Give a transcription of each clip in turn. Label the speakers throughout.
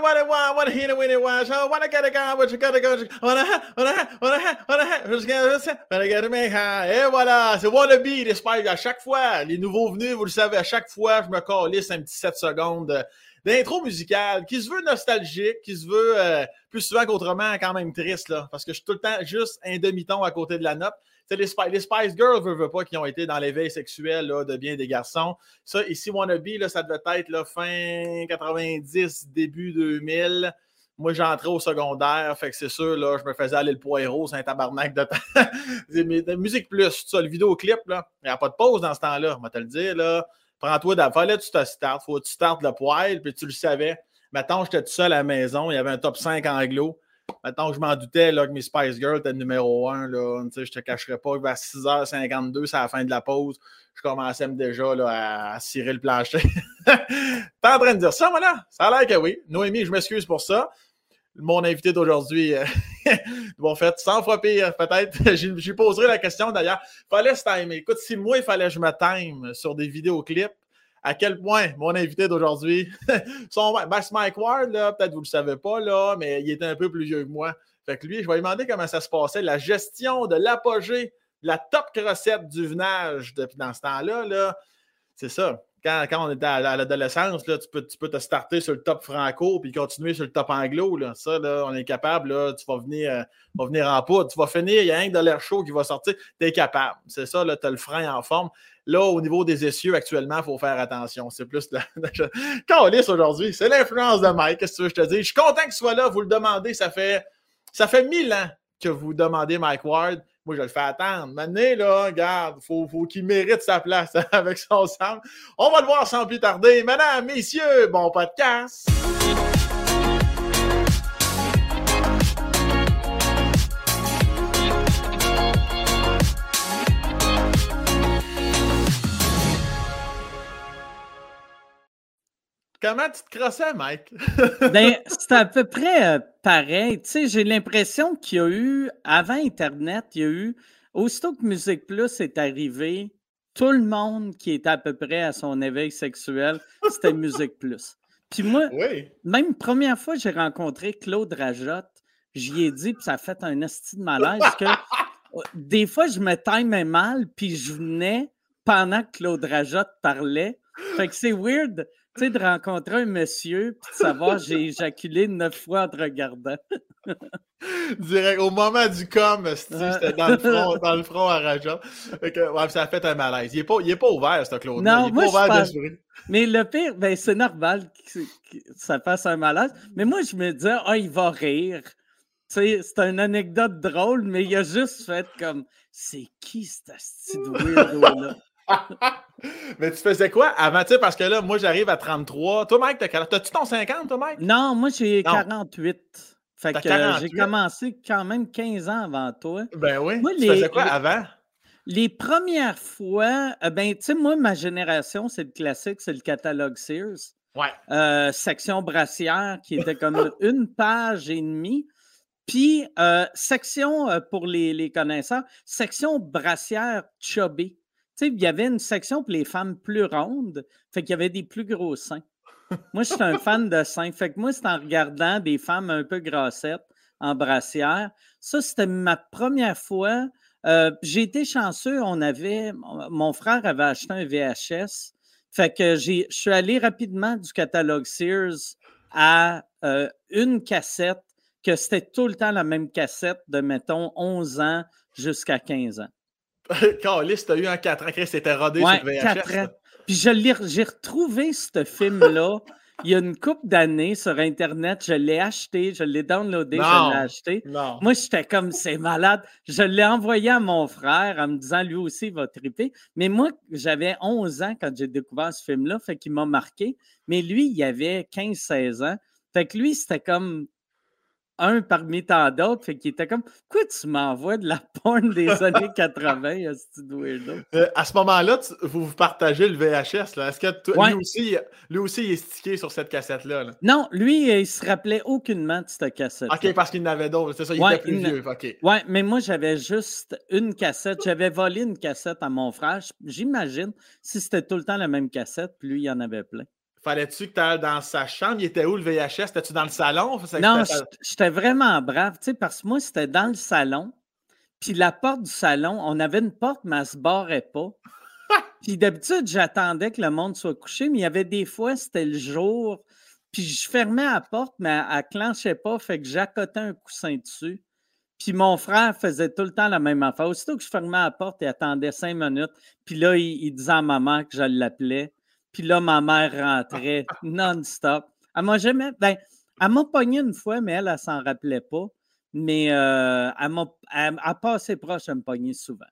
Speaker 1: wanna, wanna, wanna, wanna hear. I wanna get a gun, what you gotta go. Wanna, wanna, wanna, wanna, wanna get a make Et voilà, c'est Wannabe, les Spice. À chaque fois, les nouveaux venus, vous le savez, à chaque fois, je me calisse un petit 7 secondes d'intro musicale qui se veut nostalgique, qui se veut euh, plus souvent qu'autrement quand même triste, parce que je suis tout le temps juste un demi-ton à côté de la note. Les, les, Spice Girls, veut, veut pas, qui ont été dans l'éveil sexuel de bien des garçons. Ça, ici, Wannabe, là, ça devait être fin 90, début 2000. Moi, j'entrais au secondaire, fait que c'est sûr, là, je me faisais aller le poireau, c'est un tabarnak de temps. musique plus, ça, le vidéoclip, là, il n'y a pas de pause dans ce temps-là, on va te le dire, là. Prends-toi d'abord, là, tu te startes, faut que tu startes le poil, puis tu le savais. Maintenant, j'étais tout seul à la maison, il y avait un top 5 anglo. Maintenant, je m'en doutais là, que mes Spice Girls étaient numéro 1. Là, je te cacherai pas vers 6h52, c'est à la fin de la pause. Je commençais déjà là, à cirer le plancher. T'es en train de dire ça, voilà? Ça a l'air que oui. Noémie, je m'excuse pour ça. Mon invité d'aujourd'hui, euh, bon, fait 100 fois pire, peut-être. Lui poserai la question d'ailleurs. Fallait se timer. Écoute, si moi, il fallait que je me time sur des vidéoclips, à quel point mon invité d'aujourd'hui, son ben, Mike Ward, peut-être vous ne le savez pas, là, mais il était un peu plus vieux que moi. Fait que lui, je vais lui demander comment ça se passait, la gestion de l'apogée, la top recette du venage depuis dans ce temps-là. -là, c'est ça. Quand, quand, on était à, l'adolescence, tu peux, tu peux te starter sur le top franco puis continuer sur le top anglo. Là. Ça, là, on est capable. Là, tu vas venir, euh, venir en poudre. Tu vas finir, il y a un de l'air chaud qui va sortir. Tu es capable. C'est ça, tu as le frein en forme. Là, au niveau des essieux, actuellement, il faut faire attention. C'est plus la. Calice aujourd'hui. C'est l'influence de Mike. Qu'est-ce que tu veux que je te dise? Je suis content qu'il soit là. Vous le demandez. Ça fait, ça fait mille ans que vous demandez Mike Ward. Moi, je le fais attendre. Maintenant, là, regarde, faut, faut qu'il mérite sa place avec son sang. On va le voir sans plus tarder. Mesdames, messieurs, bon podcast. Comment tu te crossais, Mike?
Speaker 2: ben, c'est à peu près euh, pareil. Tu sais, j'ai l'impression qu'il y a eu, avant Internet, il y a eu, aussitôt que Musique Plus est arrivé, tout le monde qui était à peu près à son éveil sexuel, c'était Musique Plus. Puis moi, même première fois que j'ai rencontré Claude Rajotte, j'y ai dit, puis ça a fait un esti de malaise, que euh, des fois, je me timais mal, puis je venais pendant que Claude Rajotte parlait. Fait que c'est weird tu sais, de rencontrer un monsieur puis de savoir j'ai éjaculé neuf fois en te regardant.
Speaker 1: Direct, au moment du com, c'était dans le front, dans le front à Raja. Ouais, ça a fait un malaise. Il n'est pas, pas ouvert, ce Claude.
Speaker 2: Non,
Speaker 1: il est
Speaker 2: pas ouvert d'esprit. Mais le pire, ben, c'est normal que, ça fasse un malaise. Mais moi, je me disais, ah, il va rire. C'est une anecdote drôle, mais il a juste fait comme c'est qui ce petit weirdo-là?
Speaker 1: Mais tu faisais quoi avant, tu sais, parce que là, moi, j'arrive à 33. Toi, Mike, t'as-tu ton 50, toi, Mike?
Speaker 2: Non, moi, j'ai 48. Fait que euh, j'ai commencé quand même 15 ans avant toi.
Speaker 1: Ben oui. tu faisais quoi avant?
Speaker 2: Les premières fois, euh, ben, tu sais, moi, ma génération, c'est le classique, c'est le catalogue Sears.
Speaker 1: Ouais.
Speaker 2: Euh, section brassière qui était comme une page et demie. Puis, section, pour les, les, connaisseurs, section brassière chubby il y avait une section pour les femmes plus rondes, fait qu'il y avait des plus gros seins. Moi, je suis un fan de seins. Fait que moi, c'est en regardant des femmes un peu grassettes en brassière. Ça, c'était ma première fois. Euh, j'ai été chanceux. On avait, mon frère avait acheté un VHS. Fait que je suis allé rapidement du catalogue Sears à euh, une cassette, que c'était tout le temps la même cassette de, mettons, 11 ans jusqu'à 15 ans.
Speaker 1: Carlis, t'as eu un 4 ans, c'était rodé sur VHS. 4 ans.
Speaker 2: Puis j'ai retrouvé ce film-là il y a une couple d'années sur Internet. Je l'ai acheté, je l'ai downloadé, je l'ai acheté. Moi, j'étais comme, c'est malade. Je l'ai envoyé à mon frère en me disant, lui aussi, il va triper. Mais moi, j'avais 11 ans quand j'ai découvert ce film-là, fait qu'il m'a marqué. Mais lui, il avait 15-16 ans. Fait que lui, c'était comme un parmi tant d'autres. Fait qu'il était comme Pourquoi tu m'envoies de la porn des années 80,
Speaker 1: euh, À ce moment-là, vous vous partagez le VHS. Là. Est-ce que lui, aussi, lui aussi il est stické sur cette cassette-là?
Speaker 2: Non, lui, il se rappelait aucunement de cette cassette.
Speaker 1: OK, parce qu'il n'avait d'autres. C'est ça, il était plus vieux. OK.
Speaker 2: Ouais, mais moi, j'avais juste une cassette. J'avais volé une cassette à mon frère. J'imagine si c'était tout le temps la même cassette, puis lui, il y en avait plein.
Speaker 1: Fallait-tu que tu ailles dans sa chambre? Il était où le VHS? Étais-tu dans le salon?
Speaker 2: non, j'étais vraiment brave, tu sais, parce que moi, c'était dans le salon. Puis la porte du salon, on avait une porte, mais elle ne se barrait pas. Puis d'habitude, j'attendais que le monde soit couché, mais il y avait des fois, c'était le jour. Puis je fermais la porte, mais elle ne clenchait pas, fait que j'accotais un coussin dessus. Puis mon frère faisait tout le temps la même affaire. Aussitôt que je fermais la porte, il attendait cinq minutes. Puis là, il, disait à ma mère que je l'appelais. Puis là, ma mère rentrait non-stop. Elle m'a jamais. Ben, elle m'a pogné une fois, mais elle, elle s'en rappelait pas. Mais euh, elle m'a elle, passé proche de me pogner souvent.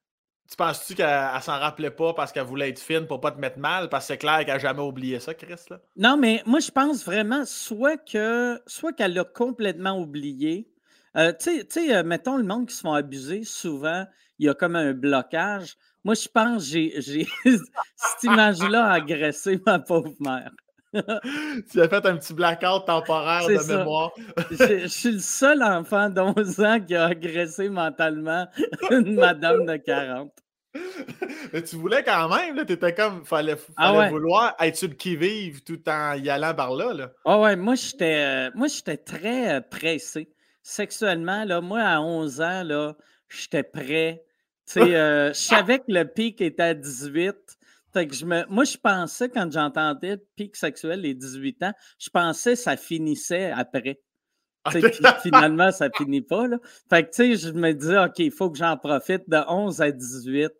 Speaker 1: Tu penses-tu qu'elle s'en rappelait pas parce qu'elle voulait être fine pour pas te mettre mal? Parce que c'est clair qu'elle n'a jamais oublié ça, Chris. Là.
Speaker 2: Non, mais moi, je pense vraiment soit que soit qu'elle l'a complètement oublié. Euh, tu sais, euh, mettons le monde qui se font abuser, souvent, il y a comme un blocage. Moi, je pense que j'ai cette image-là agressé ma pauvre mère.
Speaker 1: tu as fait un petit blackout temporaire de mémoire.
Speaker 2: je, suis le seul enfant d'11 ans qui a agressé mentalement une madame de 40.
Speaker 1: Mais tu voulais quand même, tu étais comme, fallait, ah fallait vouloir être sur le qui-vive tout en y allant par là. là.
Speaker 2: Ah ouais, moi j'étais, euh, moi j'étais très euh, pressé. Sexuellement, là, moi à 11 ans, là, j'étais prêt. Euh, je savais que le pic était à 18 moi, je pensais, quand j'entendais pic sexuel les 18 ans, je pensais que ça finissait après. finalement, ça finit pas. Là. Fait que, tu sais, je me disais, OK, il faut que j'en profite de 11 à 18. Il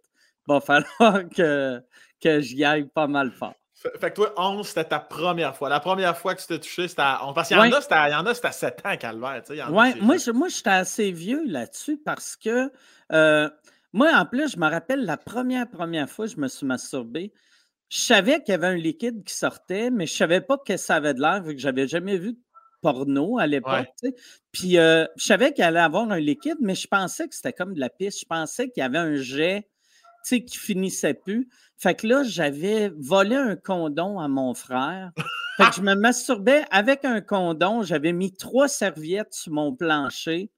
Speaker 2: va falloir que, que j'y aille pas mal fort.
Speaker 1: Fait, que toi, 11, c'était ta première fois. La première fois que tu t'es touché, c'était à 11. Parce qu'il y, en a, c'était à 7 ans, Calvaire.
Speaker 2: Oui, moi, moi j'étais assez vieux là-dessus parce que euh, moi, en plus, je me rappelle la première, première fois que je me suis masturbé. Je savais qu'il y avait un liquide qui sortait, mais je ne savais pas que ça avait de l'air, vu que j'avais jamais vu de porno à l'époque. Puis euh, je savais qu'il allait avoir un liquide, mais je pensais que c'était comme de la piste. Je pensais qu'il y avait un jet qui finissait plus. Fait que là, j'avais volé un condom à mon frère. Fait que je me masturbais avec un condom. J'avais mis trois serviettes sur mon plancher,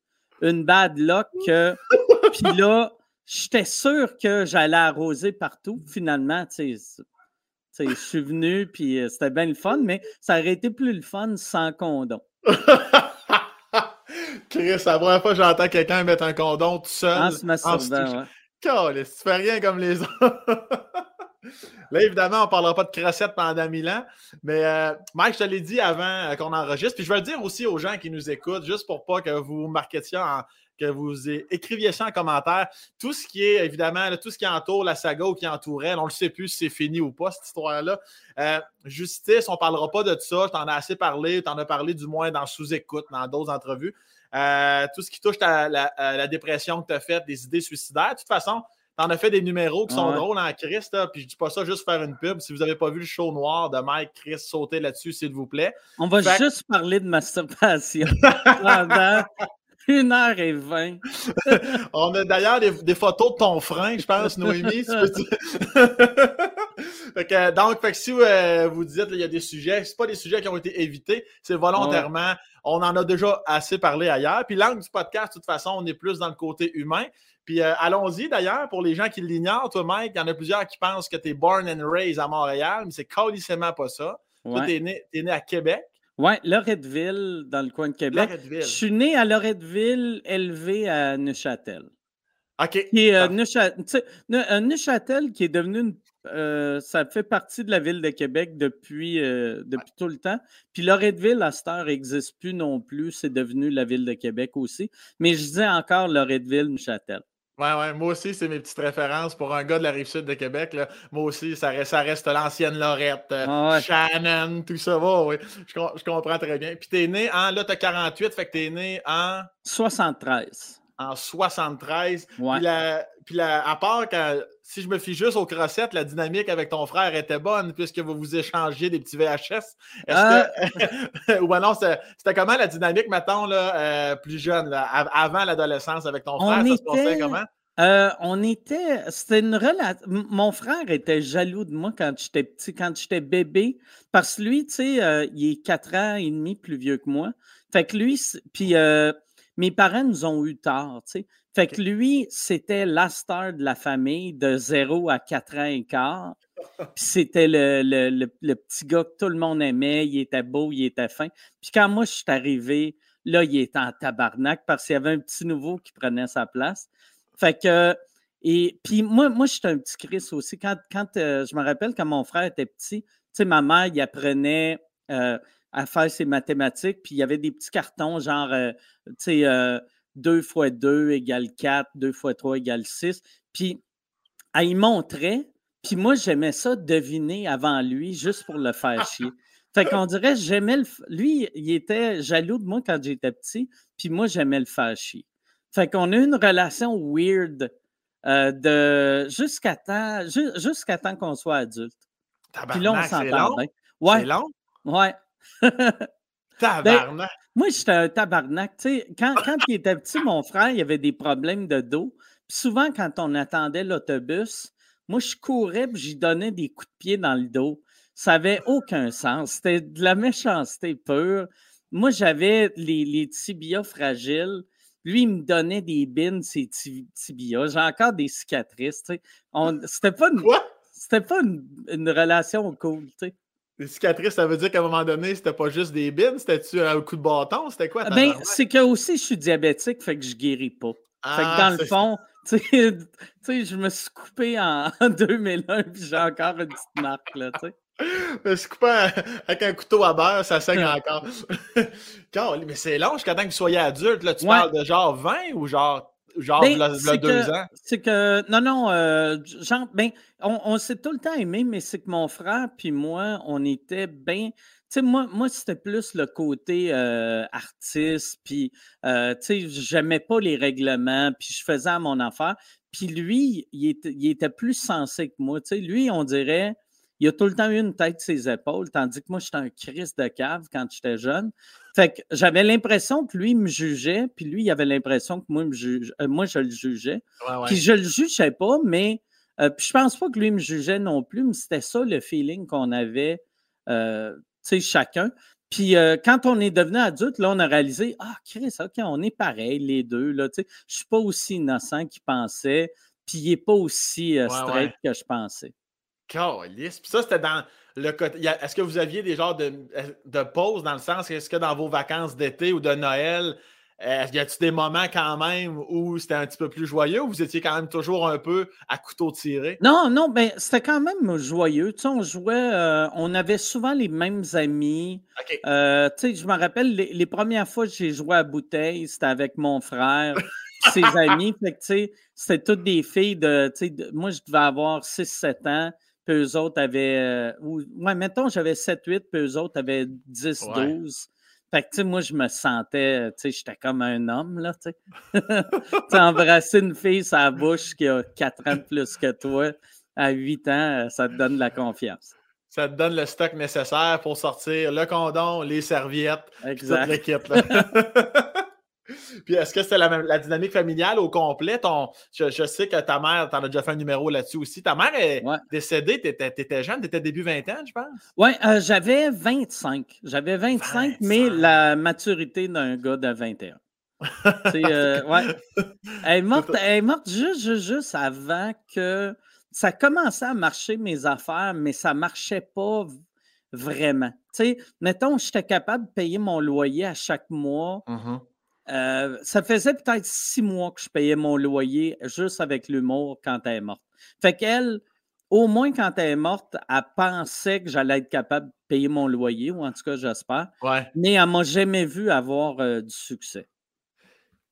Speaker 2: une bad luck. Puis là, j'étais sûr que j'allais arroser partout. Finalement, tu sais, je suis venu, puis euh, c'était bien le fun, mais ça aurait été plus le fun sans condom.
Speaker 1: Chris, la première fois que j'entends quelqu'un mettre un condom tout seul.
Speaker 2: En se masturbant,
Speaker 1: ouais. tu fais rien comme les autres. Là, évidemment, on ne parlera pas de crossettes pendant mille ans. Mais euh, Mike, je te l'ai dit avant euh, qu'on enregistre. Puis je vais le dire aussi aux gens qui nous écoutent, juste pour pas que vous marquetiez en, que vous écriviez ça en commentaire. Tout ce qui est, évidemment, tout ce qui entoure la saga ou qui entourait, on ne le sait plus si c'est fini ou pas, cette histoire-là. Euh, justice, on ne parlera pas de ça. Tu en as assez parlé. Tu en as parlé du moins dans sous-écoute, dans d'autres entrevues. Euh, tout ce qui touche à la, dépression que tu as faite, des idées suicidaires. De toute façon, tu en as fait des numéros qui sont drôles en Christ. puis je dis pas ça juste faire une pub. Si vous n'avez pas vu le show noir de Mike Chris, sautez là-dessus, s'il vous plaît.
Speaker 2: On va juste parler de masturbation pendant une heure et vingt.
Speaker 1: On a d'ailleurs des, photos de ton frein, je pense, Noémie. donc, si euh, vous dites qu'il y a des sujets, ce pas des sujets qui ont été évités, c'est volontairement. On en a déjà assez parlé ailleurs. Puis l'angle du podcast, de toute façon, on est plus dans le côté humain. Puis euh, allons-y d'ailleurs, pour les gens qui l'ignorent, toi, Mike, il y en a plusieurs qui pensent que tu es born and raised à Montréal, mais c'est carrément pas ça. Toi, tu es né à Québec.
Speaker 2: Oui, Loretteville, dans le coin de Québec. Je suis né à Loretteville, élevé à Neuchâtel.
Speaker 1: OK.
Speaker 2: Qui euh, euh, Neuchâtel, qui est devenu une, euh, ça fait partie de la ville de Québec depuis, depuis tout le temps. Puis Loretteville, à cette heure, n'existe plus non plus. C'est devenu la ville de Québec aussi. Mais je disais encore Loretteville, Neuchâtel.
Speaker 1: Ouais, ouais, moi aussi, c'est mes petites références pour un gars de la rive sud de Québec. Là. Moi aussi, ça reste, ça reste l'ancienne Lorette, euh, ah Shannon, tout ça va, oui. Je, comprends très bien. Puis t'es né en, là, t'as 48, fait que t'es né en.
Speaker 2: 73.
Speaker 1: En 73. Ouais. Puis, la, puis la, à part quand, si je me fie juste aux crossettes, la dynamique avec ton frère était bonne puisque vous vous échangez des petits VHS. Est-ce que. Euh. Ou alors, c'était comment la dynamique, mettons, là, euh, plus jeune, là, avant l'adolescence avec ton frère? ça se passait comment?
Speaker 2: Euh, on était. C'était une relation. Mon frère était jaloux de moi quand j'étais petit, quand j'étais bébé, parce que lui, tu sais, il est quatre ans et demi plus vieux que moi. Fait que lui, puis mes parents nous ont eu tard, tu sais. Fait que lui, c'était la star de la famille de 0 à 4 ans et quart. Puis c'était le, le, petit gars que tout le monde aimait. Il était beau, il était fin. Puis quand moi, je suis arrivé, là, il était en tabarnak parce qu'il y avait un petit nouveau qui prenait sa place. Fait que. Et puis moi, moi j'étais un petit Chris aussi. Quand, quand euh, je me rappelle quand mon frère était petit, tu sais, ma mère, il apprenait euh, à faire ses mathématiques, puis il y avait des petits cartons, genre, euh, tu sais, 2 fois 2 égale 4, 2 fois 3 égale 6. Puis elle y montrait, puis moi, j'aimais ça deviner avant lui, juste pour le faire chier. Fait qu'on dirait, j'aimais le. Lui, il était jaloux de moi quand j'étais petit, puis moi, j'aimais le faire chier. Fait qu'on a une relation weird euh, de jusqu'à temps, jusqu'à temps qu'on soit adulte.
Speaker 1: Puis là, on s'entend bien. Ouais. C'est long?
Speaker 2: Ouais.
Speaker 1: Ben, tabarnak.
Speaker 2: moi, j'étais un tabarnak. quand, quand il était petit, mon frère, il avait des problèmes de dos. Puis souvent, quand on attendait l'autobus, moi, je courais et j'y donnais des coups de pied dans le dos. Ça n'avait aucun sens. C'était de la méchanceté pure. Moi, j'avais les, les tibias fragiles. Lui, il me donnait des bines, ses tibias. J'ai encore des cicatrices. C'était pas une, c'était pas une, relation cool.
Speaker 1: Les cicatrices, ça veut dire qu'à un moment donné, c'était pas juste des bines, c'était-tu un coup de bâton? C'était quoi?
Speaker 2: Ben, c'est que aussi, je suis diabétique, fait que je guéris pas. fait que ah, dans le fond, tu sais, je me suis coupé en, 2001 puis j'ai encore une petite marque, là, tu sais.
Speaker 1: Me suis coupé avec un couteau à beurre, ça saigne encore. mais c'est long jusqu'à temps que vous soyez adulte, là. Tu parles de genre 20 ou genre genre ben, deux ans?
Speaker 2: C'est que, non, non, euh, genre, ben, on, s'est tout le temps aimé, mais c'est que mon frère puis moi, on était bien. Tu sais, moi, moi c'était plus le côté euh, artiste, puis, euh, tu sais, j'aimais pas les règlements, puis je faisais à mon affaire. Puis lui, il était, il était plus sensé que moi. Tu sais, lui, on dirait, il a tout le temps eu une tête sur ses épaules, tandis que moi, j'étais un Christ de cave quand j'étais jeune. Fait que j'avais l'impression que lui me jugeait, puis lui, il avait l'impression que moi, me juge, euh, moi je le jugeais. Puis je le jugeais pas, mais euh, puis je pense pas que lui me jugeait non plus, mais c'était ça le feeling qu'on avait, euh, tu sais, chacun. Puis quand on est devenu adulte, là, on a réalisé, ah, Chris, OK, on est pareil, les deux, là, tu sais. Je suis pas aussi innocent qu'il pensait, puis il est pas aussi straight que je pensais.
Speaker 1: Calice. Puis ça, c'était dans le côté. Est-ce que vous aviez des genres de, de pauses dans le sens, est-ce que dans vos vacances d'été ou de Noël, y a-t-il des moments quand même où c'était un petit peu plus joyeux ou vous étiez quand même toujours un peu à couteau tiré?
Speaker 2: Non, non, ben c'était quand même joyeux. Tu sais, on jouait, euh, on avait souvent les mêmes amis. Euh, tu sais, je me rappelle, les, premières fois que j'ai joué à bouteille, c'était avec mon frère. ses amis, fait que, tu sais, c'était toutes des filles de, tu sais, moi, je devais avoir 6-7 ans puis eux autres avaient. Euh, ouais, mettons, j'avais 7-8, puis eux autres avaient 10-12. Fait que, tu sais, moi, je me sentais, tu sais, j'étais comme un homme, là, tu sais. embrasser une fille la bouche qui a 4 ans de plus que toi, à 8 ans, euh, ça te donne de la confiance.
Speaker 1: Ça te donne le stock nécessaire pour sortir le condom, les serviettes,
Speaker 2: exact. toute
Speaker 1: l'équipe. Puis est-ce que c'était la, dynamique familiale au complet? je, sais que ta mère, tu en as déjà fait un numéro là-dessus aussi. Ta mère est décédée, tu étais, jeune, tu étais début 20 ans, je pense?
Speaker 2: Oui, euh, j'avais 25. J'avais 25, mais la maturité d'un gars de 21. euh, ouais. Elle est morte, elle est morte juste, juste, avant que ça commençait à marcher mes affaires, mais ça ne marchait pas vraiment. Tu sais, mettons, j'étais capable de payer mon loyer à chaque mois. Mm-hmm. Euh, ça faisait peut-être six mois que je payais mon loyer juste avec l'humour quand elle est morte. Fait qu'elle, au moins quand elle est morte, elle pensait que j'allais être capable de payer mon loyer, ou en tout cas, j'espère. Mais elle ne m'a jamais vu avoir euh, du succès.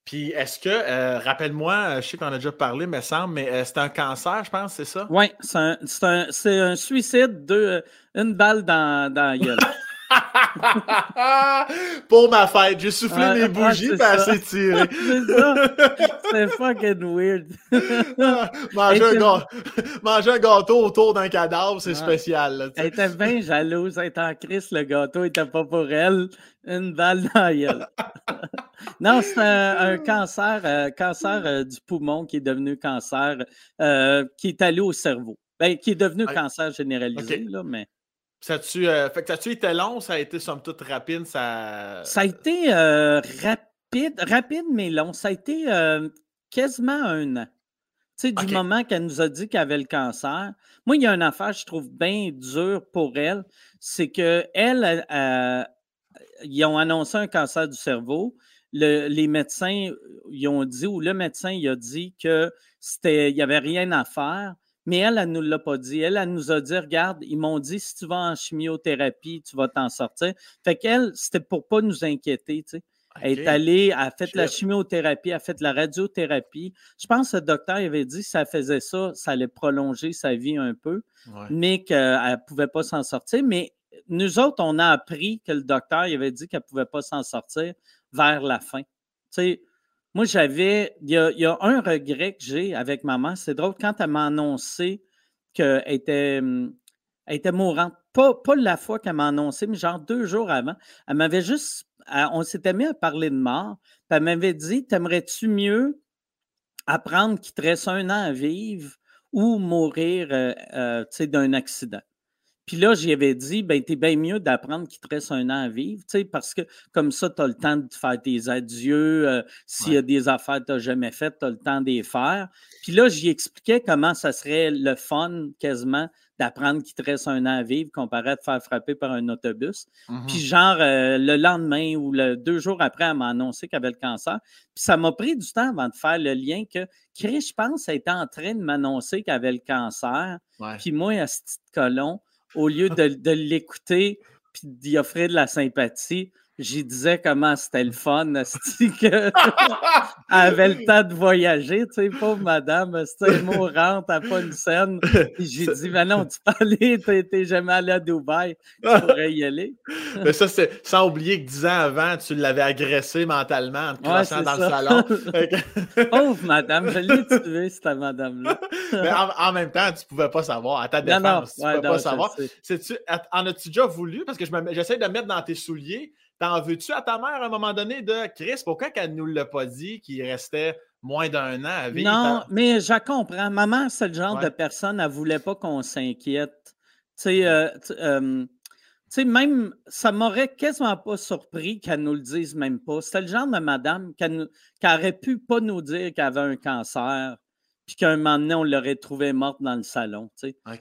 Speaker 1: Puis est-ce que, euh, rappelle-moi, je sais qu'on a déjà parlé, me semble, mais c'est un cancer, je pense, c'est ça?
Speaker 2: Oui, c'est un, un, suicide, de une balle dans, dans la gueule.
Speaker 1: Pour ma fête, j'ai soufflé mes bougies et assez tiré.
Speaker 2: c'est ça. C'est fucking weird.
Speaker 1: manger, un gâteau, autour d'un cadavre, c'est spécial.
Speaker 2: elle était bien jalouse. Elle était en crise, le gâteau n'était pas pour elle. Une balle dans la gueule. non, c'est un, cancer, euh, cancer euh, du poumon qui est devenu cancer, euh, qui est allé au cerveau. Ben, qui est devenu cancer généralisé, là, mais.
Speaker 1: Ça tu euh, fait que ça été long, ça a été somme toute rapide, ça.
Speaker 2: Ça a été euh, rapide, rapide mais long. Ça a été euh, quasiment un an. Tu sais, du moment qu'elle nous a dit qu'elle avait le cancer, moi, il y a une affaire que je trouve bien dure pour elle, c'est qu'elle, elle, ils ont annoncé un cancer du cerveau. les médecins, ils ont dit, ou le médecin, il a dit que c'était, il n'y avait rien à faire. Mais elle, elle ne nous l'a pas dit. Elle, elle nous a dit, regarde, ils m'ont dit, si tu vas en chimiothérapie, tu vas t'en sortir. Fait qu'elle, c'était pour pas nous inquiéter, tu sais. Elle est allée, elle a fait la chimiothérapie, elle a fait la radiothérapie. Je pense que le docteur avait dit que ça faisait ça, ça allait prolonger sa vie un peu, mais qu'elle ne pouvait pas s'en sortir. Mais nous autres, on a appris que le docteur avait dit qu'elle ne pouvait pas s'en sortir vers la fin. Tu sais, moi, j'avais. Il y, a, un regret que j'ai avec maman. C'est drôle, quand elle m'a annoncé qu'elle était, elle était mourante, pas, la fois qu'elle m'a annoncé, mais genre deux jours avant, elle m'avait juste. On s'était mis à parler de mort. elle m'avait dit T'aimerais-tu mieux apprendre qu'il te reste un an à vivre ou mourir euh, euh, d'un accident? Puis là, j'y avais dit, ben, t'es bien mieux d'apprendre qu'il te reste un an à vivre, tu sais, parce que comme ça, tu as le temps de faire tes adieux. Euh, s'il y a des affaires que tu n'as jamais faites, tu as le temps de les faire. Puis là, j'y expliquais comment ça serait le fun, quasiment, d'apprendre qu'il te reste un an à vivre comparé à te faire frapper par un autobus. Puis mmh genre, euh, le lendemain ou le, deux jours après, elle m'a annoncé qu'elle avait le cancer. Puis ça m'a pris du temps avant de faire le lien que Chris, je pense, elle était en train de m'annoncer qu'elle avait le cancer. Puis moi, à ce petit colon, au lieu de, l'écouter puis d'y offrir de la sympathie, j'y disais comment c'était le fun, qu'elle avait le temps de voyager, tu sais, pauvre madame, c'était mourante, à pas une scène. j'ai dit, mais non, tu peux aller, t'es jamais allé à Dubaï, tu pourrais y aller.
Speaker 1: mais ça, c'est sans oublier que dix ans avant, tu l'avais agressé mentalement en te ouais, dans le salon.
Speaker 2: pauvre madame, je l'ai tué, cette madame-là.
Speaker 1: mais en, même temps, tu pouvais pas savoir, à ta défense, tu pouvais pas savoir. En as-tu déjà voulu? Parce que j'essaie de me mettre dans tes souliers. T'en veux-tu à ta mère à un moment donné de Chris? Pourquoi qu'elle ne nous l'a pas dit qu'il restait moins d'un an à vivre?
Speaker 2: Non, mais je comprends. Maman, c'est le genre de personne, elle ne voulait pas qu'on s'inquiète. Tu sais, euh, même, ça m'aurait quasiment pas surpris qu'elle nous le dise même pas. C'était le genre de madame qui aurait pu pas nous dire qu'elle avait un cancer, puis qu'un moment donné, on l'aurait trouvée morte dans le salon.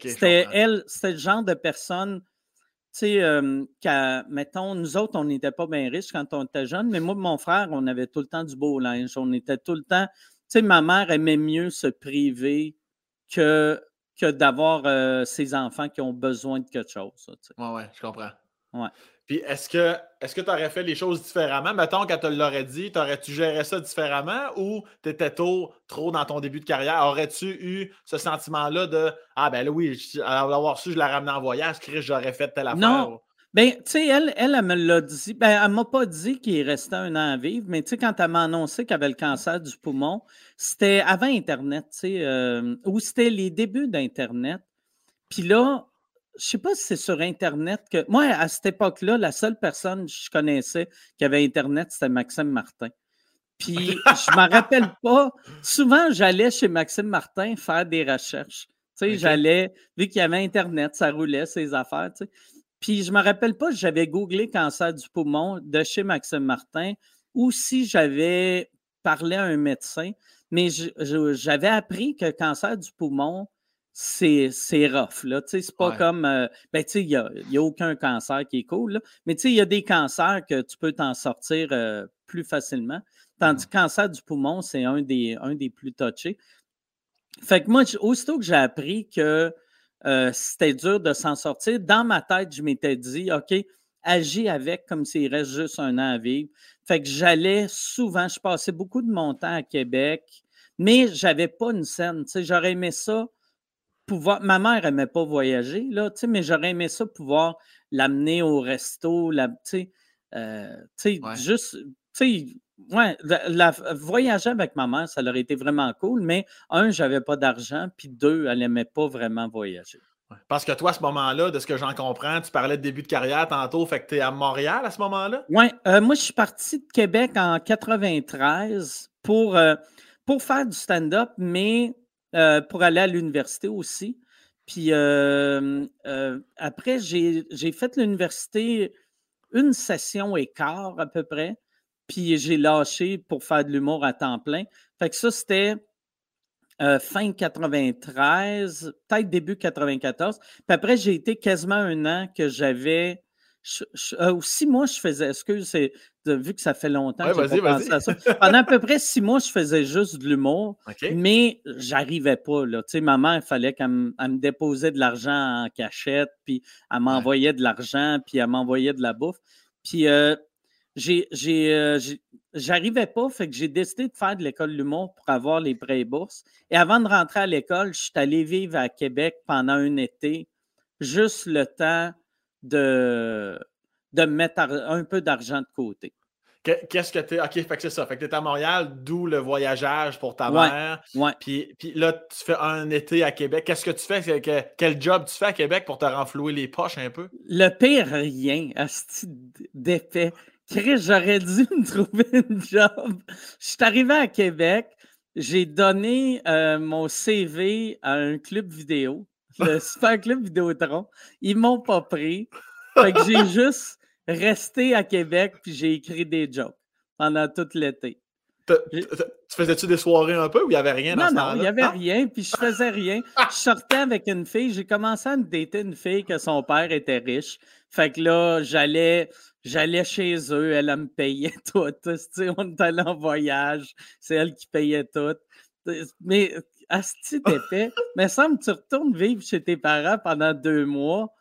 Speaker 2: c'était elle, c'était le genre de personne tu sais, mettons, nous autres, on n'était pas bien riches quand on était jeunes, mais moi et mon frère, on avait tout le temps du beau linge. On était tout le temps. Tu sais, ma mère aimait mieux se priver que, que d'avoir ses enfants qui ont besoin de quelque chose.
Speaker 1: Oui, oui, je comprends.
Speaker 2: Ouais.
Speaker 1: Puis est-ce que est-ce que tu aurais fait les choses différemment? Mettons, quand tu l'aurais dit, t'aurais-tu géré ça différemment ou tu étais tôt, trop dans ton début de carrière? Aurais-tu eu ce sentiment-là de Ah ben là oui, à l'avoir su, je la ramené en voyage, Chris, j'aurais fait telle affaire?
Speaker 2: Non. Ben, tu sais, elle, elle, me l'a dit. Ben, elle m'a pas dit qu'il restait un an à vivre, mais tu sais, quand elle m'a annoncé qu'elle avait le cancer du poumon, c'était avant Internet, tu sais, euh, ou c'était les débuts d'Internet. Puis là, je ne sais pas si c'est sur Internet que. Moi, à cette époque-là, la seule personne que je connaissais qui avait Internet, c'était Maxime Martin. Puis, je ne me rappelle pas. Souvent, j'allais chez Maxime Martin faire des recherches. Tu sais, j'allais, vu qu'il y avait Internet, ça roulait, ses affaires, tu sais. Puis, je ne me rappelle pas si j'avais googlé cancer du poumon de chez Maxime Martin ou si j'avais parlé à un médecin. Mais j'avais appris que cancer du poumon, c'est, c'est rough. Là. C'est pas comme. Euh, ben, il n'y a, y a, aucun cancer qui est cool. Là. Mais il y a des cancers que tu peux t'en sortir euh, plus facilement. Tandis que le cancer du poumon, c'est un des, un des plus touchés. Fait que moi, aussitôt que j'ai appris que euh, c'était dur de s'en sortir, dans ma tête, je m'étais dit, OK, agis avec comme s'il reste juste un an à vivre. Fait que j'allais souvent, je passais beaucoup de mon temps à Québec, mais j'avais pas une scène. J'aurais aimé ça pouvoir. Ma mère n'aimait pas voyager, là, mais j'aurais aimé ça pouvoir l'amener au resto, la, euh, juste. Ouais, la, voyager avec ma mère, ça aurait été vraiment cool, mais un, j'avais pas d'argent, puis deux, elle n'aimait pas vraiment voyager.
Speaker 1: Parce que toi, à ce moment-là, de ce que j'en comprends, tu parlais de début de carrière tantôt, fait que tu es à Montréal à ce moment-là?
Speaker 2: Oui, euh, moi, je suis parti de Québec en 93 pour, euh, pour faire du stand-up, mais euh, pour aller à l'université aussi. Puis euh, euh, après, j'ai fait l'université une session et quart à peu près. Puis j'ai lâché pour faire de l'humour à temps plein. Fait que ça, c'était fin 93, peut-être début 94. Puis après, j'ai été quasiment un an que j'avais. Euh, six mois, je faisais. Excuse, c'est vu que ça fait longtemps que j'ai pas pensé à ça. Pendant à peu près six mois, je faisais juste de l'humour, mais j'arrivais pas. Là. Tu sais, ma mère, il fallait qu'elle me, déposait de l'argent en cachette, puis elle m'envoyait de l'argent, puis elle m'envoyait de la bouffe. Puis euh, euh, j'ai, j'arrivais pas, fait que j'ai décidé de faire de l'école de l'humour pour avoir les prêts et bourses. Et avant de rentrer à l'école, je suis allé vivre à Québec pendant un été, juste le temps de, de mettre un peu d'argent de côté.
Speaker 1: Qu'est-ce que tu es. OK, fait que c'est ça. Fait que tu es à Montréal, d'où le voyageage pour ta mère.
Speaker 2: Ouais.
Speaker 1: Puis, puis, là, tu fais un été à Québec. Qu'est-ce que tu fais? quel job tu fais à Québec pour te renflouer les poches un peu?
Speaker 2: Le pire, rien. Asti d'épais. Chris, j'aurais dû me trouver un job. Je suis arrivé à Québec. J'ai donné euh, mon CV à un club vidéo, le Super Club Vidéotron. Ils m'ont pas pris. Fait que j'ai juste resté à Québec puis j'ai écrit des jokes pendant tout l'été.
Speaker 1: Tu faisais-tu des soirées un peu ou il n'y avait rien
Speaker 2: dans ce Non, non, il n'y avait ah! rien, puis je faisais rien. Je sortais avec une fille, j'ai commencé à me dater une fille que son père était riche. Fait que là, j'allais, j'allais chez eux, elle, me payait tout. on était allé en voyage, c'est elle qui payait tout. Mais Asti épais, mais semble tu retournes vivre chez tes parents pendant deux mois,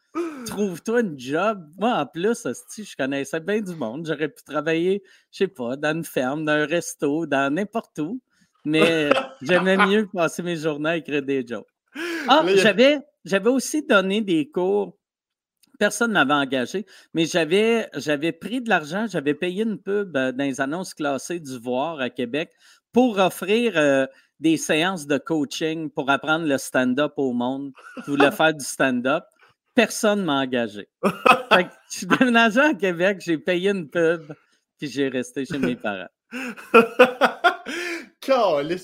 Speaker 2: Trouve-toi une job. Moi, en plus, je connaissais bien du monde. J'aurais pu travailler, je sais pas, dans une ferme, dans un resto, dans n'importe où. Mais j'aimais mieux passer mes journées à écrire des jokes. Ah, j'avais, j'avais aussi donné des cours. Personne ne m'avait engagé, mais j'avais, j'avais pris de l'argent, j'avais payé une pub euh, dans les annonces classées du Voir à Québec pour offrir euh, des séances de coaching pour apprendre le stand-up au monde. Je voulais faire du stand-up personne ne m'a engagé. fait que je suis déménagé à Québec, j'ai payé une pub, puis j'ai resté chez mes parents.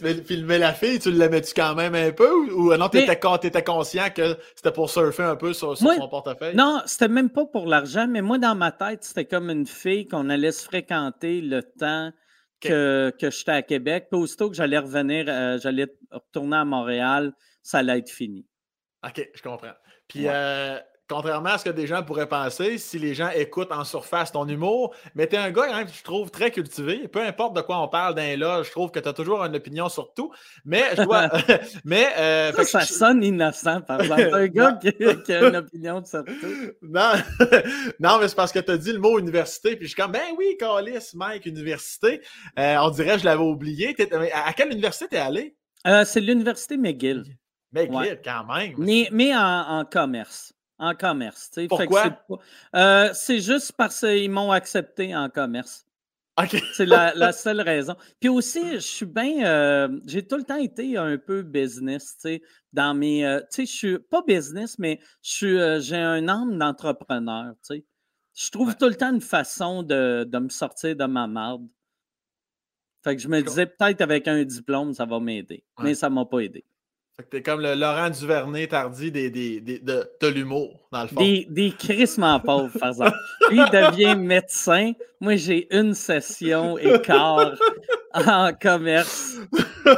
Speaker 1: mais, la fille, tu l'aimais-tu quand même un peu ou, non, tu étais, conscient que c'était pour surfer un peu sur, son portefeuille?
Speaker 2: Non, c'était même pas pour l'argent, mais moi, dans ma tête, c'était comme une fille qu'on allait se fréquenter le temps que, que j'étais à Québec. Puis aussitôt que j'allais revenir, euh, j'allais retourner à Montréal, ça allait être fini.
Speaker 1: OK, je comprends. Puis, euh, contrairement à ce que des gens pourraient penser, si les gens écoutent en surface ton humour, mais t'es un gars quand même que je trouve très cultivé. Peu importe de quoi on parle d'un là, je trouve que tu as toujours une opinion sur tout. Mais je dois. mais, euh,
Speaker 2: ça, sonne innocent, par exemple. un gars qui, a une opinion sur tout.
Speaker 1: Non, non mais c'est parce que tu as dit le mot université. Puis je suis comme, ben oui, Calis, Mike, université. Euh, on dirait que je l'avais oublié. À quelle université t'es allé?
Speaker 2: c'est l'université McGill.
Speaker 1: Mais quand même.
Speaker 2: Mais, en, commerce. En commerce.
Speaker 1: Pourquoi?
Speaker 2: Euh, c'est juste parce qu'ils m'ont accepté en commerce. C'est la, seule raison. Puis aussi, je suis bien. Euh, j'ai tout le temps été un peu business, tu sais, dans mes. Euh, tu sais, je suis pas business, mais j'ai un âme d'entrepreneur, tu sais. Je trouve tout le temps une façon de, me sortir de ma marde. Fait que je me disais, peut-être avec un diplôme, ça va m'aider. Mais ça ne m'a pas aidé.
Speaker 1: Fait que t'es comme le Laurent Duvernay tardi des, des, des de, de l'humour, dans le fond.
Speaker 2: Des, des crissement pauvres, par exemple. Lui, il devient médecin. Moi, j'ai une session et quart en commerce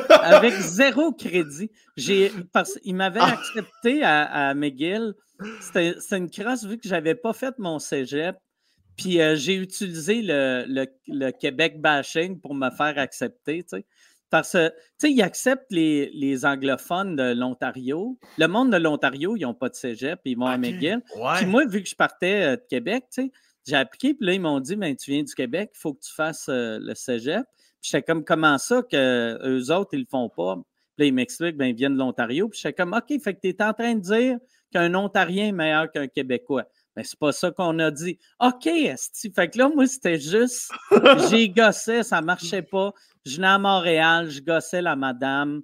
Speaker 2: avec zéro crédit. J'ai, parce, il m'avait ah! accepté à, à McGill. C'était, une crasse vu que j'avais pas fait mon cégep. Puis euh, j'ai utilisé le, le, le, Québec bashing pour me faire accepter. Tu sais. Parce que, tu sais, ils acceptent les, anglophones de l'Ontario. Le monde de l'Ontario, ils n'ont pas de cégep, ils vont à McGill. Puis moi, vu que je partais euh, de Québec, tu sais, j'ai appliqué, puis là, ils m'ont dit, ben, tu viens du Québec, il faut que tu fasses euh, le cégep. Puis j'étais comme, comment ça que eux autres, ils le font pas? Puis là, ils m'expliquent, ben, ils viennent de l'Ontario. Puis j'étais comme, OK, fait que tu es en train de dire qu'un Ontarien est meilleur qu'un Québécois. Mais c'est pas ça qu'on a dit. OK, esti. Fait que là, moi, c'était juste, j'ai gossé, ça marchait pas. Je venais à Montréal, je gossais la madame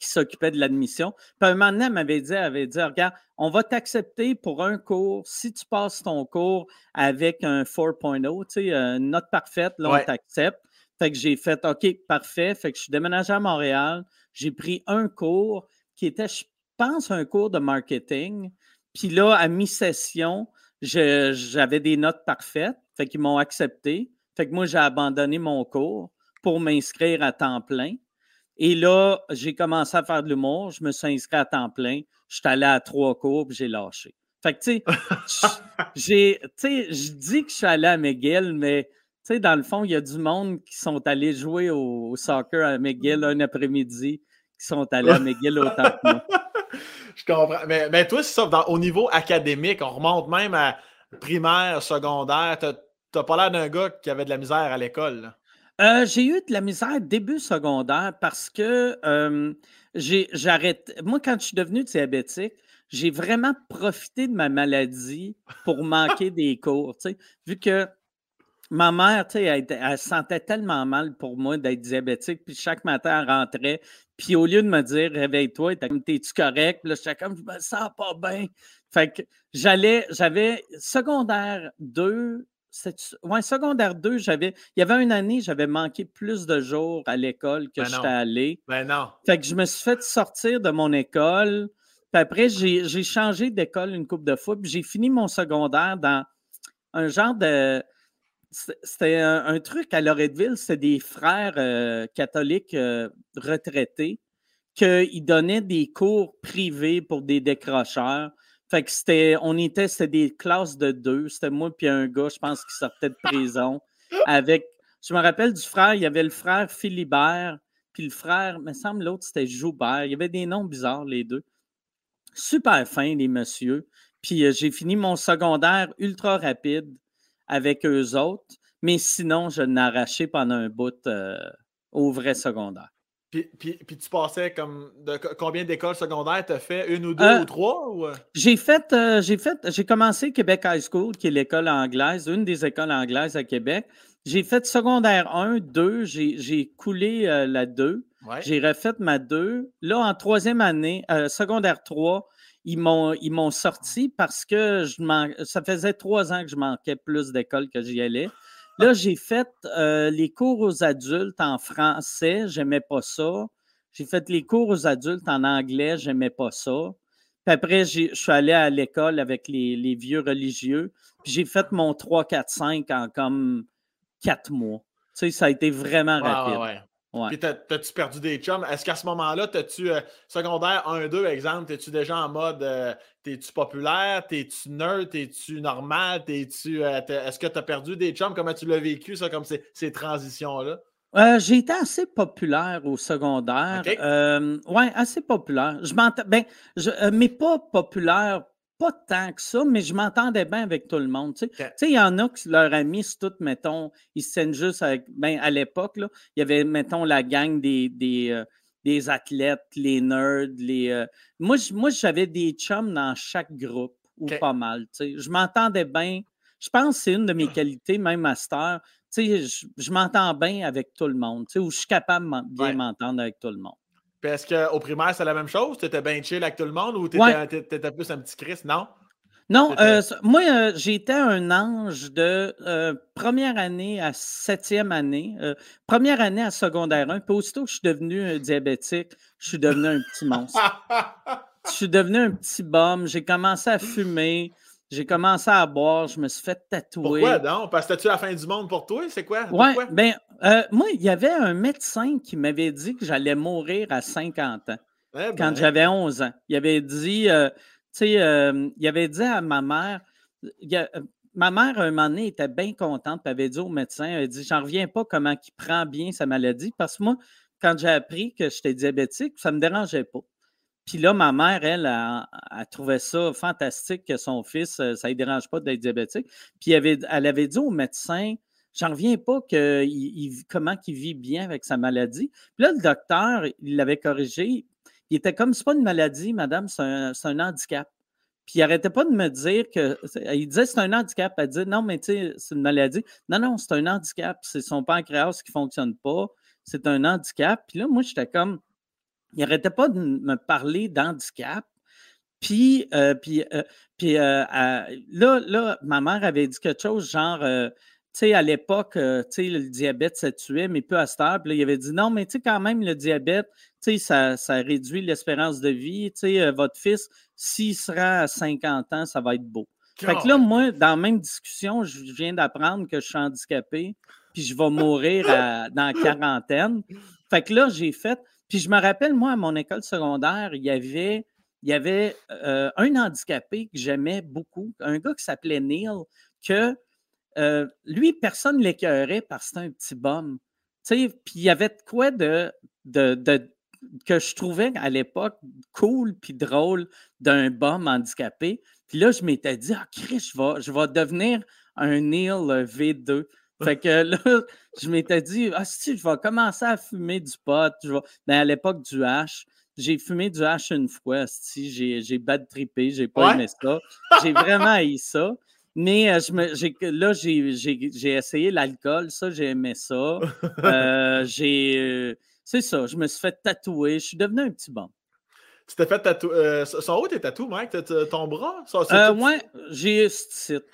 Speaker 2: qui s'occupait de l'admission. Puis un moment donné, elle m'avait dit, elle avait dit, regarde, on va t'accepter pour un cours. Si tu passes ton cours avec un 4.0, tu sais, une note parfaite, là, on t'accepte. Fait que j'ai fait, OK, parfait. Fait que je suis déménagé à Montréal. J'ai pris un cours qui était, je pense, un cours de marketing. Puis là, à mi-session, j'avais des notes parfaites. Fait qu'ils m'ont accepté. Fait que moi, j'ai abandonné mon cours pour m'inscrire à temps plein. Et là, j'ai commencé à faire de l'humour. Je me suis inscrit à temps plein. Je suis allé à trois cours, puis j'ai lâché. Fait que, tu sais, je dis que je suis allé à McGill, mais, tu sais, dans le fond, il y a du monde qui sont allés jouer au, soccer à McGill un après-midi, qui sont allés à McGill autant que moi.
Speaker 1: Je comprends. Mais, mais toi, c'est ça, au niveau académique, on remonte même à primaire, secondaire. T'as pas l'air d'un gars qui avait de la misère à l'école.
Speaker 2: Euh, j'ai eu de la misère début secondaire parce que euh, j'arrête. Moi, quand je suis devenu diabétique, j'ai vraiment profité de ma maladie pour manquer des cours. Vu que ma mère, elle, elle, sentait tellement mal pour moi d'être diabétique, puis chaque matin, elle rentrait, puis au lieu de me dire réveille-toi, t'es-tu correct? Puis là, j'étais comme je me sens pas bien. Fait que j'allais, j'avais secondaire 2, Ouais, secondaire 2, j'avais. Il y avait une année, j'avais manqué plus de jours à l'école que ben j'étais allé.
Speaker 1: Ben non.
Speaker 2: Fait que je me suis fait sortir de mon école. Puis après, j'ai changé d'école une coupe de fois. Puis j'ai fini mon secondaire dans un genre de. C'était un, truc à Loretteville, c'était des frères euh, catholiques euh, retraités qui donnaient des cours privés pour des décrocheurs. Fait que c'était, on était, c'était des classes de deux. C'était moi puis un gars, je pense, qui sortait de prison. Avec, je me rappelle du frère, il y avait le frère Philibert, puis le frère, me semble l'autre, c'était Joubert. Il y avait des noms bizarres, les deux. Super fin, les messieurs. Puis euh, j'ai fini mon secondaire ultra rapide avec eux autres. Mais sinon, je n'ai arraché pendant un bout euh, au vrai secondaire.
Speaker 1: Puis, tu passais comme de combien d'écoles secondaires tu as fait? Une ou deux euh, ou trois? Euh?
Speaker 2: J'ai fait, euh, j'ai fait, j'ai commencé Québec High School, qui est l'école anglaise, une des écoles anglaises à Québec. J'ai fait secondaire 1, 2, j'ai coulé la 2. J'ai refait ma 2. Là, en troisième année, secondaire 3, ils m'ont sorti parce que je ça faisait trois ans que je manquais plus d'écoles que j'y allais. Là, j'ai fait euh, les cours aux adultes en français, j'aimais pas ça. J'ai fait les cours aux adultes en anglais, j'aimais pas ça. Puis après, je suis allé à l'école avec les, vieux religieux. Puis j'ai fait mon 3, 4, 5 en comme quatre mois. Tu sais, ça a été vraiment rapide.
Speaker 1: Puis, t'as-tu perdu des chums? Est-ce qu'à ce, moment-là, t'as-tu euh, secondaire 1-2, exemple, t'es-tu déjà en mode euh, t'es-tu populaire, t'es-tu nerd, t'es-tu normal, t'es-tu. Euh, est-ce que t'as perdu des chums? Comment tu l'as vécu, ça, comme ces, ces transitions-là?
Speaker 2: j'ai été assez populaire au secondaire. oui, assez populaire. Je m'entends. Ben, mais pas populaire pas tant que ça, mais je m'entendais bien avec tout le monde. Tu sais, il y en a qui, leurs amis, c'est tout, mettons, ils se tiennent juste avec. Ben, à l'époque, il y avait, mettons, la gang des, des, euh, des athlètes, les nerds, les. Euh, moi, moi, j'avais des chums dans chaque groupe, ou pas mal. Tu sais. Je m'entendais bien. Je pense que c'est une de mes qualités, même master. Tu sais, je, je m'entends bien avec tout le monde, tu sais, ou je suis capable de bien m'entendre avec tout le monde.
Speaker 1: Est-ce qu'au primaire, c'est la même chose? Tu étais bien chill avec tout le monde ou tu étais, plus un petit Christ? Non?
Speaker 2: Non, euh, moi, euh, j'étais un ange de euh, première année à septième année, première année à secondaire 1. Puis aussitôt que je suis devenu diabétique, je suis devenu un petit monstre. je suis devenu un petit bum. J'ai commencé à fumer. J'ai commencé à boire, je me suis fait tatouer.
Speaker 1: Pourquoi non? Parce que c'était-tu la fin du monde pour toi? C'est quoi?
Speaker 2: Oui, ben, euh, moi, il y avait un médecin qui m'avait dit que j'allais mourir à 50 ans. Eh quand ben. j'avais 11 ans. Il avait dit, euh, tu sais, euh, il avait dit à ma mère, ma mère, un moment donné, était bien contente, puis avait dit au médecin, elle a dit, j'en reviens pas comment il prend bien sa maladie, parce que moi, quand j'ai appris que j'étais diabétique, ça ne me dérangeait pas. Puis là, ma mère, elle, a, trouvé ça fantastique que son fils, euh, ça ne dérange pas d'être diabétique. Puis elle avait, dit au médecin, j'en reviens pas que comment il vit bien avec sa maladie. Puis là, le docteur, il l'avait corrigé. Il était comme, c'est pas une maladie, madame, c'est un, handicap. Puis il n'arrêtait pas de me dire que. Il disait c'est un handicap. Elle disait non, mais tu sais, c'est une maladie. Non, non, c'est un handicap. C'est son pancréas qui ne fonctionne pas. C'est un handicap. Puis là, moi, j'étais comme il n'arrêtait pas de me parler d'handicap. Puis, euh, puis, euh, puis euh, là, là, ma mère avait dit quelque chose genre, tu sais, à l'époque, tu sais, le diabète, ça tuait, mais peu à cette heure. Puis là, il avait dit non, mais tu sais, quand même, le diabète, tu sais, ça, ça réduit l'espérance de vie. Tu sais, votre fils, s'il sera à 50 ans, ça va être beau. Fait que là, moi, dans la même discussion, je viens d'apprendre que je suis handicapé, puis je vais mourir dans la quarantaine. Fait que là, j'ai fait, Puis je me rappelle, moi, à mon école secondaire, il y avait, il y avait euh, un handicapé que j'aimais beaucoup, un gars qui s'appelait Neil, que euh, lui, personne ne l'écœurait parce que c'était un petit bum. Puis il y avait de quoi de, de, que je trouvais à l'époque cool puis drôle d'un bum handicapé. Puis là, je m'étais dit, ah, Chris, je je vais devenir un Neil V2. Fait que là, je m'étais dit, ah, si, je vais commencer à fumer du pot. Je ben, à l'époque du hash, j'ai fumé du hash une fois. Si, j'ai, j'ai bad trippé, j'ai pas aimé ça. J'ai vraiment haï ça. Mais euh, je me, j'ai, là, j'ai, j'ai, essayé l'alcool, ça, j'ai aimé ça. Euh, j'ai, euh, c'est ça, je me suis fait tatouer, je suis devenu un petit bon.
Speaker 1: Tu t'es fait tatouer. Sont où tes tatous, Mike? ton bras? Ça,
Speaker 2: ouais, j'ai ce site.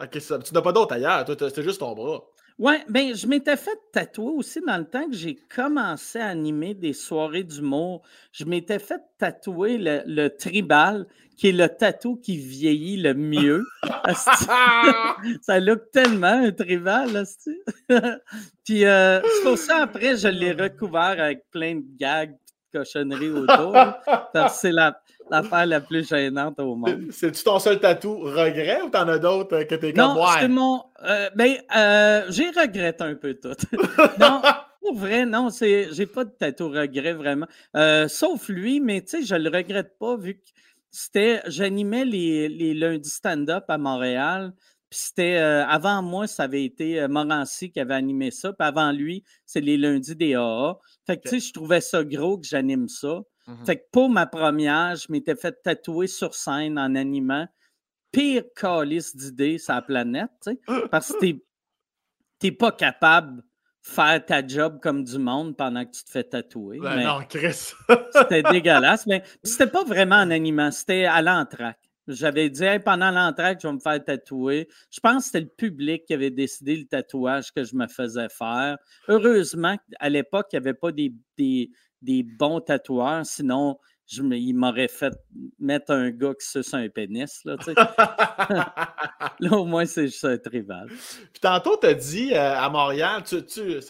Speaker 1: Ok, ça, tu n'as pas d'autre ailleurs, c'est juste ton bras.
Speaker 2: Oui, bien, je m'étais fait tatouer aussi dans le temps que j'ai commencé à animer des soirées d'humour. Je m'étais fait tatouer le, tribal, qui est le tatou qui vieillit le mieux. ça look tellement un tribal, Puis euh, c'est pour ça, après, je l'ai recouvert avec plein de gags de cochonneries autour. c'est la, l'affaire la plus gênante au monde.
Speaker 1: C'est-tu ton seul tatou regret ou t'en as d'autres euh, que t'es comme
Speaker 2: Non, c'est mon. Euh, ben, euh, j'ai regretté un peu tout. non, pour vrai, non, j'ai pas de tatou regret vraiment. sauf lui, mais tu sais, je le regrette pas vu que c'était. J'animais les, les lundis stand-up à Montréal. Puis c'était avant moi, ça avait été Morancy qui avait animé ça. Puis avant lui, c'est les lundis des AA. Fait que tu sais, je trouvais ça gros que j'anime ça. Mmh fait que pour ma première, je m'étais fait tatouer sur scène en animant. Pire calice d'idées sur la planète, parce que t'es, t'es pas capable de faire ta job comme du monde pendant que tu te fais tatouer.
Speaker 1: Ben non, Chris.
Speaker 2: c'était dégueulasse. Mais c'était pas vraiment en animant, c'était à l'entraque. J'avais dit pendant l'entraque, je vais me faire tatouer. Je pense que c'était le public qui avait décidé le tatouage que je me faisais faire. Heureusement, à l'époque, il n'y avait pas des, des bons tatoueurs. Sinon, je, il m'aurait fait mettre un gars qui suce un pénis. Là, là au moins, c'est juste un trival.
Speaker 1: Puis tantôt, tu as dit euh, à Montréal, tu, tu,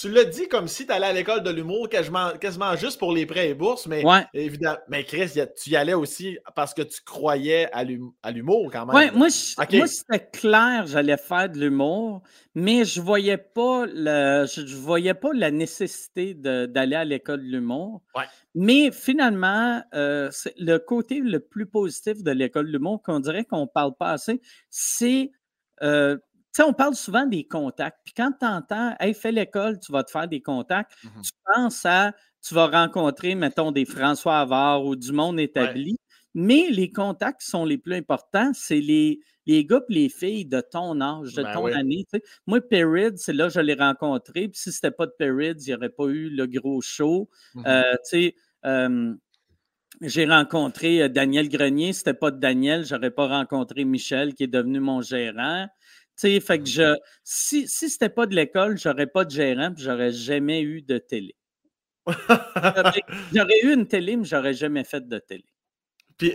Speaker 1: tu l'as dit comme si tu allais à l'école de l'humour quasiment, quasiment, juste pour les prêts et bourses, mais évidemment, mais Chris, tu y allais aussi parce que tu croyais à l'humour quand même.
Speaker 2: Oui, moi, c'était clair, j'allais faire de l'humour, mais je voyais pas le, je, voyais pas la nécessité d'aller à l'école de l'humour. Mais finalement, euh, le côté le plus positif de l'école de l'humour qu'on dirait qu'on ne parle pas assez, c'est euh, sais, on parle souvent des contacts. Puis quand tu entends, hey, fais l'école, tu vas te faire des contacts, mmh tu penses à, tu vas rencontrer, mettons, des François Havard ou du monde établi. Mais les contacts qui sont les plus importants, c'est les, les gars et les filles de ton âge, de ben ton année. Moi, Perid, c'est là que je l'ai rencontré. Puis si c'était pas de Perid, il n'y aurait pas eu le gros show. Mmh euh, tu sais, j'ai rencontré euh, Daniel Grenier. Si c'était pas de Daniel, j'aurais pas rencontré Michel, qui est devenu mon gérant fait que je, si, si c'était pas de l'école, j'aurais pas de gérant, puis j'aurais jamais eu de télé. j'aurais eu une télé, mais j'aurais jamais fait de télé.
Speaker 1: Puis,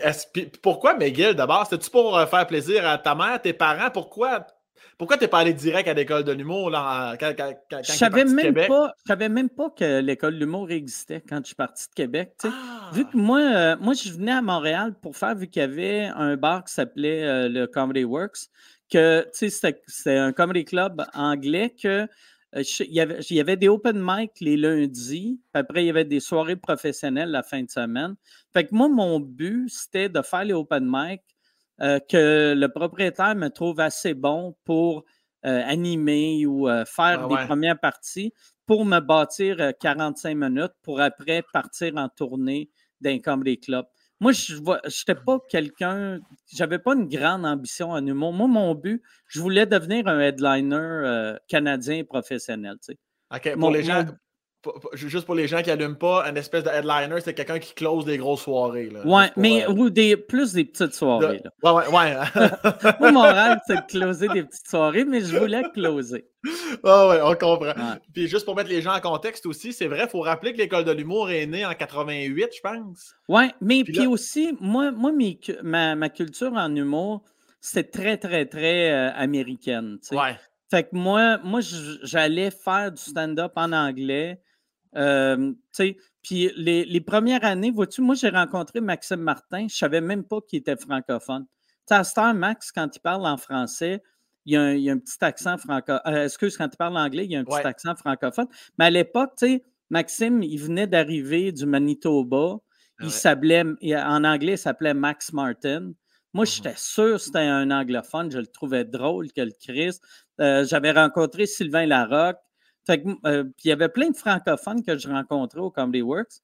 Speaker 1: pourquoi McGill d'abord? C'était-tu pour euh, faire plaisir à ta mère, tes parents? Pourquoi pourquoi t'es pas allé direct à l'école de l'humour là, quand, quand, quand
Speaker 2: je savais même pas, Je savais même pas que l'école de l'humour existait quand je suis parti de Québec. Vu que ah! moi, euh, moi, je venais à Montréal pour faire, vu qu'il y avait un bar qui s'appelait euh, le Comedy Works, que c'était un comedy club anglais que euh, il, y avait, il y avait des open mic les lundis, puis après, il y avait des soirées professionnelles la fin de semaine. Fait que moi, mon but, c'était de faire les open mic euh, que le propriétaire me trouve assez bon pour euh, animer ou faire des premières parties pour me bâtir 45 minutes pour après partir en tournée d'un comedy club. Moi, je n'étais pas quelqu'un, j'avais pas une grande ambition en humour. Moi, mon but, je voulais devenir un headliner euh, canadien professionnel.
Speaker 1: OK, pour les gens, juste pour les gens qui n'allument pas, un espèce de headliner, c'est quelqu'un qui close des grosses soirées. Là,
Speaker 2: ouais, mais ou des, plus des petites soirées.
Speaker 1: Ouais, ouais, ouais.
Speaker 2: Moi, mon rêve, c'est de closer des petites soirées, mais je voulais closer.
Speaker 1: Ah ouais, on comprend. Puis juste pour mettre les gens en contexte aussi, c'est vrai, il faut rappeler que l'école de l'humour est née en 88, je pense.
Speaker 2: Oui, mais puis, aussi, moi, moi ma, ma, culture en humour, c'est très, très, très euh, américaine. Ouais. Fait que moi, moi j'allais faire du stand-up en anglais Euh, puis les, les, premières années, vois-tu, moi, j'ai rencontré Maxime Martin. Je ne savais même pas qu'il était francophone. Tu sais, à Max, quand il parle en français, il y a un, petit accent francophone. Euh, excuse, quand il parle anglais, il y a un petit accent francophone. Mais à l'époque, tu sais, Maxime, il venait d'arriver du Manitoba. Il s'appelait, en anglais, il s'appelait Max Martin. Moi, mmh j'étais sûr que c'était un anglophone. Je le trouvais drôle que le Christ. Euh, j'avais rencontré Sylvain Larocque. Euh, puis il y avait plein de francophones que je rencontrais au Comedy Works.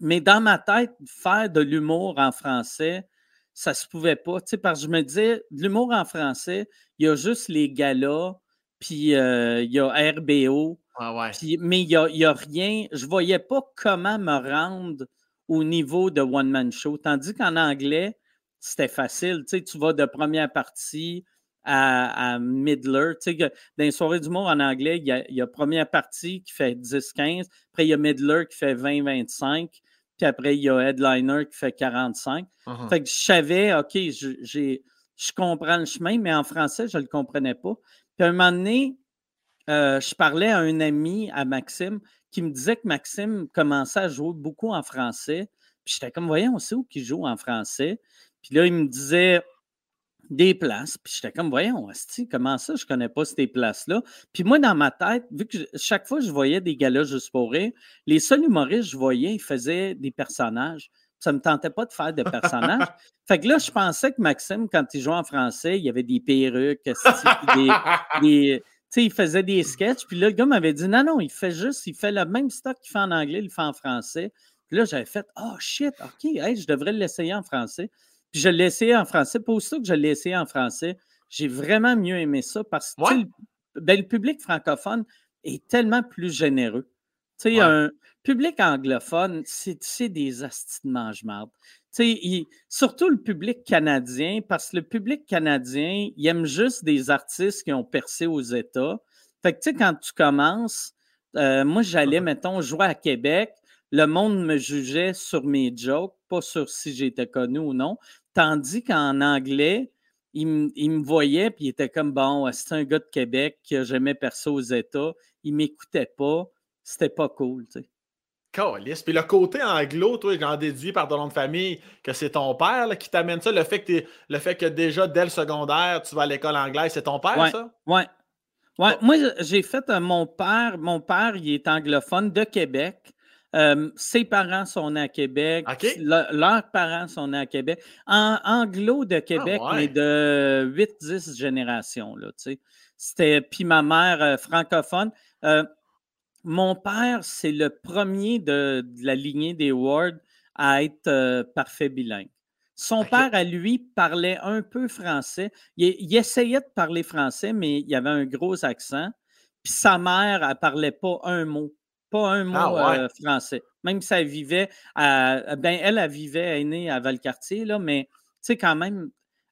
Speaker 2: Mais dans ma tête, faire de l'humour en français, ça se pouvait pas. Parce que je me disais, de l'humour en français, il y a juste les galas, puis euh, il y a RBO.
Speaker 1: Ah
Speaker 2: mais il n'y a, a, rien. Je ne voyais pas comment me rendre au niveau de One Man Show. Tandis qu'en anglais, c'était facile. Tu, tu vas de première partie à, à Midler. Tu sais, dans les soirées d'humour en anglais, il y, a, il y a première partie qui fait 10-15, après il y a Midler qui fait 20-25, puis après il y a Headliner qui fait 45. Uh-huh. Fait que je savais, OK, j'ai, je comprends le chemin, mais en français, je ne le comprenais pas. Puis à un moment donné, euh, je parlais à un ami, à Maxime, qui me disait que Maxime commençait à jouer beaucoup en français. Puis j'étais comme, voyons, on sait où qu'il joue en français? Puis là, il me disait des places. Puis j'étais comme, voyons, comment ça, je ne connais pas ces places-là? Puis moi, dans ma tête, vu que chaque fois que je voyais des gars-là juste pour rire, les seuls humoristes que je voyais, ils faisaient des personnages. Ça ne me tentait pas de faire des personnages. fait que là, je pensais que Maxime, quand il jouait en français, il y avait des perruques, des, des sais, il faisait des sketchs, puis là, le gars m'avait dit non, non, il fait juste, il fait le même stock qu'il fait en anglais, il le fait en français. Puis là, j'avais fait oh shit, OK, je devrais l'essayer en français. Puis je l'ai essayé en français. Pour ça que je l'ai essayé en français, j'ai vraiment mieux aimé ça parce que le, ben, le, public francophone est tellement plus généreux. Tu sais, un public anglophone, c'est des astis de mange-marde. Il, surtout le public canadien, parce que le public canadien, il aime juste des artistes qui ont percé aux États. Fait que, tu sais, quand tu commences, euh, moi, j'allais, mettons, jouer à Québec, le monde me jugeait sur mes jokes, pas sur si j'étais connu ou non. Tandis qu'en anglais, il, me voyait, puis il était comme, bon, c'est un gars de Québec qui a jamais percé aux États? Il m'écoutait pas. C'était pas cool, tu sais.
Speaker 1: Puis le côté anglo, toi, j'en déduis par ton nom de famille que c'est ton père qui t'amène ça. Le fait, que le fait que déjà dès le secondaire, tu vas à l'école anglaise, c'est ton père, ça?
Speaker 2: Oui. Ouais. Moi, j'ai fait euh, mon père. Mon père, il est anglophone de Québec. Euh, ses parents sont nés à Québec. leurs parents sont nés à Québec. En, anglo de ah, Québec, mais de 8-10 générations. Là, C'était, puis ma mère euh, francophone. Mon père, c'est le premier de, la lignée des Ward à être euh, parfait bilingue. Son père, à lui, parlait un peu français. Il, essayait de parler français, mais il avait un gros accent. Puis sa mère, elle parlait pas un mot. Pas un ah, mot euh, français. Même si elle vivait à. Ben, elle, elle vivait, elle est née à Valcartier, là, mais tu sais, quand même,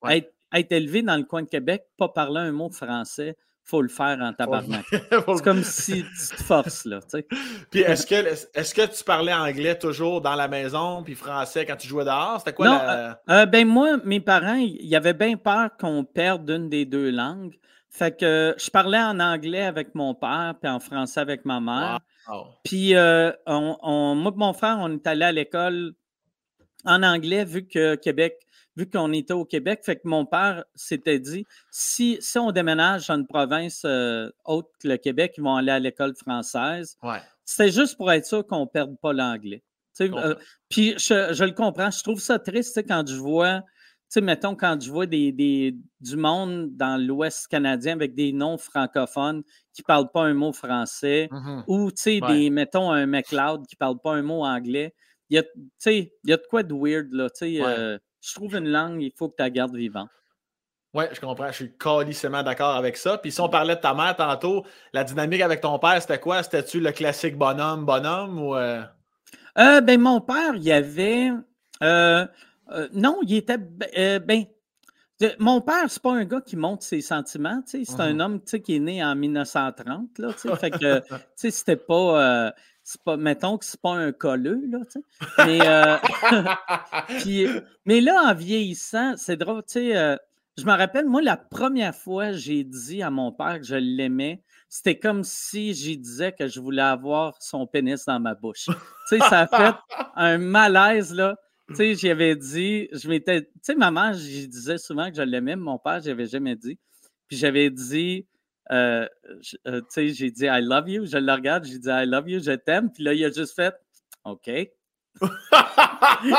Speaker 2: être, être élevée dans le coin de Québec, pas parler un mot français, faut le faire en tabarnak. c'est comme si tu te forces, là, tu sais.
Speaker 1: Puis est-ce que, est que tu parlais anglais toujours dans la maison, puis français quand tu jouais dehors? C'était quoi non,
Speaker 2: euh, euh, ben moi, mes parents, ils avaient bien peur qu'on perde une des deux langues. Fait que je parlais en anglais avec mon père, puis en français avec ma mère. Puis euh, on, moi et mon frère, on est allé à l'école en anglais, vu que Québec vu qu'on était au Québec, fait que mon père s'était dit si, si on déménage dans une province euh, autre que le Québec, ils vont aller à l'école française. C'était juste pour être sûr qu'on ne perde pas l'anglais. Euh, puis je, le comprends. Je trouve ça triste quand je vois, tu sais, mettons, quand je vois des, du monde dans l'Ouest canadien avec des noms francophones qui ne parlent pas un mot français, mm-hmm. ou, tu sais, des, mettons, un McLeod qui ne parle pas un mot anglais. Il y a, il y a de quoi de weird, là, tu sais. Euh, je trouve une langue, il faut que tu la gardes vivante.
Speaker 1: Oui, je comprends. Je suis calissement d'accord avec ça. Puis si on parlait de ta mère tantôt, la dynamique avec ton père, c'était quoi? C'était-tu le classique bonhomme, bonhomme ou. Euh?
Speaker 2: Euh, ben, mon père, il y avait. Euh, non, il était. ben, mon père, c'est pas un gars qui montre ses sentiments. C'est un mmh homme qui est né en 1930. Là, fait que c'était pas pas, mettons que c'est pas un colleux, là. Mais, euh, mais là, en vieillissant, c'est drôle, tu sais, euh, je me rappelle, moi, la première fois j'ai dit à mon père que je l'aimais, c'était comme si j'y disais que je voulais avoir son pénis dans ma bouche. ça a fait un malaise, là. Tu sais, j'avais dit, je m'étais, tu sais, maman, je disais souvent que je l'aimais, mon père, je n'avais jamais dit. Puis j'avais dit, euh, euh, tu sais, j'ai dit I love you, je le regarde, j'ai dit I love you, je t'aime. Puis là, il a juste fait OK.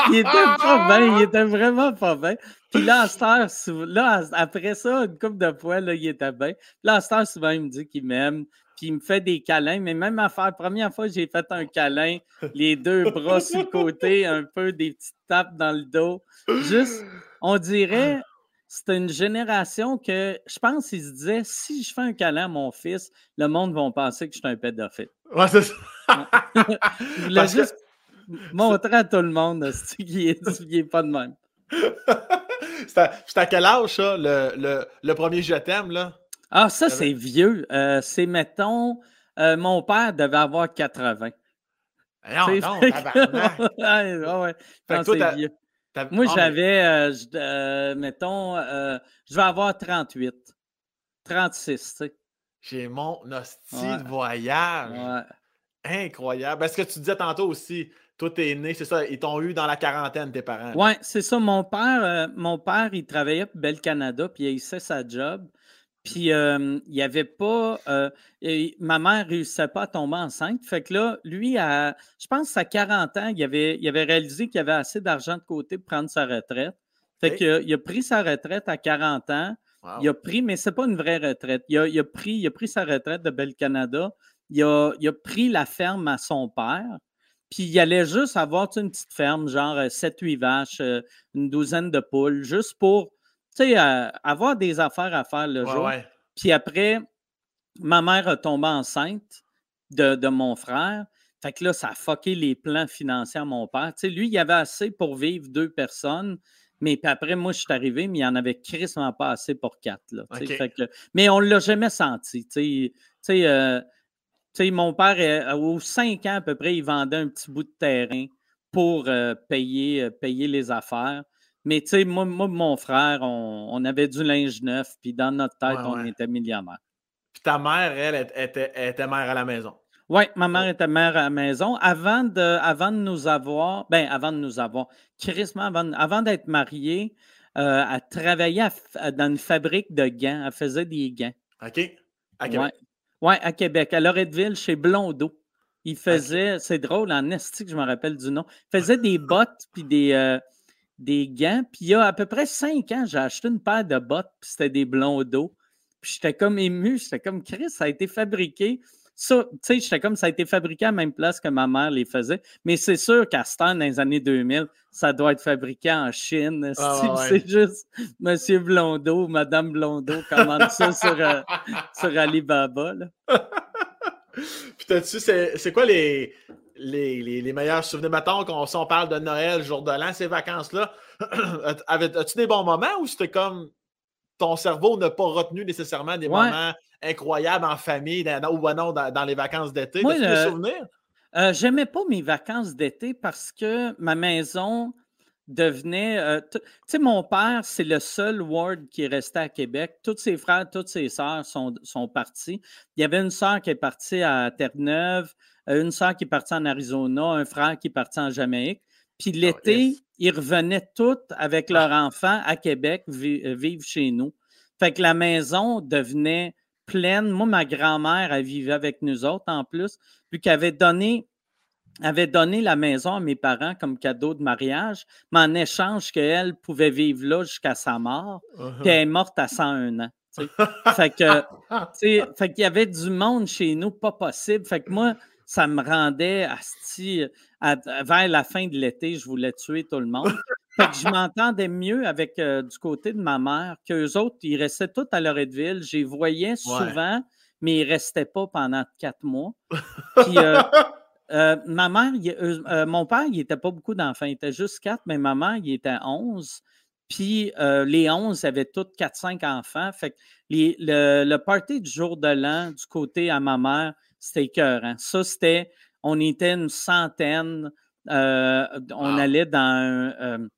Speaker 2: il était pas bien, il était vraiment pas bien. Puis là, à là, après ça, une couple de fois, là, il était bien. Là, à souvent, il me dit qu'il m'aime, puis il me fait des câlins. Mais même affaire, première fois, j'ai fait un câlin, les deux bras sur le côté, un peu des petites tapes dans le dos. Juste, on dirait, c'était une génération que je pense qu'ils se disaient si je fais un câlin à mon fils, le monde va penser que je suis un pédophile.
Speaker 1: Ouais, c'est ça.
Speaker 2: je voulais juste montrer à tout le monde qu'il n'est pas de même.
Speaker 1: C'était à quel âge, ça, le, le, le premier je t'aime, là?
Speaker 2: Ah, ça, c'est vieux. Euh, c'est, mettons, euh, mon père devait avoir 80.
Speaker 1: Non, non, tabarnak!
Speaker 2: ouais, ouais. vieux. Moi, ah, j'avais, euh, mettons, je vais avoir 38. 36, tu sais.
Speaker 1: J'ai mon hostie de voyage. Incroyable. Parce que tu disais tantôt aussi, toi, t'es né, c'est ça, ils t'ont eu dans la quarantaine, tes parents.
Speaker 2: Oui, c'est ça. Mon père, euh, mon père, il travaillait pour Bel Canada, puis il sait sa job. Puis euh, il n'y avait pas. Euh, ma mère ne réussissait pas à tomber enceinte. Fait que là, lui, à, je pense à 40 ans, il avait, il avait réalisé qu'il avait assez d'argent de côté pour prendre sa retraite. Fait que, il a pris sa retraite à 40 ans. Il a pris, mais ce n'est pas une vraie retraite. Il a, pris, il a pris sa retraite de Bel Canada. Il a, il a pris la ferme à son père. Puis il allait juste avoir une petite ferme, genre 7-8 euh, vaches, une douzaine de poules, juste pour euh, avoir des affaires à faire le jour. Puis après, ma mère a tombé enceinte de, mon frère. Fait que là, ça a fucké les plans financiers à mon père. lui, il y avait assez pour vivre deux personnes. Mais puis après, moi, je suis arrivé, mais il y en avait crissement pas assez pour quatre. Là, mais on ne l'a jamais senti. Sais, mon père, aux cinq ans à peu près, il vendait un petit bout de terrain pour euh, payer, euh, payer les affaires. Mais tu sais, moi, moi, mon frère, on, avait du linge neuf, puis dans notre tête, on était millionnaire.
Speaker 1: Puis ta mère, elle, était, était mère à la maison.
Speaker 2: Oui, ma mère était mère à la maison. Avant de, avant de nous avoir, ben avant de nous avoir, crissement, avant, avant d'être mariée, euh, elle travaillait dans une fabrique de gants. Elle faisait des gants.
Speaker 1: OK.
Speaker 2: Oui, à Québec, à Loretteville, chez Blondeau. Il faisait, c'est drôle, en estique, je me rappelle du nom. Il faisait des bottes puis des, euh, des gants. Puis il y a à peu près cinq ans, j'ai acheté une paire de bottes, puis c'était des Blondeau. Puis j'étais comme ému, j'étais comme Chris, ça a été fabriqué ça, tu sais, j'étais comme ça a été fabriqué à la même place que ma mère les faisait. Mais c'est sûr qu'à ce temps, dans les années 2000, ça doit être fabriqué en Chine. Ah, c'est juste M. Blondeau, Mme Blondeau commande ça sur, euh, sur Alibaba.
Speaker 1: Puis t'as-tu, c'est quoi les, les, les, meilleurs souvenirs? Mettons qu'on on parle de Noël, jour de l'an, ces vacances-là. As-tu des bons moments ou c'était comme ton cerveau n'a pas retenu nécessairement des moments incroyables en famille ou non, dans, les vacances d'été? Moi, le... souvenirs?
Speaker 2: Euh, j'aimais pas mes vacances d'été parce que ma maison devenait. Euh, tu sais, mon père, c'est le seul ward qui est resté à Québec. Tous ses frères, toutes ses sœurs sont, sont partis. Il y avait une sœur qui est partie à Terre-Neuve, une sœur qui est partie en Arizona, un frère qui est parti en Jamaïque. Puis ah, l'été, ils revenaient tous avec leurs enfants à Québec vivre chez nous. Fait que la maison devenait pleine. Moi, ma grand-mère, elle vivait avec nous autres en plus, puis qu'elle avait donné, avait donné la maison à mes parents comme cadeau de mariage, mais en échange qu'elle pouvait vivre là jusqu'à sa mort, uh-huh. puis elle est morte à 101 ans. fait que, fait qu'il y avait du monde chez nous, pas possible. Fait que moi, ça me rendait asti, vers la fin de l'été, je voulais tuer tout le monde. Fait que je m'entendais mieux avec euh, du côté de ma mère qu'eux autres, ils restaient tous à Loretteville. J'y voyais souvent, mais ils ne restaient pas pendant quatre mois. Puis, euh, euh, ma mère, mon père, il n'était pas beaucoup d'enfants. Il était juste quatre, mais ma mère, il était onze. Puis les onze avaient tous quatre, cinq enfants. Fait que le, le, party du jour de l'an, du côté à ma mère, c'était écœurant. Ça, c'était, on était une centaine. on allait dans un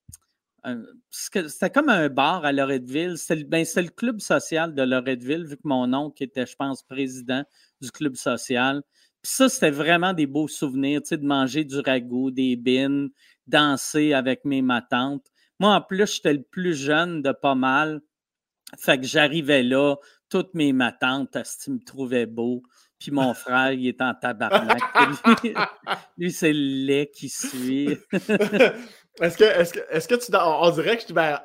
Speaker 2: c'était comme un bar à Loretteville. C'était ben, le club social de Loretteville, vu que mon oncle était, je pense, président du club social. Puis ça, c'était vraiment des beaux souvenirs, tu sais, de manger du ragoût, des bines, danser avec mes matantes. Moi, en plus, j'étais le plus jeune de pas mal. Fait que j'arrivais là, toutes mes matantes, elles me trouvaient beau. Puis mon frère, il est en tabarnak. lui, c'est le lait qui suit.
Speaker 1: est-ce que, est que, est que tu. On, dirait que ben,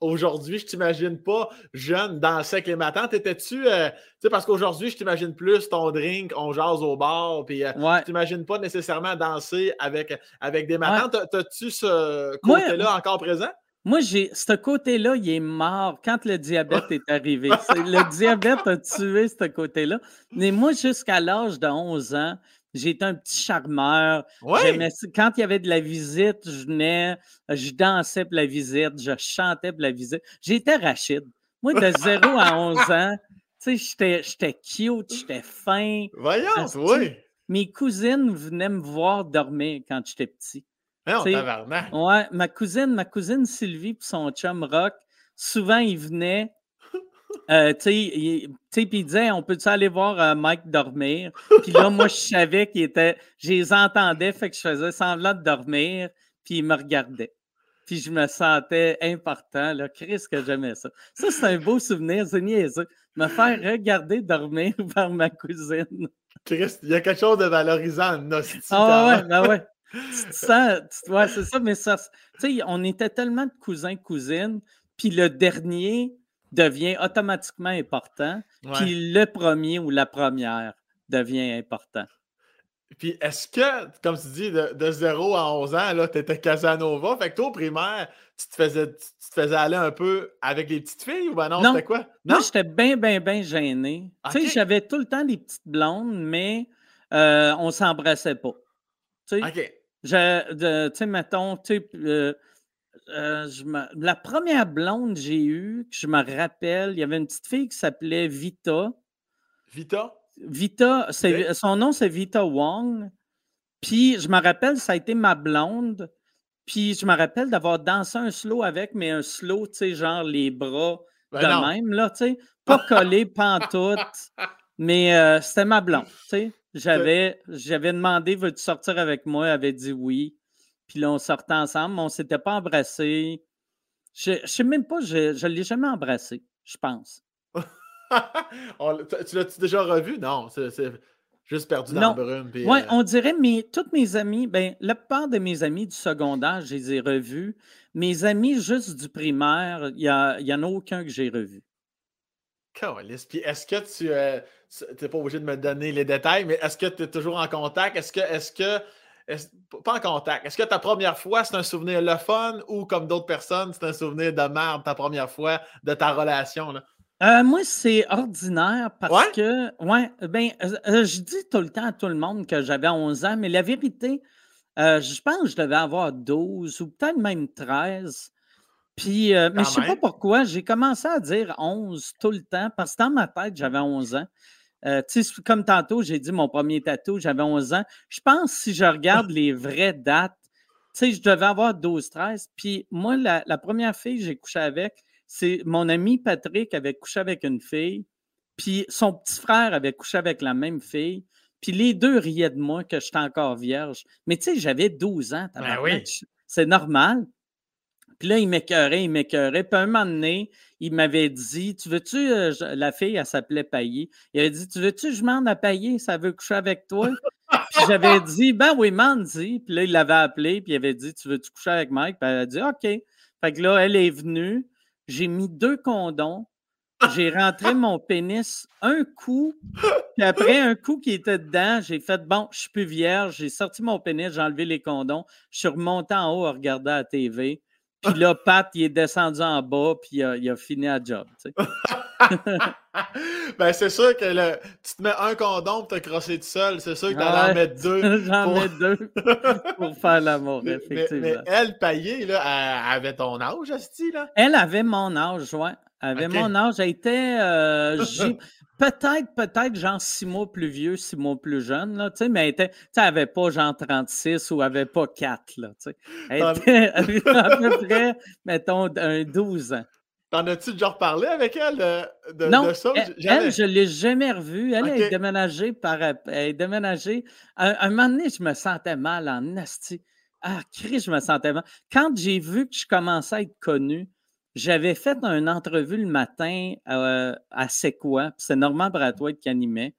Speaker 1: aujourd'hui, je t'imagine pas jeune danser avec les matantes. Étais-tu. Euh, tu sais, parce qu'aujourd'hui, je t'imagine plus ton drink, on jase au bar, puis euh, ouais. t'imagines pas nécessairement danser avec, avec des matantes. T'as-tu ce côté-là encore présent?
Speaker 2: Moi, j'ai ce côté-là, il est mort quand le diabète est arrivé. le diabète a tué ce côté-là. Mais moi, jusqu'à l'âge de 11 ans, j'étais un petit charmeur. Quand il y avait de la visite, je venais, je dansais pour la visite, je chantais pour la visite. J'étais Rachid. Moi, de 0 à 11 ans, tu sais, j'étais cute, j'étais fin.
Speaker 1: Voyons, oui.
Speaker 2: Mes cousines venaient me voir dormir quand j'étais petit.
Speaker 1: Non,
Speaker 2: ouais, ma cousine, ma cousine Sylvie et son chum Rock, souvent ils venaient. Euh, tu sais, puis ils disaient On peut-tu aller voir euh, Mike dormir? Puis là, moi, je savais qu'il était. Je les entendais, fait que je faisais semblant de dormir, puis ils me regardaient. Puis je me sentais important, là. Chris, que j'aimais ça. Ça, c'est un beau souvenir, c'est niaiseux. Me faire regarder dormir par ma cousine.
Speaker 1: Chris, il y a quelque chose de valorisant en
Speaker 2: Ah ouais, ben ouais ça, ouais, c'est ça, mais ça, tu sais, on était tellement de cousins-cousines, puis le dernier devient automatiquement important, puis le premier ou la première devient important.
Speaker 1: Puis est-ce que, comme tu dis, de, 0 à 11 ans, tu étais Casanova, fait que toi, au primaire, tu te, faisais, tu te faisais aller un peu avec les petites filles ou ben non, c'était quoi?
Speaker 2: Non, j'étais bien, bien, bien gêné. Tu sais, j'avais tout le temps des petites blondes, mais euh, on s'embrassait pas.
Speaker 1: OK.
Speaker 2: Tu sais, mettons, tu sais, euh, euh, la première blonde que j'ai eue, que je me rappelle, il y avait une petite fille qui s'appelait Vita.
Speaker 1: Vita?
Speaker 2: Vita, son nom c'est Vita Wong. Puis je me rappelle, ça a été ma blonde. Puis je me rappelle d'avoir dansé un slow avec, mais un slow, tu sais, genre les bras ben de même, là, tu sais. Pas collé, pantoute. mais euh, c'était ma blonde, tu sais. J'avais, j'avais demandé veux-tu sortir avec moi? Elle avait dit oui. Puis là, on sortait ensemble, mais on ne s'était pas embrassé. Je ne sais même pas, je ne l'ai jamais embrassé, je pense.
Speaker 1: tu l'as-tu déjà revu? Non, c'est juste perdu dans le brume.
Speaker 2: Oui, euh on dirait, mais toutes mes amis, ben, la plupart de mes amis du secondaire, je les ai revus. Mes amis juste du primaire, il n'y en a aucun que j'ai revu.
Speaker 1: Puis est-ce que tu. Euh, n'es pas obligé de me donner les détails, mais est-ce que tu es toujours en contact? Est-ce que. Est-ce que pas en contact. Est-ce que ta première fois, c'est un souvenir le fun ou comme d'autres personnes, c'est un souvenir de merde, ta première fois de ta relation? Là?
Speaker 2: Euh, moi, c'est ordinaire parce que, ouais, ben, euh, euh, je dis tout le temps à tout le monde que j'avais 11 ans, mais la vérité, je pense que je devais avoir 12 ou peut-être même 13. Puis, mais je ne sais pas pourquoi, j'ai commencé à dire 11 tout le temps parce que dans ma tête, j'avais 11 ans. Euh, comme tantôt, j'ai dit mon premier tatou, j'avais 11 ans. Je pense si je regarde les vraies dates, je devais avoir 12-13. Puis moi, la, première fille que j'ai couché avec, c'est mon ami Patrick avait couché avec une fille, puis son petit frère avait couché avec la même fille. Puis les deux riaient de moi que j'étais encore vierge. Mais tu sais, j'avais 12 ans.
Speaker 1: Ben oui.
Speaker 2: C'est normal. Puis là, il m'écœurait, il m'écœurait. Puis un moment donné, il m'avait dit Tu veux-tu, euh, la fille, elle s'appelait Paillé. Il avait dit Tu veux-tu, je demande à Paillé, ça veut coucher avec toi Puis j'avais dit Ben oui, m'en dit. Puis là, il l'avait appelé, puis il avait dit Tu veux-tu coucher avec Mike Puis elle a dit OK. Fait que là, elle est venue. J'ai mis deux condoms. J'ai rentré mon pénis un coup, puis après un coup qui était dedans, j'ai fait bon, je suis plus vierge, j'ai sorti mon pénis, j'ai enlevé les condoms, je suis remonté en haut à regarder la TV. Puis là, Pat, il est descendu en bas, puis il a, fini à job. Tu sais.
Speaker 1: ben, c'est sûr que le, tu te mets un condom pour te crosser tout seul. C'est sûr que t'en en mettre deux.
Speaker 2: J'en mets deux pour faire l'amour, effectivement.
Speaker 1: Mais, elle, Paillée, là, elle avait ton âge, Asti, là?
Speaker 2: Elle avait mon âge, ouais. Avait mon âge. Elle était, euh, peut-être, peut-être, genre six mois plus vieux, six mois plus jeune, là, tu sais, mais elle était, tu sais, elle avait pas genre 36 ou avait pas 4, là, tu sais. Elle était à peu près, mettons, un 12 ans.
Speaker 1: T'en as-tu déjà reparlé avec elle de, de,
Speaker 2: Non,
Speaker 1: de ça?
Speaker 2: elle, je ne l'ai jamais revue. Elle
Speaker 1: Ok.
Speaker 2: est déménagée par. Elle est déménagée. Un, un moment donné, je me sentais mal en asti. Ah, Chris, je me sentais mal. Quand j'ai vu que je commençais à être connu, j'avais fait une entrevue le matin euh, à C'est quoi? puis C'est Normand Brathwaite qui animait.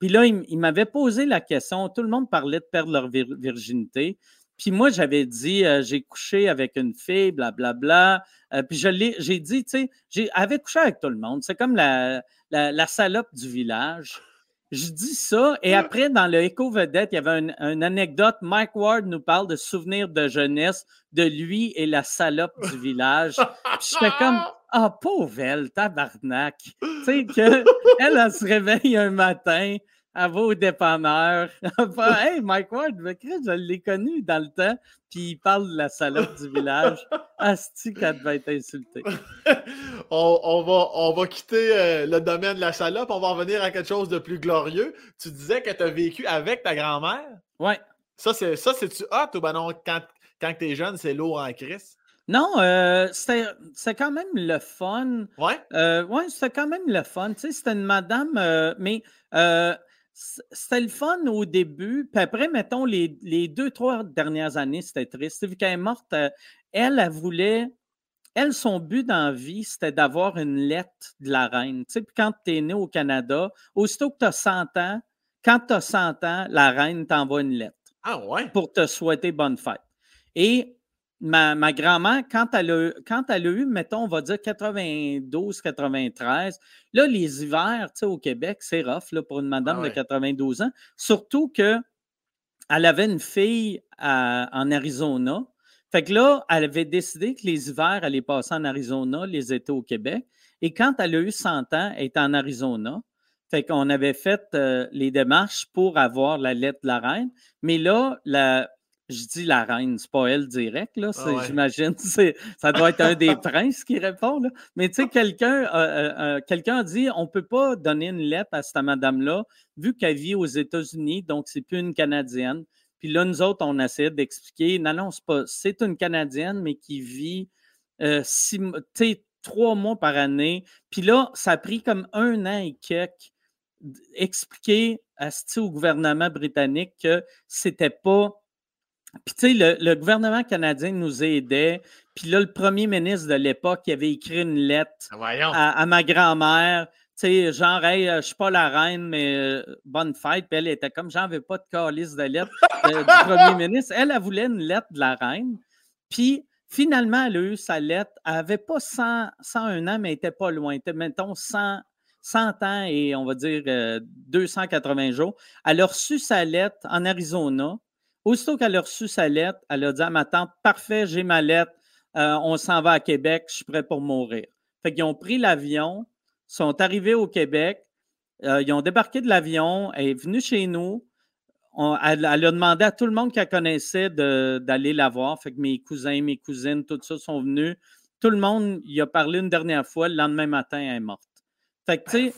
Speaker 2: Puis là, il, m'avait posé la question. Tout le monde parlait de perdre leur vir- virginité. Puis moi, j'avais dit, euh, j'ai couché avec une fille, blablabla. Euh, puis je l'ai, j'ai dit, tu sais, avait couché avec tout le monde. C'est comme la salope du village. Je dis ça, et après, dans le Écho Vedette, il y avait une, une anecdote. Mike Ward nous parle de souvenirs de jeunesse de lui et la salope du village. Puis j'étais comme, ah, pauvre elle, tabarnak. Tu sais, que elle, elle se réveille un matin, elle va au dépanneur. Hey, Mike Ward, Chris, je l'ai connu dans le temps, puis il parle de la salope du village. Asti qu'elle devait être insultée.
Speaker 1: on, on va, on va quitter euh, le domaine de la salope, on va revenir à quelque chose de plus glorieux. Tu disais que tu as vécu avec ta grand-mère.
Speaker 2: Ouais.
Speaker 1: Ça, c'est ça, c'est-tu hot ou ben non, quand, quand t'es jeune, c'est lourd en crise?
Speaker 2: Non, euh, c'était quand même le fun.
Speaker 1: Ouais?
Speaker 2: Euh, oui, c'était quand même le fun. Tu sais, c'était une madame, euh, mais euh, c'était le fun au début. Puis après, mettons, les, les deux, trois dernières années, c'était triste. Vu qu'elle est morte, euh, elle, elle voulait. Elle, son but dans la vie, c'était d'avoir une lettre de la reine. Tu sais, puis quand tu es né au Canada, aussitôt que tu as 100 ans, quand tu as 100 ans, la reine t'envoie une lettre
Speaker 1: Ah ouais?
Speaker 2: pour te souhaiter bonne fête. Et ma, ma grand-mère, quand elle, a, quand elle a eu, mettons, on va dire 92, 93, là, les hivers, tu sais, au Québec, c'est rough là, pour une madame
Speaker 1: Ah ouais.
Speaker 2: de 92 ans. Surtout que elle avait une fille à- en Arizona. Fait que là, elle avait décidé que les hivers allaient passer en Arizona, les étés au Québec. Et quand elle a eu 100 ans, elle était en Arizona. Fait qu'on avait fait euh, les démarches pour avoir la lettre de la reine. Mais là, la, je dis la reine, c'est pas elle direct, là.
Speaker 1: Ah ouais.
Speaker 2: J'imagine, ça doit être un des princes qui répond, là. Mais tu sais, quelqu'un euh, euh, euh, quelqu'un a dit on peut pas donner une lettre à cette madame-là, vu qu'elle vit aux États-Unis, donc c'est plus une Canadienne. Puis là, nous autres, on essaie d'expliquer non, non, c'est pas. C'est une Canadienne, mais qui vit euh, six, mo- tu sais, trois mois par année. Puis là, ça a pris comme un an et quelques d'expliquer à ce au gouvernement britannique que c'était pas. Puis, tu sais, le, le gouvernement canadien nous aidait. Puis là, le premier ministre de l'époque il avait écrit une lettre
Speaker 1: Ah,
Speaker 2: à, à ma grand-mère. Tu sais, genre, hey, euh, je suis pas la reine, mais euh, bonne fête. Puis elle était comme, j'en veux pas de calice de lettre euh, du premier ministre. Elle, elle voulait une lettre de la reine. Puis finalement, elle a eu sa lettre. Elle n'avait pas 100, 101 ans, mais elle était pas loin. Elle était, mettons, 100, 100 ans et on va dire euh, 280 jours. Elle a reçu sa lettre en Arizona. Aussitôt qu'elle a reçu sa lettre, elle a dit à ma tante Parfait, j'ai ma lettre, euh, on s'en va à Québec, je suis prêt pour mourir. Fait qu'ils ont pris l'avion, sont arrivés au Québec, euh, ils ont débarqué de l'avion, elle est venue chez nous. On- elle, elle a demandé à tout le monde qu'elle connaissait d'aller la voir. Fait que mes cousins, mes cousines, tout ça sont venus. Tout le monde y a parlé une dernière fois. Le lendemain matin, elle est morte. Fait que,
Speaker 1: Ben,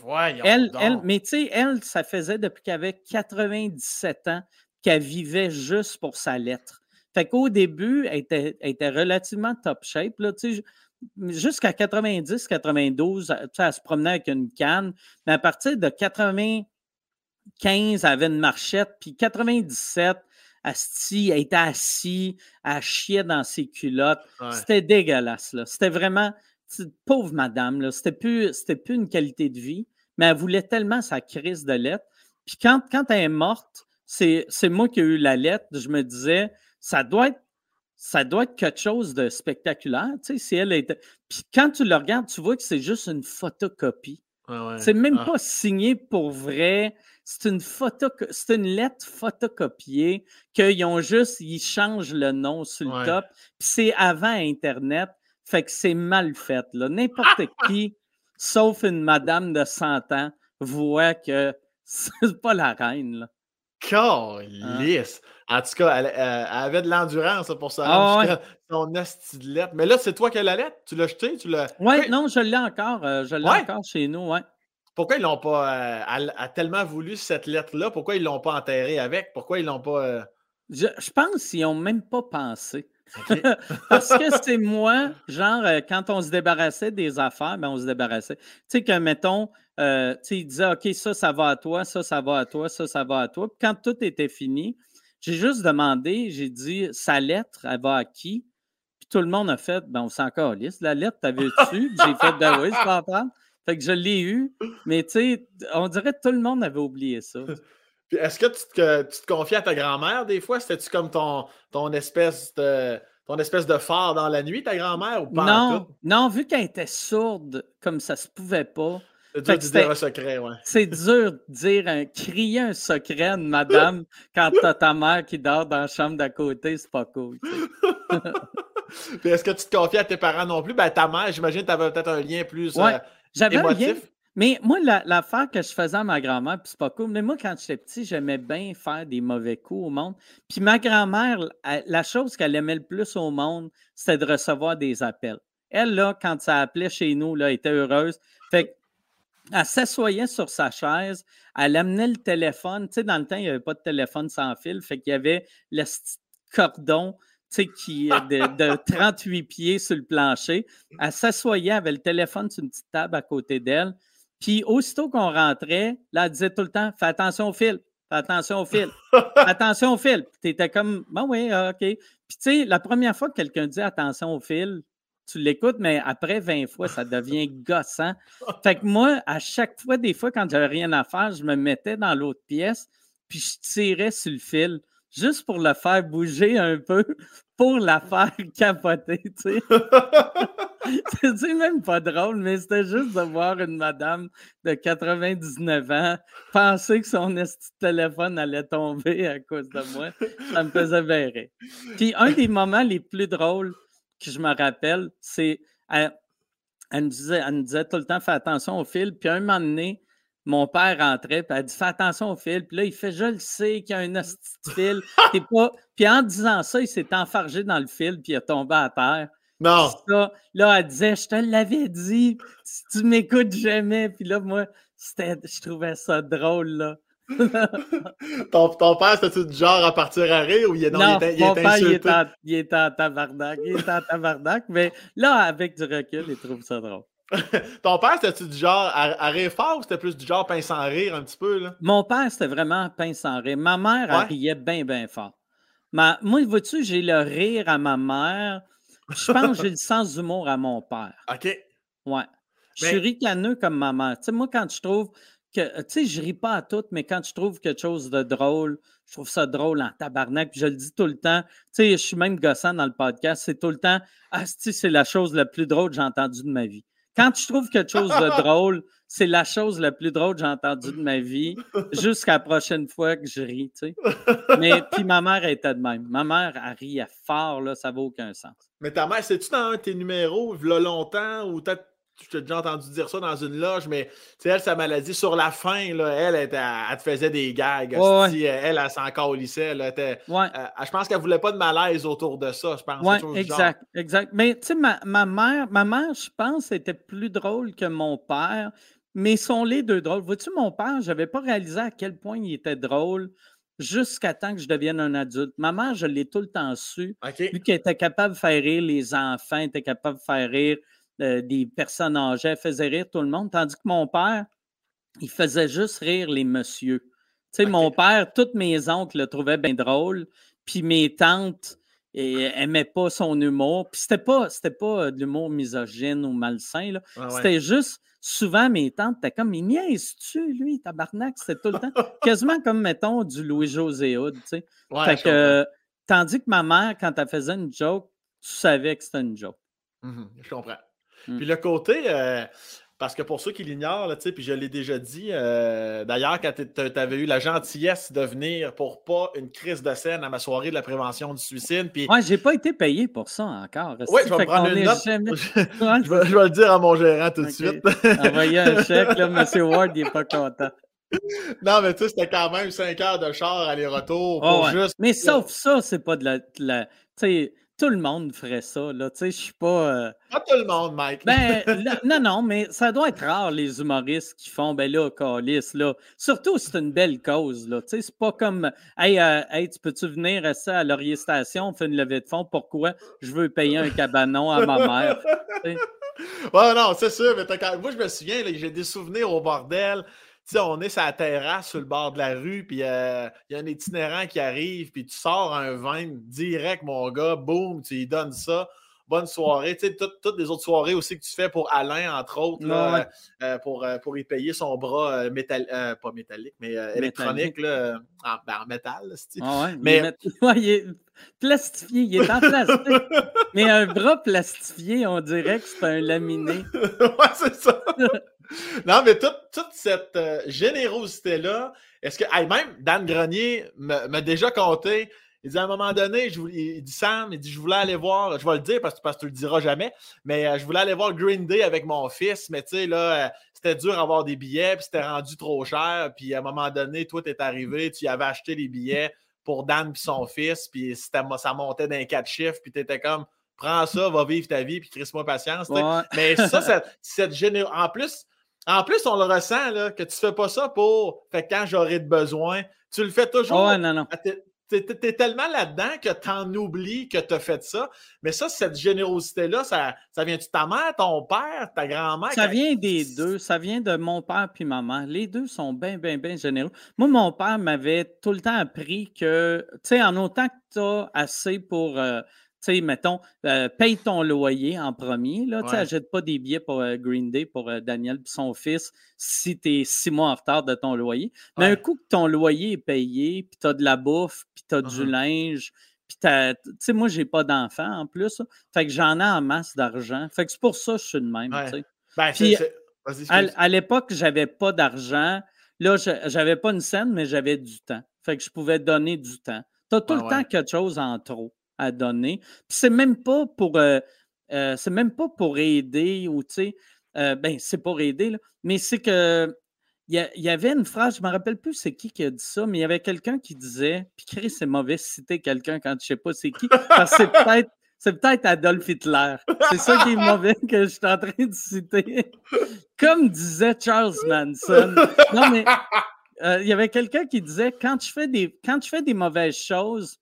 Speaker 2: elle, elle, mais tu sais, elle, ça faisait depuis qu'elle avait 97 ans qu'elle vivait juste pour sa lettre. Fait qu'au début, elle était, elle était relativement top shape. Là, tu sais, jusqu'à 90, 92, tu sais, elle se promenait avec une canne. Mais à partir de 95, elle avait une marchette. Puis 97, Asti, elle était assise, elle chiait dans ses culottes.
Speaker 1: Ouais.
Speaker 2: C'était dégueulasse. là. C'était vraiment. Pauvre madame, là. C'était plus, c'était plus une qualité de vie, mais elle voulait tellement sa crise de lettre. Puis quand, quand elle est morte, c'est, moi qui ai eu la lettre. Je me disais, ça doit être, ça doit être quelque chose de spectaculaire. Tu sais, si elle était. Puis quand tu le regardes, tu vois que c'est juste une photocopie.
Speaker 1: Ouais, ouais.
Speaker 2: C'est même
Speaker 1: Ah.
Speaker 2: pas signé pour vrai. C'est une photo, c'est une lettre photocopiée qu'ils ont juste, ils changent le nom sur le
Speaker 1: Ouais.
Speaker 2: top. Puis c'est avant Internet. Fait que c'est mal fait. là. N'importe qui, sauf une madame de 100 ans, voit que c'est pas la reine. Là.
Speaker 1: Calice! En tout cas, elle, avait de l'endurance pour ça. Ah, son lettre. Mais là, c'est toi qui as la lettre? Tu l'as jeté? Tu l'as...
Speaker 2: Oui, non, je l'ai encore. Euh, je l'ai encore chez nous, ouais.
Speaker 1: Pourquoi ils l'ont pas. Euh, elle a tellement voulu cette lettre-là. Pourquoi ils l'ont pas enterrée avec? Pourquoi ils l'ont pas. Euh,
Speaker 2: je, pense qu'ils n'ont même pas pensé. Parce que c'est moi, genre, quand on se débarrassait des affaires, ben on se débarrassait. Tu sais, que, mettons, euh, ils disaient, OK, ça, ça va à toi, ça, ça va à toi, ça, ça va à toi. Puis quand tout était fini, j'ai juste demandé, j'ai dit, sa lettre, elle va à qui? Puis tout le monde a fait, ben, on s'en calisse. La lettre, t'avais-tu? j'ai fait, ben oui, je peux en Fait que je l'ai eu. Mais tu sais, on dirait que tout le monde avait oublié ça.
Speaker 1: Puis est-ce que tu te, tu te, confies à ta grand-mère des fois? C'était-tu comme ton, ton espèce de ton espèce de phare dans la nuit, ta grand-mère, ou pas?
Speaker 2: Non, non, vu qu'elle était sourde, comme ça se pouvait pas,
Speaker 1: c'est dur de dire un secret, ouais.
Speaker 2: C'est dur de dire, un, crier un secret de madame quand t'as ta mère qui dort dans la chambre d'à côté, c'est pas cool.
Speaker 1: est-ce que tu te confies à tes parents non plus? Ben, ta mère, j'imagine que tu avais peut-être un lien plus ouais, euh, j'avais Un lien,
Speaker 2: mais moi, l'affaire que je faisais à ma grand-mère, puis c'est pas cool, mais moi, quand j'étais petit, j'aimais bien faire des mauvais coups au monde. Puis ma grand-mère, la chose qu'elle aimait le plus au monde, c'était de recevoir des appels. Elle, là, quand ça appelait chez nous, là, elle était heureuse. Fait elle s'assoyait sur sa chaise, elle amenait le téléphone. Tu sais, dans le temps, il n'y avait pas de téléphone sans fil, fait qu'il y avait le cordon tu sais, qui de, de 38 pieds sur le plancher. Elle s'assoyait, avait le téléphone sur une petite table à côté d'elle. Puis aussitôt qu'on rentrait, là, elle disait tout le temps Fais attention au fil, fais attention au fil, attention au fil. Puis tu étais comme Bon, oui, ah, OK. Puis tu sais, la première fois que quelqu'un dit attention au fil, tu l'écoutes, mais après 20 fois, ça devient gossant. Fait que moi, à chaque fois, des fois, quand j'avais rien à faire, je me mettais dans l'autre pièce, puis je tirais sur le fil, juste pour le faire bouger un peu, pour la faire capoter, tu sais. c'est même pas drôle, mais c'était juste de voir une madame de 99 ans penser que son téléphone allait tomber à cause de moi. Ça me faisait verrer. Puis un des moments les plus drôles, que je me rappelle, c'est elle, elle, me disait, elle disait tout le temps fais attention au fil. Puis un moment donné, mon père rentrait, puis elle dit Fais attention au fil. Puis là, il fait Je le sais qu'il y a un fil. pas... Puis en disant ça, il s'est enfargé dans le fil, puis il est tombé à terre.
Speaker 1: Non.
Speaker 2: là, elle disait Je te l'avais dit, si tu m'écoutes jamais. Puis là, moi, je trouvais ça drôle, là.
Speaker 1: ton, ton, père, c'était-tu du genre à partir à rire ou il, est,
Speaker 2: non, il il mon père, il en, il était en tabarnak. Il était en tabarnak, mais là, avec du recul, il trouve ça drôle.
Speaker 1: ton père, c'était-tu du genre à, rire fort ou c'était plus du genre pince sans rire un petit peu? Là?
Speaker 2: Mon père, c'était vraiment pince sans rire. Ma mère, elle riait bien, bien fort. Ma, moi, vois-tu, j'ai le rire à ma mère. Je pense que j'ai le sens d'humour à mon père.
Speaker 1: OK.
Speaker 2: Ouais. Je suis ricaneux comme ma mère. Tu sais, moi, quand je trouve que, tu sais, je ris pas à tout, mais quand je trouve quelque chose de drôle, je trouve ça drôle en tabarnak. Puis je le dis tout le temps. Tu sais, je suis même gossant dans le podcast. C'est tout le temps, ah, c'est la chose la plus drôle que j'ai entendue de ma vie. Quand je trouve quelque chose de drôle, c'est la chose la plus drôle que j'ai entendue de ma vie, jusqu'à la prochaine fois que je ris, tu sais. Mais puis ma mère était de même. Ma mère, elle riait fort, là, ça vaut aucun sens.
Speaker 1: Mais ta mère, c'est-tu dans un de tes numéros, il y a longtemps, ou peut-être tu as déjà entendu dire ça dans une loge, mais elle, sa maladie, sur la fin, là, elle, elle, te faisait des gags. Elle, elle, s'en lycée. Elle était, ouais. Euh, je pense qu'elle ne voulait pas de malaise autour de ça. Je pense.
Speaker 2: Exact, exact. Mais tu sais, ma, ma, mère, ma mère, je pense, était plus drôle que mon père, mais sont les deux drôles. Vois-tu, mon père, je n'avais pas réalisé à quel point il était drôle jusqu'à temps que je devienne un adulte. Ma mère, je l'ai tout le temps su. Vu qu'elle était capable de faire rire les enfants, était capable de faire rire euh, des personnes âgées, faisait rire tout le monde, tandis que mon père, il faisait juste rire les messieurs. Tu sais, mon père, tous mes oncles le trouvaient bien drôle, puis mes tantes n'aimaient pas son humour. Puis c'était pas, c'était pas de l'humour misogyne ou malsain, là. c'était juste, souvent mes tantes étaient comme, mais niaise-tu, lui, tabarnak, c'était tout le temps. Quasiment comme, mettons, du Louis-José Hood, tu sais. fait que, tandis que ma mère, quand elle faisait une joke, tu savais que c'était une joke.
Speaker 1: Mmh je comprends. Mmh. Puis le côté, euh, parce que pour ceux qui l'ignorent, puis je l'ai déjà dit, euh, d'ailleurs, quand tu avais eu la gentillesse de venir pour pas une crise de scène à ma soirée de la prévention du suicide. Puis...
Speaker 2: Ouais, j'ai pas été payé pour ça encore.
Speaker 1: Oui, je vais prendre une note. je, vais, le dire à mon gérant tout de suite.
Speaker 2: Envoyez un chèque, là, M. Ward, il n'est pas content.
Speaker 1: non, mais tu sais, c'était quand même 5 heures de char aller-retour
Speaker 2: Ah
Speaker 1: pour
Speaker 2: ouais.
Speaker 1: juste.
Speaker 2: Mais sauf ça, c'est pas de la. la- tu sais, tout le monde ferait ça, là. Tu sais, je suis pas. euh,
Speaker 1: Pas tout le monde, Mike.
Speaker 2: Ben, là, non, non, mais ça doit être rare, les humoristes qui font, ben là, calice, là. Surtout si c'est une belle cause, là. Tu sais, c'est pas comme, hey, euh, hey, tu peux-tu venir à ça à Laurier Station, on fait une levée de fonds, pourquoi? Je veux payer un cabanon à ma mère? tu sais.
Speaker 1: Ouais, non, c'est sûr. Mais quand- moi, je me souviens, j'ai des souvenirs au bordel. On est sur la terrasse sur le bord de la rue, puis euh, il y a un itinérant qui arrive, puis tu sors un vin direct, mon gars, boum, tu lui donnes ça. Bonne soirée. Tu sais, toutes, toutes les autres soirées aussi que tu fais pour Alain, entre autres, là,
Speaker 2: Ouais.
Speaker 1: euh, pour, euh, pour y payer son bras euh, métal, euh, pas métallique, mais euh, électronique, là, euh, en, ben, en métal. là.
Speaker 2: Ah ouais,
Speaker 1: Mais-
Speaker 2: mais... ouais, il est plastifié, il est en plastique. mais un bras plastifié, on dirait que c'est un laminé.
Speaker 1: ouais, c'est ça. non, mais toute, toute cette euh, générosité-là, est-ce que. hey, même Dan Grenier m'a déjà compté. Il dit à un moment donné, je voulais- il dit Sam, il dit je voulais aller voir, je vais le dire parce que, parce que tu le diras jamais, mais euh, je voulais aller voir Green Day avec mon fils, mais tu sais, là, euh, c'était dur d'avoir des billets, puis c'était rendu trop cher, puis à un moment donné, toi, t'es arrivé, tu y avais acheté les billets pour Dan puis son fils, puis ça montait d'un quatre chiffres, puis t'étais comme prends ça, va vivre ta vie, puis crisse-moi patience.
Speaker 2: Ouais.
Speaker 1: Mais ça, cette, cette géné- En plus, en plus, on le ressent, là, que tu fais pas ça pour. Fait que quand j'aurai de besoin, tu le fais toujours.
Speaker 2: Ouais, non, non.
Speaker 1: Ah, t'es- t'es tellement là-dedans que t'en oublies que t'as fait ça. Mais ça, cette générosité-là, ça, ça vient de ta mère, ton père, ta grand-mère?
Speaker 2: Ça
Speaker 1: quand-
Speaker 2: vient des deux. Ça vient de mon père puis maman. Les deux sont bien, bien, bien généreux. Moi, mon père m'avait tout le temps appris que, tu sais, en autant que tu as assez pour, euh, tu sais, mettons, euh, paye ton loyer en premier. Là, tu
Speaker 1: Ouais.
Speaker 2: achète pas des billets pour euh, Green Day pour euh, Daniel et son fils si tu es six mois en retard de ton loyer. Mais
Speaker 1: Ouais.
Speaker 2: un coup que ton loyer est payé, puis tu as de la bouffe, puis tu as du
Speaker 1: Mhm.
Speaker 2: linge, puis t'as- tu sais, moi, j'ai pas d'enfant en plus. Fait que j'en ai en masse d'argent. Fait que c'est pour ça que je suis de même.
Speaker 1: Ouais.
Speaker 2: tu.
Speaker 1: Ben,
Speaker 2: À, l'époque, j'avais pas d'argent. Là, je- j'avais pas une scène, mais j'avais du temps. Fait que je pouvais donner du temps. Tu as tout le temps quelque chose en trop à donner. Puis c'est même pas pour euh, euh, c'est même pas pour aider ou tu sais, euh, ben c'est pour aider, là, mais c'est que il y, avait une phrase, je me rappelle plus c'est qui qui a dit ça, mais il y avait quelqu'un qui disait, puis Chris, c'est mauvais citer quelqu'un quand je sais pas c'est qui, parce que c'est peut-être peut-être Adolf Hitler. C'est ça qui est mauvais que je suis en train de citer. Comme disait Charles Manson. Non, mais il y avait quelqu'un qui disait quand tu fais des, quand tu fais des mauvaises choses,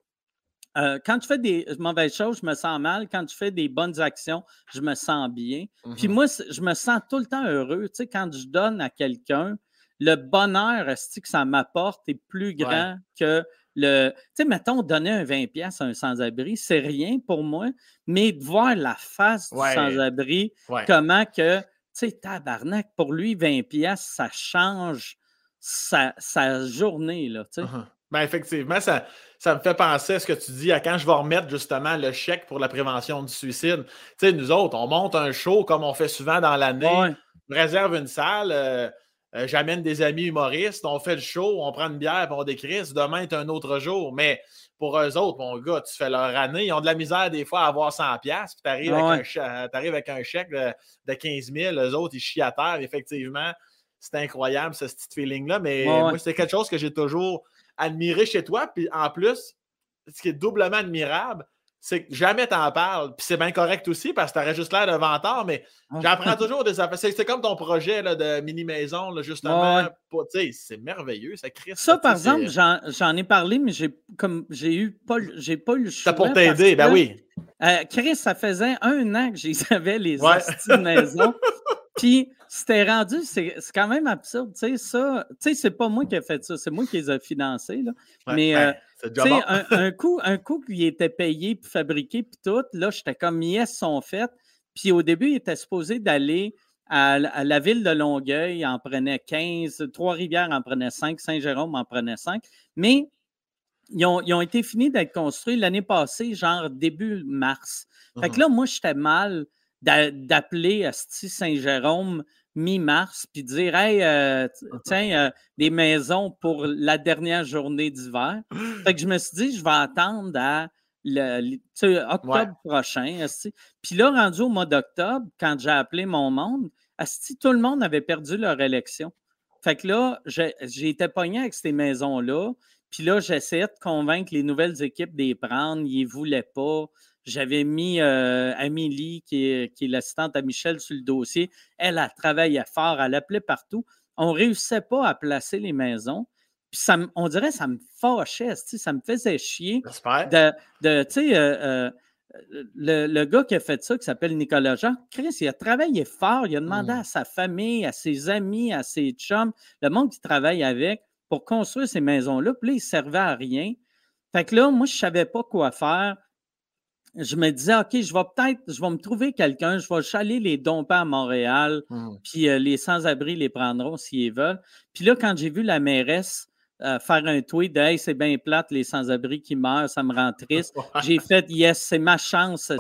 Speaker 2: euh, quand tu fais des mauvaises choses, je me sens mal. Quand tu fais des bonnes actions, je me sens bien. Puis
Speaker 1: Mhm.
Speaker 2: moi, je me sens tout le temps heureux. Tu sais, quand je donne à quelqu'un, le bonheur que ça m'apporte est plus grand que le. Tu sais, mettons, donner un 20$ à un sans-abri, c'est rien pour moi, mais de voir la face
Speaker 1: Ouais.
Speaker 2: du sans-abri,
Speaker 1: Ouais.
Speaker 2: comment que, tu sais, tabarnak, pour lui, 20$, ça change sa, sa journée, là, tu sais.
Speaker 1: Mhm. Ben, effectivement, ça, ça me fait penser à ce que tu dis, à quand je vais remettre justement le chèque pour la prévention du suicide. Tu sais, nous autres, on monte un show comme on fait souvent dans l'année,
Speaker 2: Ouais.
Speaker 1: on réserve une salle, euh, euh, j'amène des amis humoristes, on fait le show, on prend une bière, puis on décrit. Demain est un autre jour. Mais pour eux autres, mon gars, tu fais leur année, ils ont de la misère des fois à avoir 100$, puis tu arrives,
Speaker 2: Ah ouais.
Speaker 1: avec, un cha- t'arrives avec un chèque de, de 15 000, eux autres, ils chient à terre. Effectivement, c'est incroyable, ce petit feeling-là. Mais
Speaker 2: ouais.
Speaker 1: moi, c'est quelque chose que j'ai toujours admiré chez toi. Puis en plus, ce qui est doublement admirable, c'est que jamais t'en parles. Puis c'est bien correct aussi parce que t'aurais juste l'air de vantard, mais j'apprends toujours des affaires. C'est comme ton projet là, de mini-maison, justement.
Speaker 2: Ouais,
Speaker 1: C'est merveilleux, ça crée
Speaker 2: Ça, par exemple, j'en, ai parlé, mais j'ai comme j'ai eu pas, pas eu le choix.
Speaker 1: C'est pour t'aider, ben oui.
Speaker 2: euh, Chris, ça faisait un an que j'avais les
Speaker 1: Ouais.
Speaker 2: maison. Puis c'était rendu, c'est, quand même absurde. Tu sais, ça, tu sais, c'est pas moi qui ai fait ça, c'est moi qui les ai financés. Là.
Speaker 1: Ouais,
Speaker 2: mais,
Speaker 1: ben,
Speaker 2: euh, Tu sais,
Speaker 1: bon.
Speaker 2: un, un coup, un coup qui était payé, puis fabriqué, puis tout, là, j'étais comme yes, sont faits. Puis au début, il était supposé d'aller à, la- à la ville de Longueuil, en prenait 15, Trois-Rivières en prenait 5, Saint-Jérôme en prenait 5. Mais ils ont, ils ont été finis d'être construits l'année passée, genre début mars. Fait que
Speaker 1: Mhm.
Speaker 2: là, moi, j'étais mal d'appeler Asti Saint-Jérôme mi-mars puis dire Hey, euh, t- tiens, euh, des maisons pour la dernière journée d'hiver. Fait que je me suis dit, je vais attendre à le, le- octobre prochain. asti. Puis là, rendu au mois d'octobre, quand j'ai appelé mon monde, asti, tout le monde avait perdu leur élection. Fait que là, j'ai été pogné avec ces maisons-là. Puis là, j'essayais de convaincre les nouvelles équipes de les prendre. Ils ne voulaient pas. J'avais mis euh, Amélie, qui est, qui est l'assistante à Michel, sur le dossier. Elle, a travaillé fort, elle appelait partout. On ne réussissait pas à placer les maisons. Puis ça, on dirait que ça me fâchait, ça me faisait chier. De, de euh, euh, le, le, gars qui a fait ça, qui s'appelle Nicolas Jean, Chris, il a travaillé fort, il a demandé mmh. à sa famille, à ses amis, à ses chums, le monde qui travaille avec, pour construire ces maisons-là. Puis là, il ne servait à rien. Fait que là, moi, je ne savais pas quoi faire. Je me disais, OK, je vais peut-être, je vais me trouver quelqu'un, je vais chaler les domper à Montréal, mmh. puis euh, les sans-abri les prendront s'ils veulent. Puis là, quand j'ai vu la mairesse euh, faire un tweet de Hey, c'est bien plate, les sans-abri qui meurent, ça me rend triste. J'ai fait Yes, c'est ma chance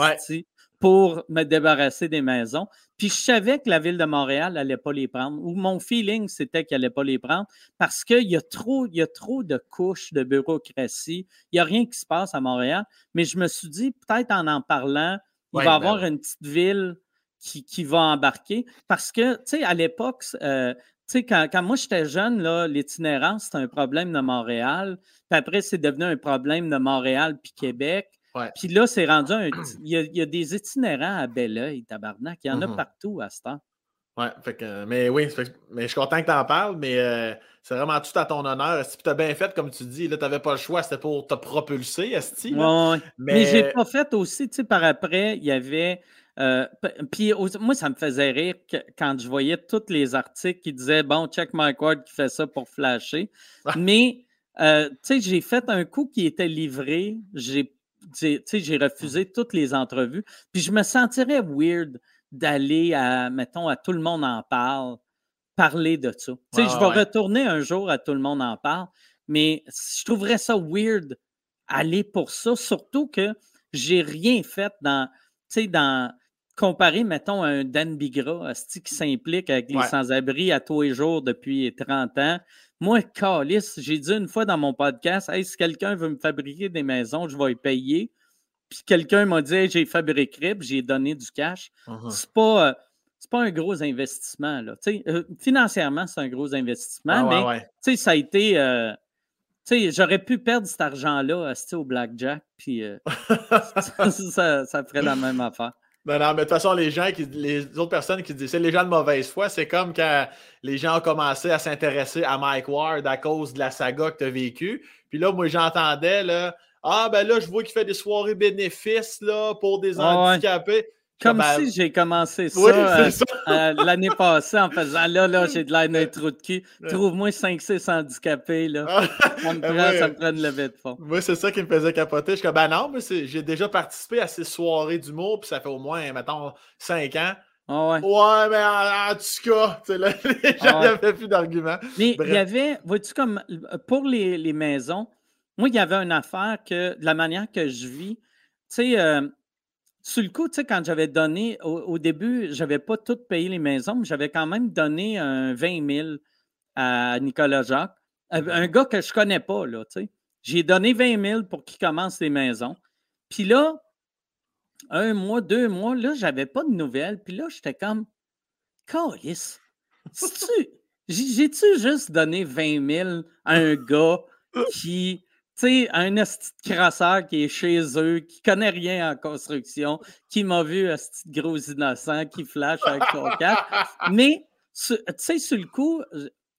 Speaker 2: pour me débarrasser des maisons. Puis je savais que la ville de Montréal n'allait pas les prendre, ou mon feeling, c'était qu'elle n'allait pas les prendre, parce qu'il y, a trop, il y a trop de couches de bureaucratie. Il n'y a rien qui se passe à Montréal. Mais je me suis dit, peut-être en en parlant, il va y ben avoir une petite ville qui, qui, va embarquer. Parce que, tu sais, à l'époque, euh, tu sais, quand, moi j'étais jeune, l'itinérance, c'était un problème de Montréal. Puis après, c'est devenu un problème de Montréal puis Québec. Puis là, c'est rendu un. Il y, a, des itinérants à Belleuil, tabarnak. Il y en a mm-hmm. partout à ce temps.
Speaker 1: Oui, mais oui, mais je suis content que tu en parles, mais euh, c'est vraiment tout à ton honneur. Si tu as bien fait, comme tu dis, là, tu n'avais pas le choix, c'était pour te propulser, Esti.
Speaker 2: Oui, mais, mais j'ai pas fait aussi, tu sais, par après, il y avait euh, puis moi, ça me faisait rire quand je voyais tous les articles qui disaient Bon, check Mike Ward qui fait ça pour flasher. Mais, euh, tu sais, j'ai fait un coup qui était livré. J'ai j'ai refusé toutes les entrevues. Puis je me sentirais weird d'aller à, mettons, à Tout le monde en parle, parler de ça. Je vais retourner un jour à Tout le monde en parle, mais je trouverais ça weird aller pour ça, surtout que j'ai rien fait dans, tu sais, dans, comparer, mettons, un Dan Bigra qui s'implique avec les sans-abri à tous les jours depuis 30 ans. Moi, Calis, j'ai dit une fois dans mon podcast, hey, si quelqu'un veut me fabriquer des maisons, je vais y payer. Puis quelqu'un m'a dit, j'ai fabriqué, j'ai donné du cash. Uh-huh. C'est pas. Euh, pas un gros investissement. Là. Euh, financièrement, c'est un gros investissement, mais ça a été. Euh, j'aurais pu perdre cet argent-là au blackjack, puis ça, ça, ferait la même affaire.
Speaker 1: Non, non, mais de toute façon, les gens qui, les autres personnes qui disent c'est les gens de mauvaise foi, c'est comme quand les gens ont commencé à s'intéresser à Mike Ward à cause de la saga que tu as vécue. Puis là, moi, j'entendais, là, ah, ben là, je vois qu'il fait des soirées bénéfices, là, pour des handicapés.
Speaker 2: Comme si j'ai commencé ça, euh, euh, l'année passée en faisant là, là, j'ai de l'air d'un trou de cul. Trouve-moi 5-6 handicapés. Là. ça, me prend, ça me prend une levée de fond.
Speaker 1: Moi, c'est ça qui me faisait capoter. Je suis comme, ben non, j'ai déjà participé à ces soirées d'humour, puis ça fait au moins, mettons, 5 ans.
Speaker 2: Ah ouais.
Speaker 1: ouais. mais en, tout cas, là, j'en avais plus d'arguments.
Speaker 2: Mais il y avait, vois-tu, comme pour les, les, maisons, moi, il y avait une affaire que, de la manière que je vis, tu sais, euh, sur le coup, tu sais, quand j'avais donné, au, début, je n'avais pas tout payé les maisons, mais j'avais quand même donné un 20 000 à Nicolas Jacques, euh, un gars que je ne connais pas, là, tu sais. J'ai donné 20 000 pour qu'il commence les maisons. Puis là, un mois, deux mois, là, j'avais pas de nouvelles. Puis là, j'étais comme, Calice, j'ai-tu juste donné 20 000 à un gars qui tu sais, un esti crasseur qui est chez eux, qui connaît rien en construction, qui m'a vu esti gros innocent, qui flash avec son casque. Mais, tu sais, sur le coup,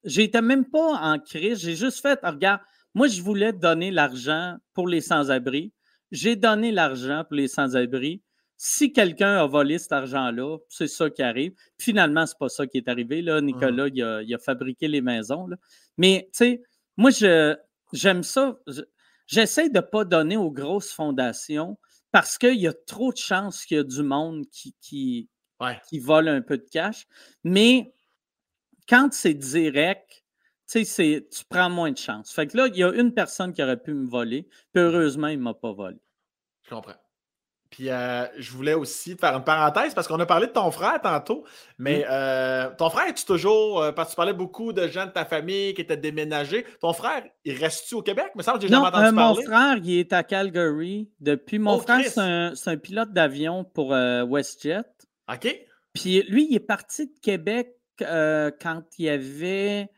Speaker 2: j'étais même pas en crise. J'ai juste fait, regarde, moi, je voulais donner l'argent pour les sans-abri. J'ai donné l'argent pour les sans-abri. Si quelqu'un a volé cet argent-là, c'est ça qui arrive. Finalement, c'est pas ça qui est arrivé. Là. Nicolas, il, a, il, a, fabriqué les maisons. Là. Mais, tu sais, moi, je, j'aime ça. J'essaie de ne pas donner aux grosses fondations parce qu'il y a trop de chances qu'il y a du monde qui, qui, qui vole un peu de cash. Mais quand c'est direct, tu prends moins de chance. Fait que là, il y a une personne qui aurait pu me voler, puis heureusement, il ne m'a pas volé.
Speaker 1: Je comprends. Puis euh, je voulais aussi faire une parenthèse parce qu'on a parlé de ton frère tantôt, mais euh, ton frère, es-tu toujours, euh, parce que tu parlais beaucoup de gens de ta famille qui étaient déménagés, ton frère, il reste-tu au Québec? Mais ça, j'ai jamais entendu
Speaker 2: parler. Mon frère, il est à Calgary depuis. Mon oh, frère, c'est un, pilote d'avion pour WestJet.
Speaker 1: OK.
Speaker 2: Puis lui, il est parti de Québec quand il y avait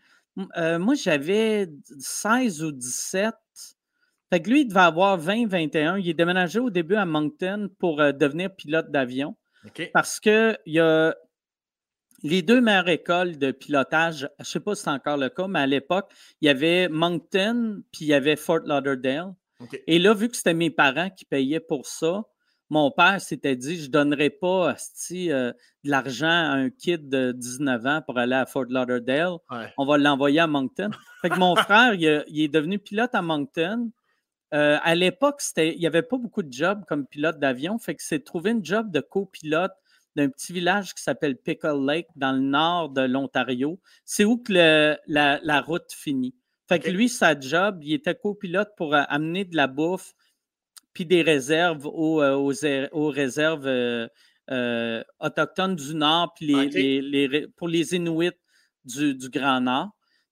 Speaker 2: euh, moi, j'avais 16 ou 17. Fait que lui, il devait avoir 20, 21. Il est déménagé au début à Moncton pour euh, devenir pilote d'avion. Parce que il y a les deux meilleures écoles de pilotage, je ne sais pas si c'est encore le cas, mais à l'époque, il y avait Moncton puis il y avait Fort Lauderdale. Et là, vu que c'était mes parents qui payaient pour ça, mon père s'était dit je ne donnerais pas euh, de l'argent à un kid de 19 ans pour aller à Fort Lauderdale. On va l'envoyer à Moncton. Fait que mon frère, il, est devenu pilote à Moncton. Euh, à l'époque, il n'y avait pas beaucoup de jobs comme pilote d'avion. Fait que c'est trouvé une job de copilote d'un petit village qui s'appelle Pickle Lake dans le nord de l'Ontario. C'est où que la, route finit. Fait que lui, sa job, il était copilote pour euh, amener de la bouffe puis des réserves aux, euh, aux, réserves euh, autochtones du Nord, puis les, pour les Inuits du, Grand Nord.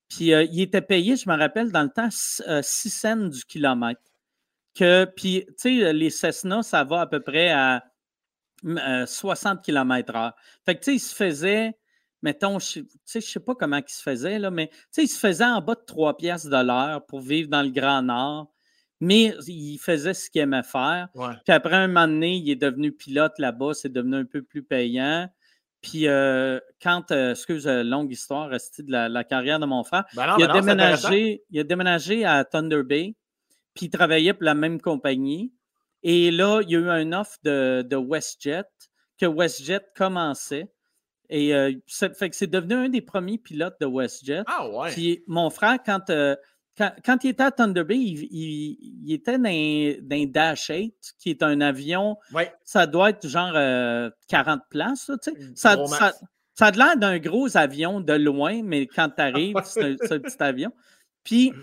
Speaker 2: Puis il était payé, je me rappelle, dans le temps, 6 cents du kilomètre. Que, puis, tu sais, les Cessna, ça va à peu près à 60 km/h. Fait que, tu sais, il se faisait, mettons, je ne sais pas comment il se faisait, là, mais tu sais, il se faisait en bas de 3 piastres de l'heure pour vivre dans le Grand Nord. Mais il faisait ce qu'il aimait faire. Puis après un moment donné, il est devenu pilote là-bas, c'est devenu un peu plus payant. Puis euh, quand, euh, excuse, euh, longue histoire, restée de la, carrière de mon frère, ben il, a ben déménagé, il a déménagé à Thunder Bay, puis il travaillait pour la même compagnie. Et là, il y a eu un offre de, WestJet, que WestJet commençait. Et euh, fait que c'est devenu un des premiers pilotes de WestJet.
Speaker 1: Ah ouais.
Speaker 2: Puis mon frère, quand, euh, quand, il était à Thunder Bay, il, était dans, un Dash 8, qui est un avion. Ça doit être genre 40 euh, places. ça, ça, ça, a l'air d'un gros avion de loin, mais quand tu arrives, c'est un, petit avion. Puis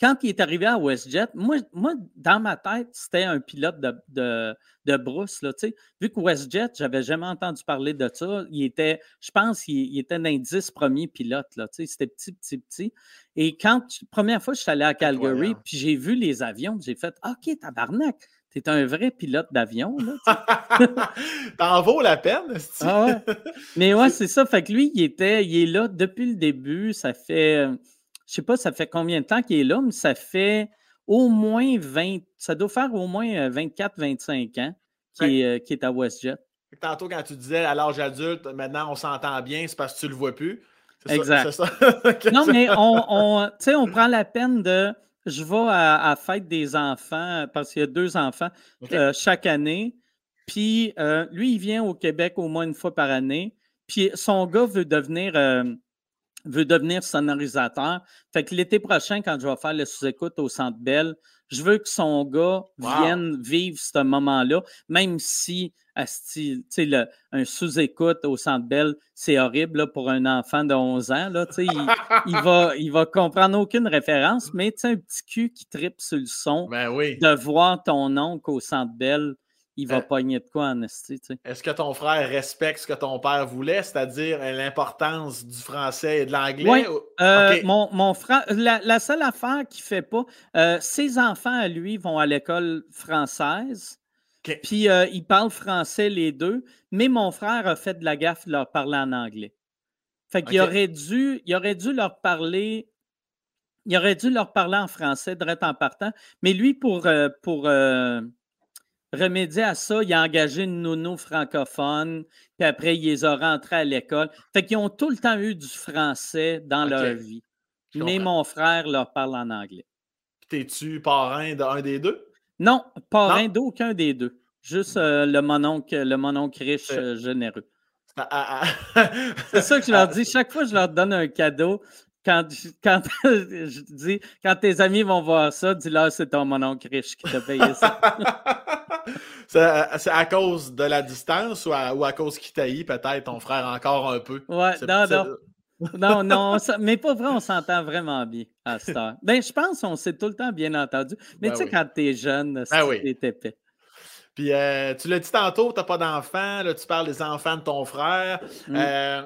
Speaker 2: quand il est arrivé à WestJet, moi, moi dans ma tête, c'était un pilote de, de, de brousse. Là, Vu que WestJet, j'avais jamais entendu parler de ça, il était, je pense qu'il était dans les 10 premiers pilotes. C'était petit, petit, petit. Et quand, première fois, je suis allé à Calgary, puis j'ai vu les avions, j'ai fait OK, tabarnak, t'es un vrai pilote d'avion.
Speaker 1: T'en vaut la peine,
Speaker 2: ah ouais. Mais ouais, c'est ça. Fait que lui, il était, il est là depuis le début. Ça fait je ne sais pas, ça fait combien de temps qu'il est là, mais ça fait au moins 20, ça doit faire au moins 24-25 euh, ans euh, qu'il est, à WestJet.
Speaker 1: Tantôt, quand tu disais à l'âge adulte, maintenant on s'entend bien, c'est parce que tu ne le vois plus.
Speaker 2: Exact. Ça, non, mais on, on, on prend la peine de. Je vais à, fête des enfants parce qu'il y a deux enfants euh, chaque année. Puis lui, il vient au Québec au moins une fois par année. Puis son gars veut devenir veut devenir sonorisateur. Fait que l'été prochain, quand je vais faire le sous-écoute au Centre Bell, je veux que son gars vienne vivre ce moment-là, même si le, un sous-écoute au Centre Bell, c'est horrible pour un enfant de 11 ans. Là, il, il, va, il va comprendre aucune référence, mais un petit cul qui tripe sur le son,
Speaker 1: ben oui.
Speaker 2: de voir ton oncle au Centre Bell, il va euh, pogner de quoi en esti.
Speaker 1: Est-ce que ton frère respecte ce que ton père voulait, c'est-à-dire l'importance du français et de l'anglais?
Speaker 2: Oui. Euh, mon, frère, la, seule affaire qu'il ne fait pas, euh, ses enfants à lui vont à l'école française. Puis ils parlent français les deux, mais mon frère a fait de la gaffe de leur parler en anglais. Fait qu'il aurait dû, il aurait dû leur parler il aurait dû leur parler en français, direct en partant. Mais lui, pour, pour remédier à ça, il a engagé une nounou francophone, puis après, il les a rentrés à l'école. Fait qu'ils ont tout le temps eu du français dans leur vie. Mais mon frère leur parle en anglais.
Speaker 1: T'es-tu parrain d'un des deux?
Speaker 2: Non, parrain d'aucun des deux. Juste euh, le mononcle, le mononcle riche euh, généreux. Ah, ah, ah. C'est ça que je leur dis. Chaque fois que je leur donne un cadeau, quand, quand je dis, quand tes amis vont voir ça, dis-leur c'est ton mononcle riche qui t'a payé ça.
Speaker 1: C'est à cause de la distance ou à, cause qu'il taillit peut-être ton frère encore un peu?
Speaker 2: Ouais, non, non. non, non, mais pas vrai, on s'entend vraiment bien à cette heure. Ben, je pense qu'on s'est tout le temps bien entendu. Mais ben tu sais, quand t'es jeune, c'est ben épais?
Speaker 1: Puis euh, tu l'as dit tantôt, tu n'as pas d'enfants, tu parles des enfants de ton frère. Mm. Euh,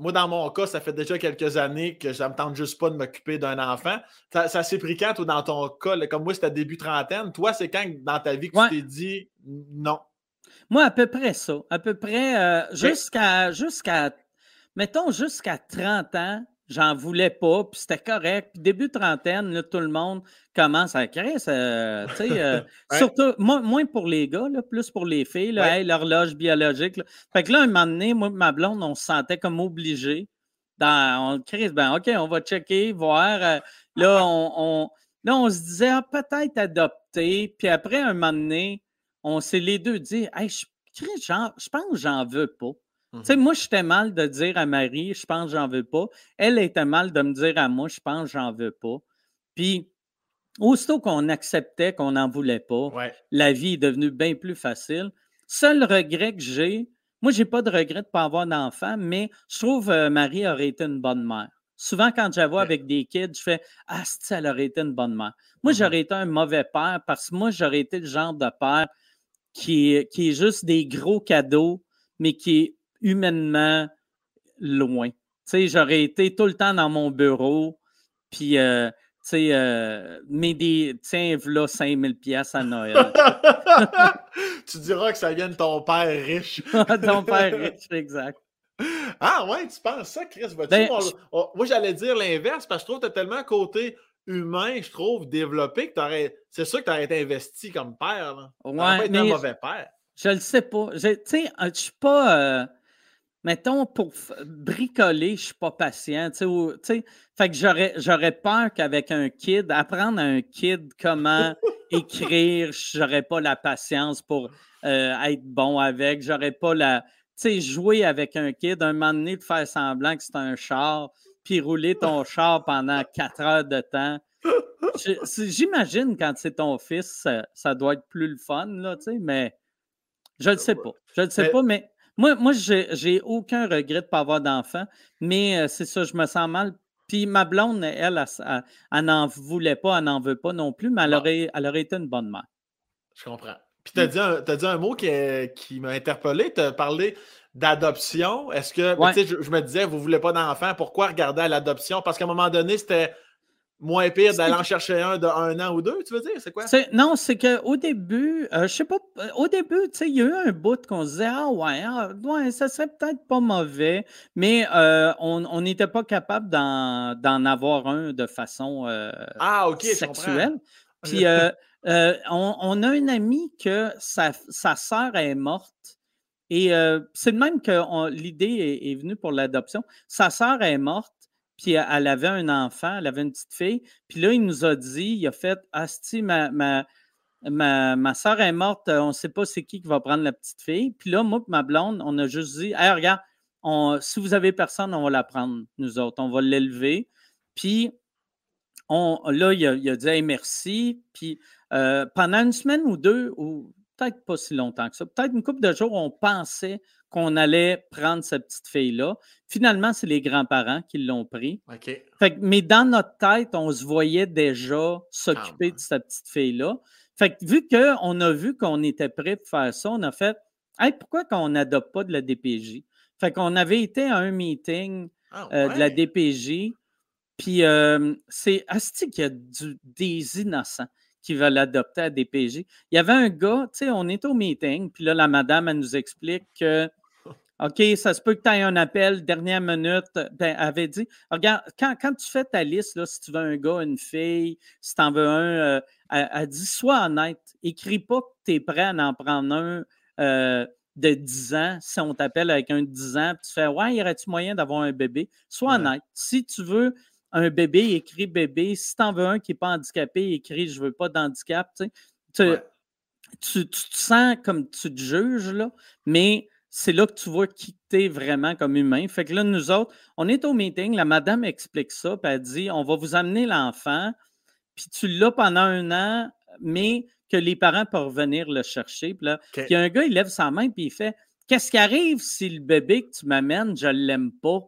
Speaker 1: moi, dans mon cas, ça fait déjà quelques années que je ne me tente juste pas de m'occuper d'un enfant. Ça, s'est pris quand, toi, dans ton cas? comme moi, c'était début trentaine. Toi, c'est quand dans ta vie que tu t'es dit non?
Speaker 2: Moi, à peu près ça. À peu près euh, jusqu'à, jusqu'à, mettons, jusqu'à 30 ans, j'en voulais pas, puis c'était correct. Puis début trentaine, là, tout le monde commence à créer, euh, sais, euh, surtout, moins, pour les gars, là, plus pour les filles, là, l'horloge biologique. Fait que là, un moment donné, moi ma blonde, on se sentait comme obligé. Dans, on crie, ben OK, on va checker, voir. Euh, là, on, là, on se disait, ah, peut-être adopter. Puis après, un moment donné, on s'est les deux dit, hey, je, je pense que j'en veux pas. Tu sais, moi, j'étais mal de dire à Marie, je pense que j'en veux pas. Elle était mal de me dire à moi, je pense que j'en veux pas. Puis, aussitôt qu'on acceptait qu'on n'en voulait pas, la vie est devenue bien plus facile. Seul regret que j'ai, moi, j'ai pas de regret de ne pas avoir d'enfant, mais je trouve que euh, Marie aurait été une bonne mère. Souvent, quand je vois avec des kids, je fais Ah, si elle aurait été une bonne mère. Moi, mmh j'aurais été un mauvais père parce que moi, j'aurais été le genre de père qui qui est juste des gros cadeaux, mais qui est humainement loin. Tu sais, j'aurais été tout le temps dans mon bureau, puis, euh, tu sais, euh, mais des, tiens, voilà 5000 pièces à Noël.
Speaker 1: tu diras que ça vient de ton père riche.
Speaker 2: ton père riche, exact.
Speaker 1: Ah ouais, tu penses ça, Chris? Ben, moi, j'allais dire l'inverse parce que je trouve que tu as tellement un côté humain, je trouve, développé que c'est sûr que tu aurais été investi comme père. Là. Ouais, pas été un mauvais père.
Speaker 2: Je le sais pas. Tu sais, je suis pas... Euh, mettons, pour bricoler, je ne suis pas patient. fait que j'aurais peur qu'avec un kid, apprendre à un kid comment écrire, j'aurais pas la patience pour euh, être bon avec. J'aurais pas la. Tu sais, jouer avec un kid, un moment donné, de faire semblant que c'est un char, puis rouler ton char pendant quatre heures de temps. J'imagine quand c'est ton fils, ça, doit être plus le fun, là, mais je ne le sais pas. Je ne le sais pas, mais moi, moi j'ai aucun regret de ne pas avoir d'enfant, mais euh, c'est ça, je me sens mal. Puis ma blonde, elle, elle, n'en voulait pas, elle n'en veut pas non plus, mais elle, aurait, elle aurait été une bonne mère.
Speaker 1: Je comprends. Puis tu as, mmh. dit un mot qui, qui m'a interpellé. Tu as parlé d'adoption. Est-ce que, je, je, me disais, vous ne voulez pas d'enfant, pourquoi regarder à l'adoption? Parce qu'à un moment donné, c'était Moins pire d'aller en chercher un de un an ou deux, tu veux dire? C'est quoi?
Speaker 2: Non, c'est qu'au début, euh, je sais pas, euh, au début, tu sais, il y a eu un bout qu'on se disait, ah ouais, ah, ouais ça serait peut-être pas mauvais, mais euh, on n'était pas capable d'en avoir un de façon ah, sexuelle. Puis on, a une amie que sa, sa sœur est morte. Et c'est de même que l'idée est, est, venue pour l'adoption. Sa sœur est morte puis elle avait un enfant, elle avait une petite fille. Puis là, il nous a dit, il a fait Asti, ma, ma, ma, soeur est morte, on ne sait pas c'est qui qui va prendre la petite fille. Puis là, moi ma blonde, on a juste dit Hey, regarde, si vous avez personne, on va la prendre, nous autres, on va l'élever. Puis là, il a, dit hey, merci. Puis euh, pendant une semaine ou deux, ou peut-être pas si longtemps que ça, peut-être une couple de jours, on pensait qu'on allait prendre cette petite fille-là. Finalement, c'est les grands-parents qui l'ont pris. Fait mais dans notre tête, on se voyait déjà s'occuper ah, de cette petite fille-là. Fait que vu qu'on a vu qu'on était prêt pour faire ça, on a fait hey, pourquoi qu'on n'adopte pas de la DPJ? Fait qu'on avait été à un meeting ah, euh, de la DPJ, puis euh, c'est Asti qu'il y a des innocents qui veulent adopter à DPJ. Il y avait un gars, tu sais, on est au meeting, puis là, la madame, elle nous explique que OK, ça se peut que tu aies un appel, dernière minute. Ben, elle avait dit, regarde, quand, tu fais ta liste, là, si tu veux un gars, une fille, si tu en veux un, euh, elle, dit, sois honnête. Écris pas que tu es prêt à en prendre un euh, de 10 ans. Si on t'appelle avec un de 10 ans, tu fais, ouais, y aurait-tu moyen d'avoir un bébé? Sois honnête. Si tu veux un bébé, écris bébé. Si tu en veux un qui n'est pas handicapé, écris, je veux pas d'handicap. Tu, tu, tu, te sens comme tu te juges, là, mais c'est là que tu vois qui tu es vraiment comme humain. Fait que là, nous autres, on est au meeting, la madame explique ça, puis elle dit on va vous amener l'enfant, puis tu l'as pendant un an, mais que les parents peuvent venir le chercher. Puis là, y a un gars, il lève sa main, puis il fait Qu'est-ce qui arrive si le bébé que tu m'amènes, je ne l'aime pas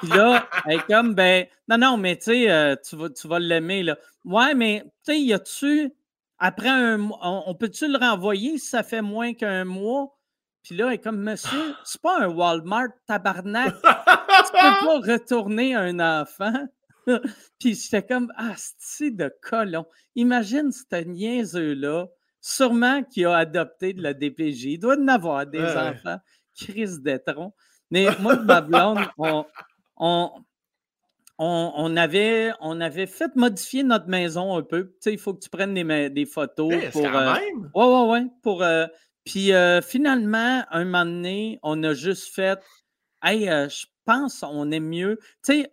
Speaker 2: Puis là, elle est comme Ben, non, non, mais tu sais, euh, tu vas, tu vas l'aimer, là. Ouais, mais tu sais, y a-tu, après un mois, on peut-tu le renvoyer si ça fait moins qu'un mois? Puis là, elle est comme, monsieur, c'est pas un Walmart tabarnak. tu peux pas retourner un enfant. Puis j'étais comme, ah, c'est de colon? Imagine ce niaiseux-là, sûrement qui a adopté de la DPJ. Il doit en avoir des enfants. Crise d'étron. Mais moi ma blonde, on, on, avait, on avait fait modifier notre maison un peu. Tu sais, il faut que tu prennes des, des photos.
Speaker 1: Hey,
Speaker 2: pour,
Speaker 1: quand
Speaker 2: euh,
Speaker 1: même.
Speaker 2: Ouais, ouais, ouais. Pour, euh, puis euh, finalement, un moment donné, on a juste fait Hey, euh, je pense on aime mieux. Tu sais,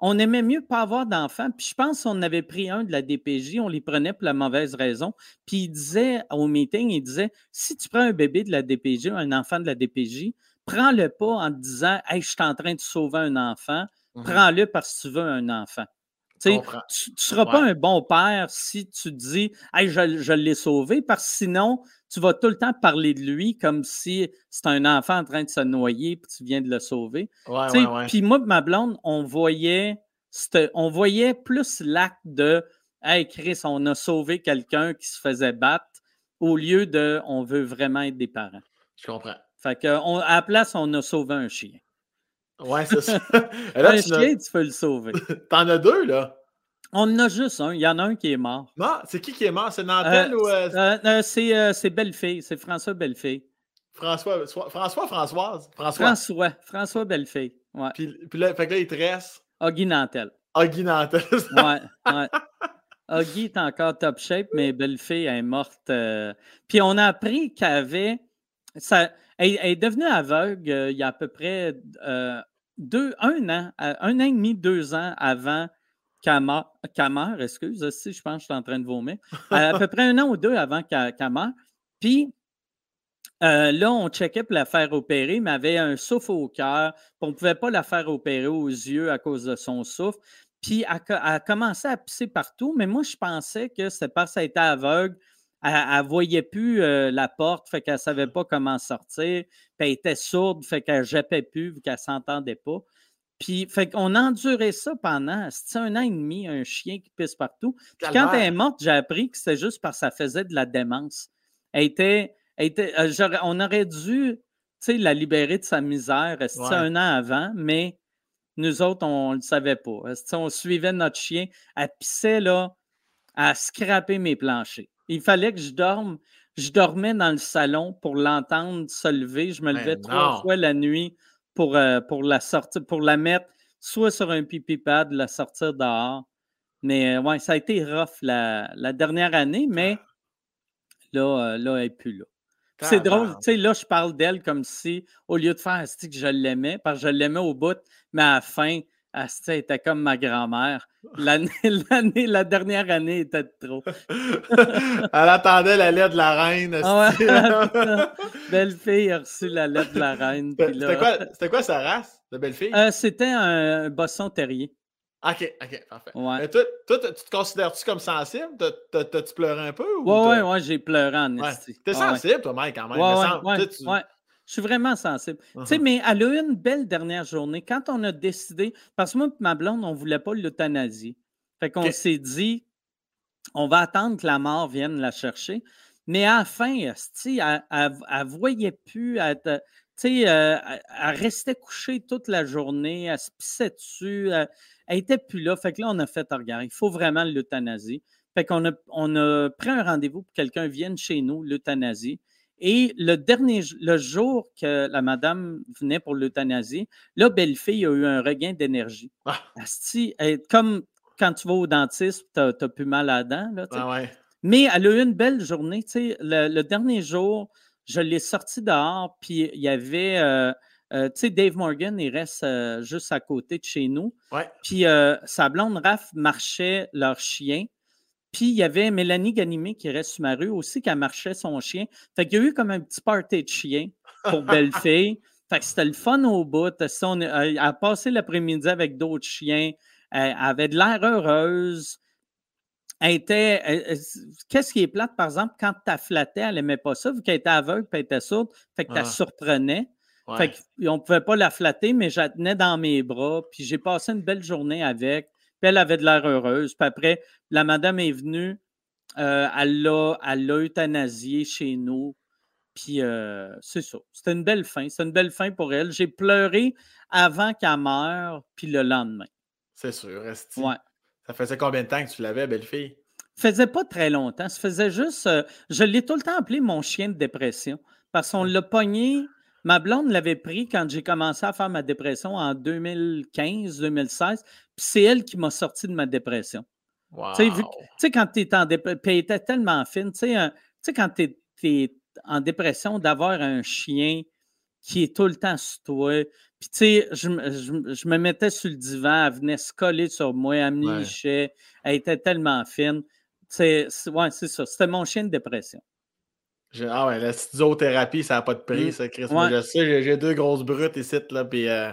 Speaker 2: on aimait mieux pas avoir d'enfants. Puis je pense qu'on avait pris un de la DPJ, on les prenait pour la mauvaise raison. Puis il disait au meeting, il disait si tu prends un bébé de la DPJ, un enfant de la DPJ, prends-le pas en te disant Hey, je suis en train de sauver un enfant.
Speaker 1: Mhm.
Speaker 2: Prends-le parce que tu veux un enfant. Tu ne seras pas un bon père si tu te dis Hey, je, je l'ai sauvé, parce que sinon, tu vas tout le temps parler de lui comme si c'est un enfant en train de se noyer puis tu viens de le sauver. Sais,
Speaker 1: ouais, ouais.
Speaker 2: Puis moi, ma blonde, on voyait, on voyait plus l'acte de Hey Chris, on a sauvé quelqu'un qui se faisait battre au lieu de on veut vraiment être des parents.
Speaker 1: Je comprends.
Speaker 2: Fait que, on- à la place, on a sauvé un chien.
Speaker 1: Ouais, c'est ça. Là,
Speaker 2: un
Speaker 1: tu
Speaker 2: chien, tu peux le sauver.
Speaker 1: t'en as deux, là?
Speaker 2: On en a juste un. Il y en a un qui est mort.
Speaker 1: Non, c'est qui qui est mort? C'est Nantel ou euh,
Speaker 2: Euh, euh, c'est euh, c'est Bellefille. C'est François Bellefille.
Speaker 1: François, François, Françoise? François.
Speaker 2: François. François Bellefille. Ouais.
Speaker 1: Puis, puis là, fait que là, il te reste
Speaker 2: Oggy Nantel.
Speaker 1: Huggy Nantel.
Speaker 2: Ouais. ouais. Oggy est encore top shape, mais Bellefille elle est morte. euh. Puis on a appris qu'elle avait. Ça, elle, est devenue aveugle euh, il y a à peu près euh, deux, un an, un an et demi, deux ans avant qu'elle meure. excuse, si je pense que je suis en train de vomir. À peu près un an ou deux avant qu'elle qu'elle meure. Puis euh, là, on checkait pour la faire opérer, mais avait un souffle au cœur. On ne pouvait pas la faire opérer aux yeux à cause de son souffle. Puis elle, a commencé à pisser partout, mais moi, je pensais que c'était parce qu'elle était aveugle. Elle ne voyait plus euh, la porte, fait qu'elle ne savait pas comment sortir. Puis elle était sourde, fait qu'elle ne jappait plus, vu qu'elle ne s'entendait pas. Puis, fait qu'on a enduré ça pendant un an et demi, un chien qui pisse partout. Puis quand elle est morte, j'ai appris que c'était juste parce que ça faisait de la démence. Elle était, elle était, euh, on aurait dû, la libérer de sa misère, c'était
Speaker 1: Ouais.
Speaker 2: un an avant, mais nous autres, on ne le savait pas. On suivait notre chien? Elle pissait, là, à scraper mes planchers. Il fallait que je dorme. Je dormais dans le salon pour l'entendre se lever. Je me
Speaker 1: Mais
Speaker 2: levais trois fois la nuit pour, euh, pour la sortir, pour la mettre soit sur un pipi pad, la sortir dehors. Mais euh, ouais, ça a été rough la, la dernière année, mais là, euh, là, elle n'est plus là. C'est drôle, tu sais, là, je parle d'elle comme si, au lieu de faire Asti que je l'aimais, parce que je l'aimais au bout, mais à la fin, Asti était comme ma grand-mère. L'année, l'année, la dernière année était de trop.
Speaker 1: Elle attendait la lettre de la reine.
Speaker 2: Ah ouais, Belle fille a reçu la lettre de la reine.
Speaker 1: C'était
Speaker 2: là-
Speaker 1: quoi, c'était quoi sa race, de belle fille?
Speaker 2: Euh, c'était un bosson terrier.
Speaker 1: Ok, ok, parfait.
Speaker 2: Ouais.
Speaker 1: Mais toi, toi, tu te considères-tu comme sensible? T'as- t'as- T'as-tu pleuré un peu? Ou
Speaker 2: Ouais, ouais, ouais, j'ai pleuré en
Speaker 1: Ouais.
Speaker 2: esti.
Speaker 1: T'es
Speaker 2: Ah
Speaker 1: sensible, toi, Mike, quand même.
Speaker 2: Ouais, ouais,
Speaker 1: tu-.
Speaker 2: Je suis vraiment sensible. Tu sais,
Speaker 1: Mhm.
Speaker 2: mais elle a eu une belle dernière journée. Quand on a décidé, parce que moi et ma blonde, on ne voulait pas l'euthanasie. Fait qu'on s'est dit, on va attendre que la mort vienne la chercher. Mais à la fin, elle ne voyait plus. Elle, était- tu sais, euh, elle, restait couchée toute la journée. Elle se pissait dessus. Elle, n'était plus là. Fait que là, on a fait, Ah, regarde, il faut vraiment l'euthanasie. Fait qu'on a, on a pris un rendez-vous pour que quelqu'un vienne chez nous, l'euthanasie. Et le dernier le jour que la madame venait pour l'euthanasie, là, belle-fille a eu un regain d'énergie.
Speaker 1: Ah.
Speaker 2: Asti, elle est comme quand tu vas au dentiste, tu n'as plus mal à la dent. Là.
Speaker 1: Ah ouais.
Speaker 2: Mais elle a eu une belle journée. Le, le dernier jour, je l'ai sorti dehors, puis il y avait, euh, euh, tu sais, Dave Morgan, il reste euh, juste à côté de chez nous. Puis sa blonde Raph marchait leur chien. Puis il y avait Mélanie Ganimé qui reste sur ma rue aussi, qui marchait son chien. Fait qu'il y a eu comme un petit party de chien pour belle-fille. Fait que c'était le fun au bout. Ça, on a- Elle a passé l'après-midi avec d'autres chiens. Elle avait de l'air heureuse. Elle était. elle- Qu'est-ce qui est plate, par exemple, quand tu la flattais, elle n'aimait pas ça, vu qu'elle était aveugle et elle était sourde. Fait que tu
Speaker 1: Ah.
Speaker 2: la surprenais.
Speaker 1: ouais.
Speaker 2: Fait qu'on ne pouvait pas la flatter, mais je la tenais dans mes bras. Puis j'ai passé une belle journée avec. Puis elle avait de l'air heureuse. Puis après, la madame est venue. euh, elle l'a euthanasiée chez nous. Puis euh, c'est ça. C'était une belle fin. C'était une belle fin pour elle. J'ai pleuré avant qu'elle meure, puis le lendemain.
Speaker 1: C'est sûr, esti.
Speaker 2: Ouais.
Speaker 1: Ça faisait combien de temps que tu l'avais, belle fille?
Speaker 2: Ça faisait pas très longtemps. Ça faisait juste. euh, je l'ai tout le temps appelé mon chien de dépression. Parce qu'on l'a pogné. Ma blonde l'avait pris quand j'ai commencé à faire ma dépression en 2015-2016. Puis c'est elle qui m'a sorti de ma dépression. Tu sais, quand tu es en dépression, elle était tellement fine. Tu sais, quand tu es, en dépression, d'avoir un chien qui est tout le temps sur toi. Puis, tu sais, je, me mettais sur le divan, elle venait se coller sur moi, elle me lichait. Elle était tellement fine. C'est, ouais, c'est ça. C'était mon chien de dépression.
Speaker 1: Ah ouais, la studiothérapie, ça n'a pas de prix, mmh. ça, Chris. Moi, je sais, j'ai deux grosses brutes ici, là, puis euh,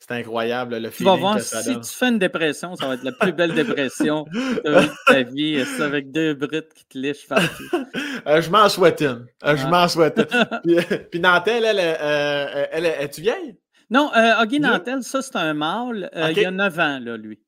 Speaker 1: c'est incroyable le
Speaker 2: tu vas voir, si tu fais une dépression, ça va être la plus belle dépression de ta vie. C'est avec deux brutes qui te lichent partout.
Speaker 1: Euh, je m'en souhaite une. Euh, je m'en souhaite une. puis, Nantel, elle, elle, elle, es-tu vieille?
Speaker 2: Non, Huggy Nantel, ça, c'est un mâle. Il y a 9 ans, là, lui.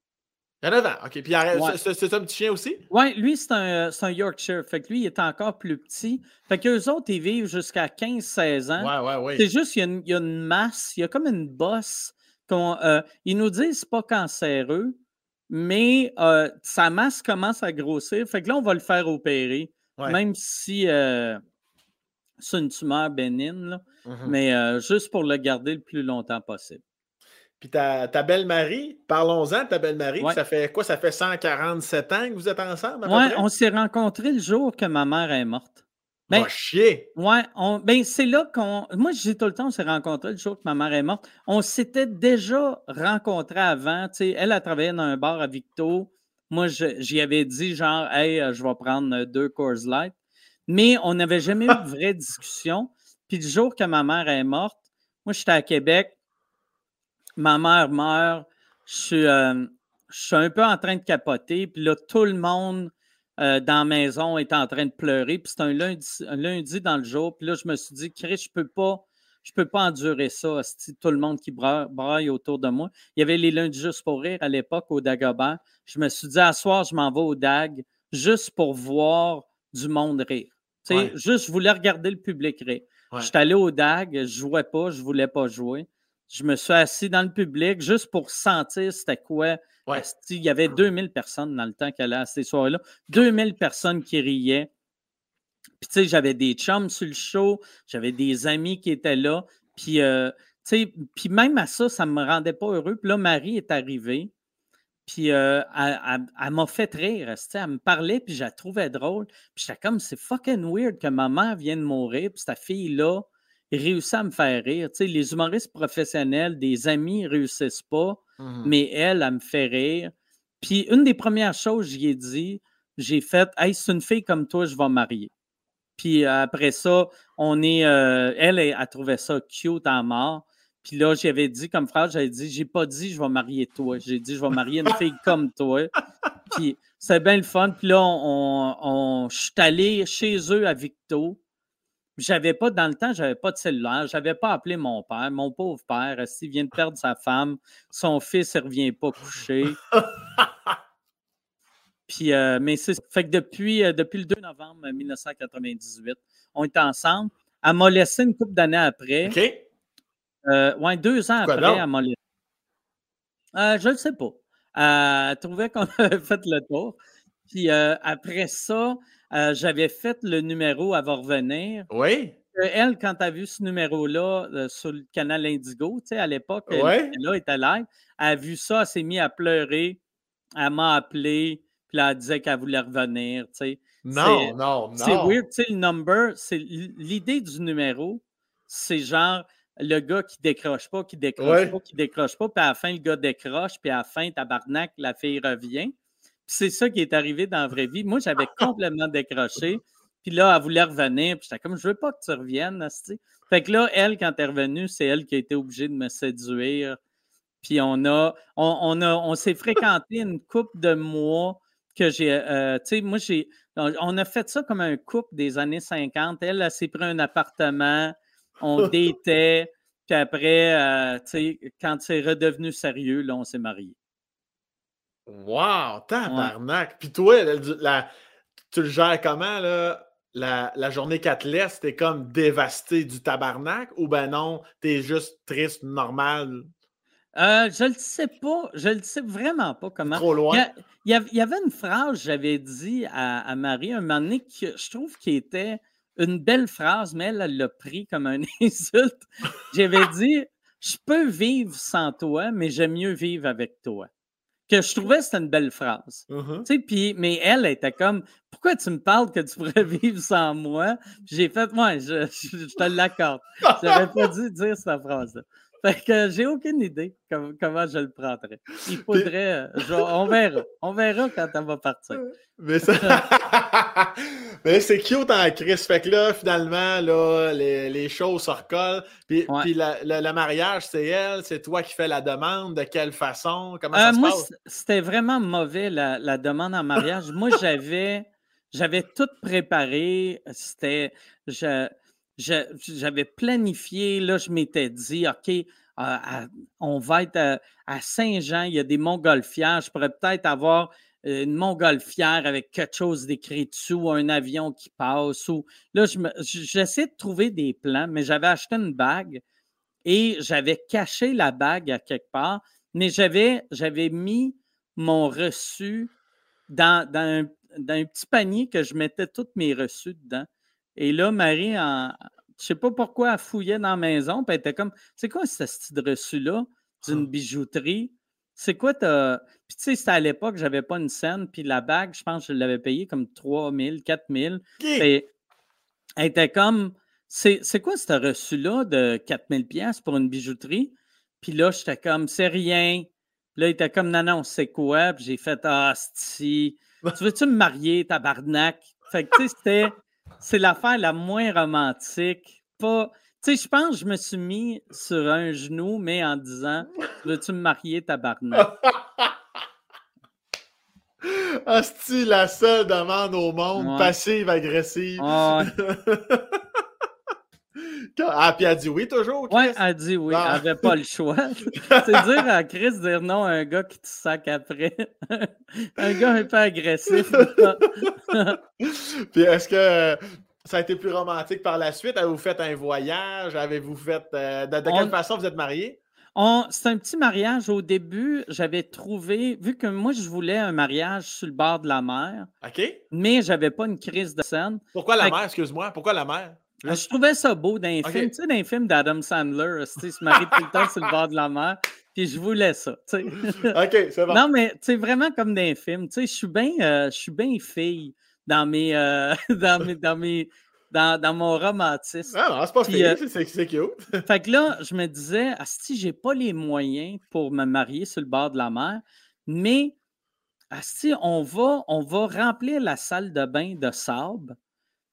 Speaker 1: Il y a 9 ans. OK. Puis c'est un petit chien aussi?
Speaker 2: Oui, lui, c'est un, un, Yorkshire. Fait que lui, il est encore plus petit. Fait qu'eux autres, ils vivent jusqu'à 15-16 ans.
Speaker 1: Ouais, ouais, ouais.
Speaker 2: C'est juste qu'il y, a une masse, il y a comme une bosse euh, ils nous disent c'est pas cancéreux, mais euh, sa masse commence à grossir. Fait que là, on va le faire opérer, même si euh, c'est une tumeur bénigne, mmh mais juste pour le garder le plus longtemps possible.
Speaker 1: Puis ta, belle-Marie, parlons-en de ta belle-Marie. Ça fait quoi? Ça fait 147 ans que vous êtes ensemble?
Speaker 2: Oui, on s'est rencontrés le jour que ma mère est morte.
Speaker 1: Ben, chier.
Speaker 2: Ouais, ben, c'est là qu'on. Moi, je dis tout le temps, on s'est rencontrés le jour que ma mère est morte. On s'était déjà rencontrés avant. elle a travaillé dans un bar à Victo. Moi, j'y avais dit, genre, hey, euh, je vais prendre deux Coors Light. Mais on n'avait jamais eu de vraie discussion. Puis le jour que ma mère est morte, moi, j'étais à Québec. Ma mère meurt. Je suis, euh, je suis un peu en train de capoter. Puis là, tout le monde euh, dans la maison, est en train de pleurer. Puis c'est un lundi, lundi dans le jour. Puis là, je me suis dit, Chris, je peux pas. Je peux pas endurer ça, tout le monde qui braille autour de moi. Il y avait les lundis juste pour rire à l'époque au Dagobah. Je me suis dit, à soir, je m'en vais au Dag juste pour voir du monde rire. Juste, je voulais regarder le public rire. Je suis allé au DAG, je jouais pas, je voulais pas jouer. Je me suis assis dans le public juste pour sentir c'était quoi il y avait 2000 personnes dans le temps qu'elle a à ces soirées-là. 2000 personnes qui riaient. Puis, tu sais, j'avais des chums sur le show, j'avais des amis qui étaient là. Puis, euh, tu sais, puis même à ça, ça ne me rendait pas heureux. Puis là, Marie est arrivée. Puis euh, elle, m'a fait rire. Elle me parlait, puis je la trouvais drôle. Puis j'étais comme, c'est fucking weird que ma mère vienne mourir, puis cette fille-là réussit à me faire rire. Tu sais, les humoristes professionnels, des amis ne réussissent pas. Mmh mais elle, elle me fait rire. Puis une des premières choses, j'y ai dit, j'ai fait Hey, c'est une fille comme toi, je vais marier. Puis après ça, on est. Euh, elle, elle, a trouvé ça cute en mort. Puis là, j'avais dit comme frère, j'avais dit, j'ai pas dit je vais marier toi. J'ai dit je vais marier une fille comme toi. Puis c'est bien le fun. Puis là, on, on, je suis allé chez eux à Victo. J'avais pas, dans le temps, j'avais pas de cellulaire. J'avais pas appelé mon père. Mon pauvre père, s'il vient de perdre sa femme, son fils ne revient pas coucher. Puis, euh, mais c'est fait que depuis, euh, depuis le 2 novembre 1998, on est ensemble. Elle m'a laissé une couple d'années après.
Speaker 1: OK.
Speaker 2: Euh, ouais, deux ans après, elle m'a laissé. je ne sais pas. elle trouvait qu'on avait fait le tour. Puis après ça, euh, j'avais fait le numéro avant de revenir.
Speaker 1: Oui.
Speaker 2: Elle, quand tu as vu ce numéro-là euh, sur le canal Indigo, tu sais, à l'époque, elle, était là, était live, elle a vu ça, elle s'est mise à pleurer, elle m'a appelé, puis là, elle disait qu'elle voulait revenir, tu sais.
Speaker 1: Non, non, non.
Speaker 2: C'est weird, tu sais, le number, c'est l'idée du numéro, c'est genre le gars qui décroche pas, qui décroche pas, qui décroche pas, puis à la fin, le gars décroche, puis à la fin, tabarnak, la fille revient c'est ça qui est arrivé dans la vraie vie. Moi, j'avais complètement décroché. Puis là, elle voulait revenir. Puis j'étais comme, je veux pas que tu reviennes. Fait que là, elle, quand elle est revenue, c'est elle qui a été obligée de me séduire. Puis on a, on, a, on s'est fréquenté une couple de mois que j'ai, euh, tu sais, moi, j'ai, on a fait ça comme un couple des années 50. Elle, elle, s'est pris un appartement, on datait, puis après, euh, tu sais, quand c'est redevenu sérieux, là, on s'est mariés.
Speaker 1: Wow! Tabarnak! Puis toi, tu le gères comment, là? La, la journée qu'elle te laisse, t'es comme dévasté du tabarnak ou ben non, t'es juste triste, normal?
Speaker 2: Euh, je le sais pas. Je le sais vraiment pas comment.
Speaker 1: Trop loin.
Speaker 2: Il y, avait une phrase que j'avais dit à, Marie un moment donné que je trouve qui était une belle phrase, mais elle, elle l'a pris comme un insulte. J'avais dit Je peux vivre sans toi, mais j'aime mieux vivre avec toi. Que je trouvais c'était une belle phrase.
Speaker 1: Uh-huh.
Speaker 2: mais elle était comme Pourquoi tu me parles que tu pourrais vivre sans moi? J'ai fait Moi, je, je, te l'accorde. J'aurais pas dû dire cette phrase-là. Fait que j'ai aucune idée comment je le prendrais. Il faudrait. Euh, on verra. On verra quand elle va partir.
Speaker 1: Mais, Mais c'est cute en Chris. Fait que là, finalement, là, les, les choses se recollent. Puis, puis le mariage, c'est elle, c'est toi qui fais la demande. De quelle façon? Comment ça
Speaker 2: euh,
Speaker 1: se
Speaker 2: moi,
Speaker 1: passe?
Speaker 2: C'était vraiment mauvais, la, la demande en mariage. moi, j'avais. J'avais tout préparé. C'était. Je, j'avais planifié, là, je m'étais dit, OK, on va être à, Saint-Jean, il y a des montgolfières, je pourrais peut-être avoir euh, une montgolfière avec quelque chose d'écrit dessous, un avion qui passe. Ou... Là, j'essaie de trouver des plans, mais j'avais acheté une bague et j'avais caché la bague à quelque part, mais j'avais, mis mon reçu dans, dans, un, petit panier que je mettais tous mes reçus dedans. Et là, Marie, en, je sais pas pourquoi elle fouillait dans la maison, puis elle était comme C'est quoi ce style de reçu-là d'une bijouterie? C'est quoi ta. Puis tu sais, c'était à l'époque, j'avais pas une scène, puis la bague, je pense que je l'avais payée comme 3 000, 4 000. Et elle était comme C'est quoi ce reçu-là de 4 000 pour une bijouterie? Puis là, j'étais comme C'est rien. là, il était comme Non, non, c'est quoi? Puis j'ai fait Ah, si. Tu veux-tu me marier, tabarnak? Fait que tu sais, c'était c'est l'affaire la moins romantique. Pas. Tu sais, je pense que je me suis mis sur un genou, mais en disant Veux-tu me marier, tabarnak?
Speaker 1: Hostie, la seule demande au monde, passive-agressive. Ah, puis elle dit oui toujours?
Speaker 2: Oui, elle dit oui. Elle n'avait pas le choix. C'est dire à Chris dire non à un gars qui te sac après. un gars un peu agressif.
Speaker 1: puis est-ce que ça a été plus romantique par la suite? Avez-vous fait un voyage? Avez-vous fait. Euh, de, quelle façon vous êtes mariés?
Speaker 2: C'est un petit mariage. Au début, j'avais trouvé, vu que moi, je voulais un mariage sur le bord de la mer.
Speaker 1: OK.
Speaker 2: Mais j'avais pas une crise de scène.
Speaker 1: Pourquoi la mer, excuse-moi? Pourquoi la mer?
Speaker 2: Ah, je trouvais ça beau dans les films. Tu sais, dans les films d'Adam Sandler, il se marie tout le temps sur le bord de la mer. Puis je voulais ça. Tu sais.
Speaker 1: OK, c'est bon.
Speaker 2: Non, mais tu sais, vraiment comme dans les films. Tu sais, je suis bien euh, fille dans mes. Euh, dans mes, dans mes dans, dans, mon romantisme.
Speaker 1: Ah non, c'est pas fille, euh, c'est cute.
Speaker 2: fait que là, je me disais, si j'ai pas les moyens pour me marier sur le bord de la mer, mais si on va, on va remplir la salle de bain de sable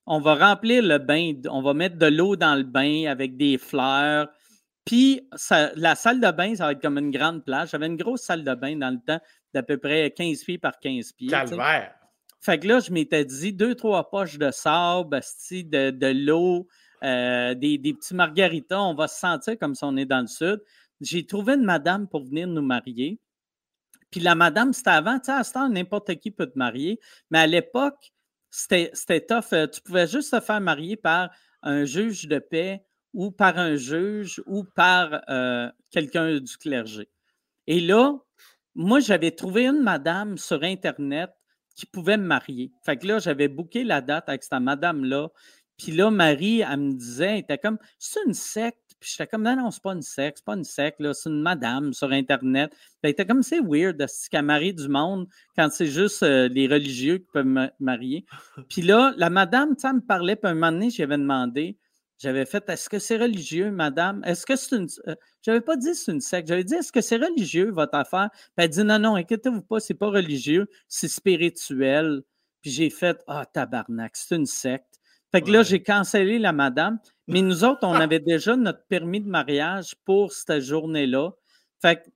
Speaker 2: on va remplir le bain, on va mettre de l'eau dans le bain avec des fleurs. Puis la salle de bain, ça va être comme une grande plage. J'avais une grosse salle de bain dans le temps d'à peu près 15 pieds par 15 pieds.
Speaker 1: Calvaire!
Speaker 2: Fait que là, je m'étais dit deux, trois poches de sable, de, de l'eau, euh, des, petits margaritas. On va se sentir comme si on est dans le sud. J'ai trouvé une madame pour venir nous marier. Puis la madame, c'était avant, tu sais, à ce temps, n'importe qui peut te marier. Mais à l'époque, c'était tough. Euh, tu pouvais juste te faire marier par un juge de paix ou par un juge ou par euh, quelqu'un du clergé. Et là, moi, j'avais trouvé une madame sur Internet qui pouvait me marier. Fait que là, j'avais booké la date avec cette madame-là. Puis là, Marie, elle me disait, elle était comme, c'est une secte. Puis j'étais comme, non, non, c'est pas une secte, c'est pas une secte, c'est une madame sur Internet. Puis elle était comme, c'est weird de qu'elle marie du monde quand c'est juste euh, les religieux qui peuvent marier. Puis là, la madame, ça me parlait, puis un moment donné, j'avais demandé, j'avais fait, est-ce que c'est religieux, madame? Est-ce que c'est une. Euh, j'avais pas dit c'est une secte. J'avais dit, est-ce que c'est religieux, votre affaire? Puis elle dit, non, non, inquiétez-vous pas, c'est pas religieux, c'est spirituel. Puis j'ai fait, ah, tabarnak, c'est une secte. Fait que là, j'ai cancellé la madame. Mais nous autres, on avait déjà notre permis de mariage pour cette journée-là. Fait que,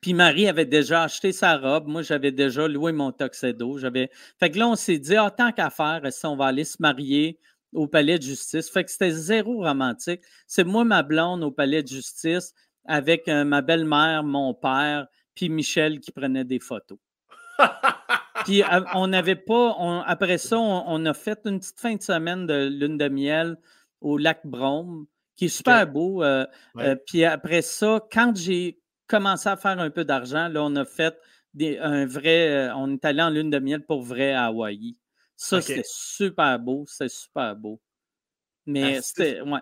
Speaker 2: puis Marie avait déjà acheté sa robe. Moi, j'avais déjà loué mon tuxedo. J'avais... Fait que là, on s'est dit, ah, tant qu'à faire, si on va aller se marier au palais de justice? Fait que c'était zéro romantique. C'est moi, ma blonde, au palais de justice, avec euh, ma belle-mère, mon père, puis Michel qui prenait des photos. Puis on n'avait pas, après ça, on, a fait une petite fin de semaine de lune de miel au lac Brome, qui est super beau. Euh, euh, puis après ça, quand j'ai commencé à faire un peu d'argent, là, on a fait des, un vrai, euh, on est allé en lune de miel pour vrai à Hawaï. Ça, c'était super beau, c'était super beau. Mais c'était. Ouais.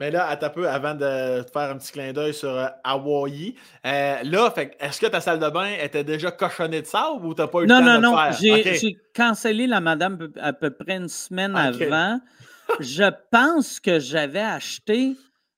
Speaker 1: Mais là, attends un peu avant de te faire un petit clin d'œil sur euh, Hawaii. Euh, là, est-ce que ta salle de bain était déjà cochonnée de sable ou tu n'as pas eu le temps
Speaker 2: non,
Speaker 1: de
Speaker 2: non,
Speaker 1: le faire?
Speaker 2: Non, non, j'ai cancellé la madame à peu près une semaine avant. Je pense que j'avais acheté.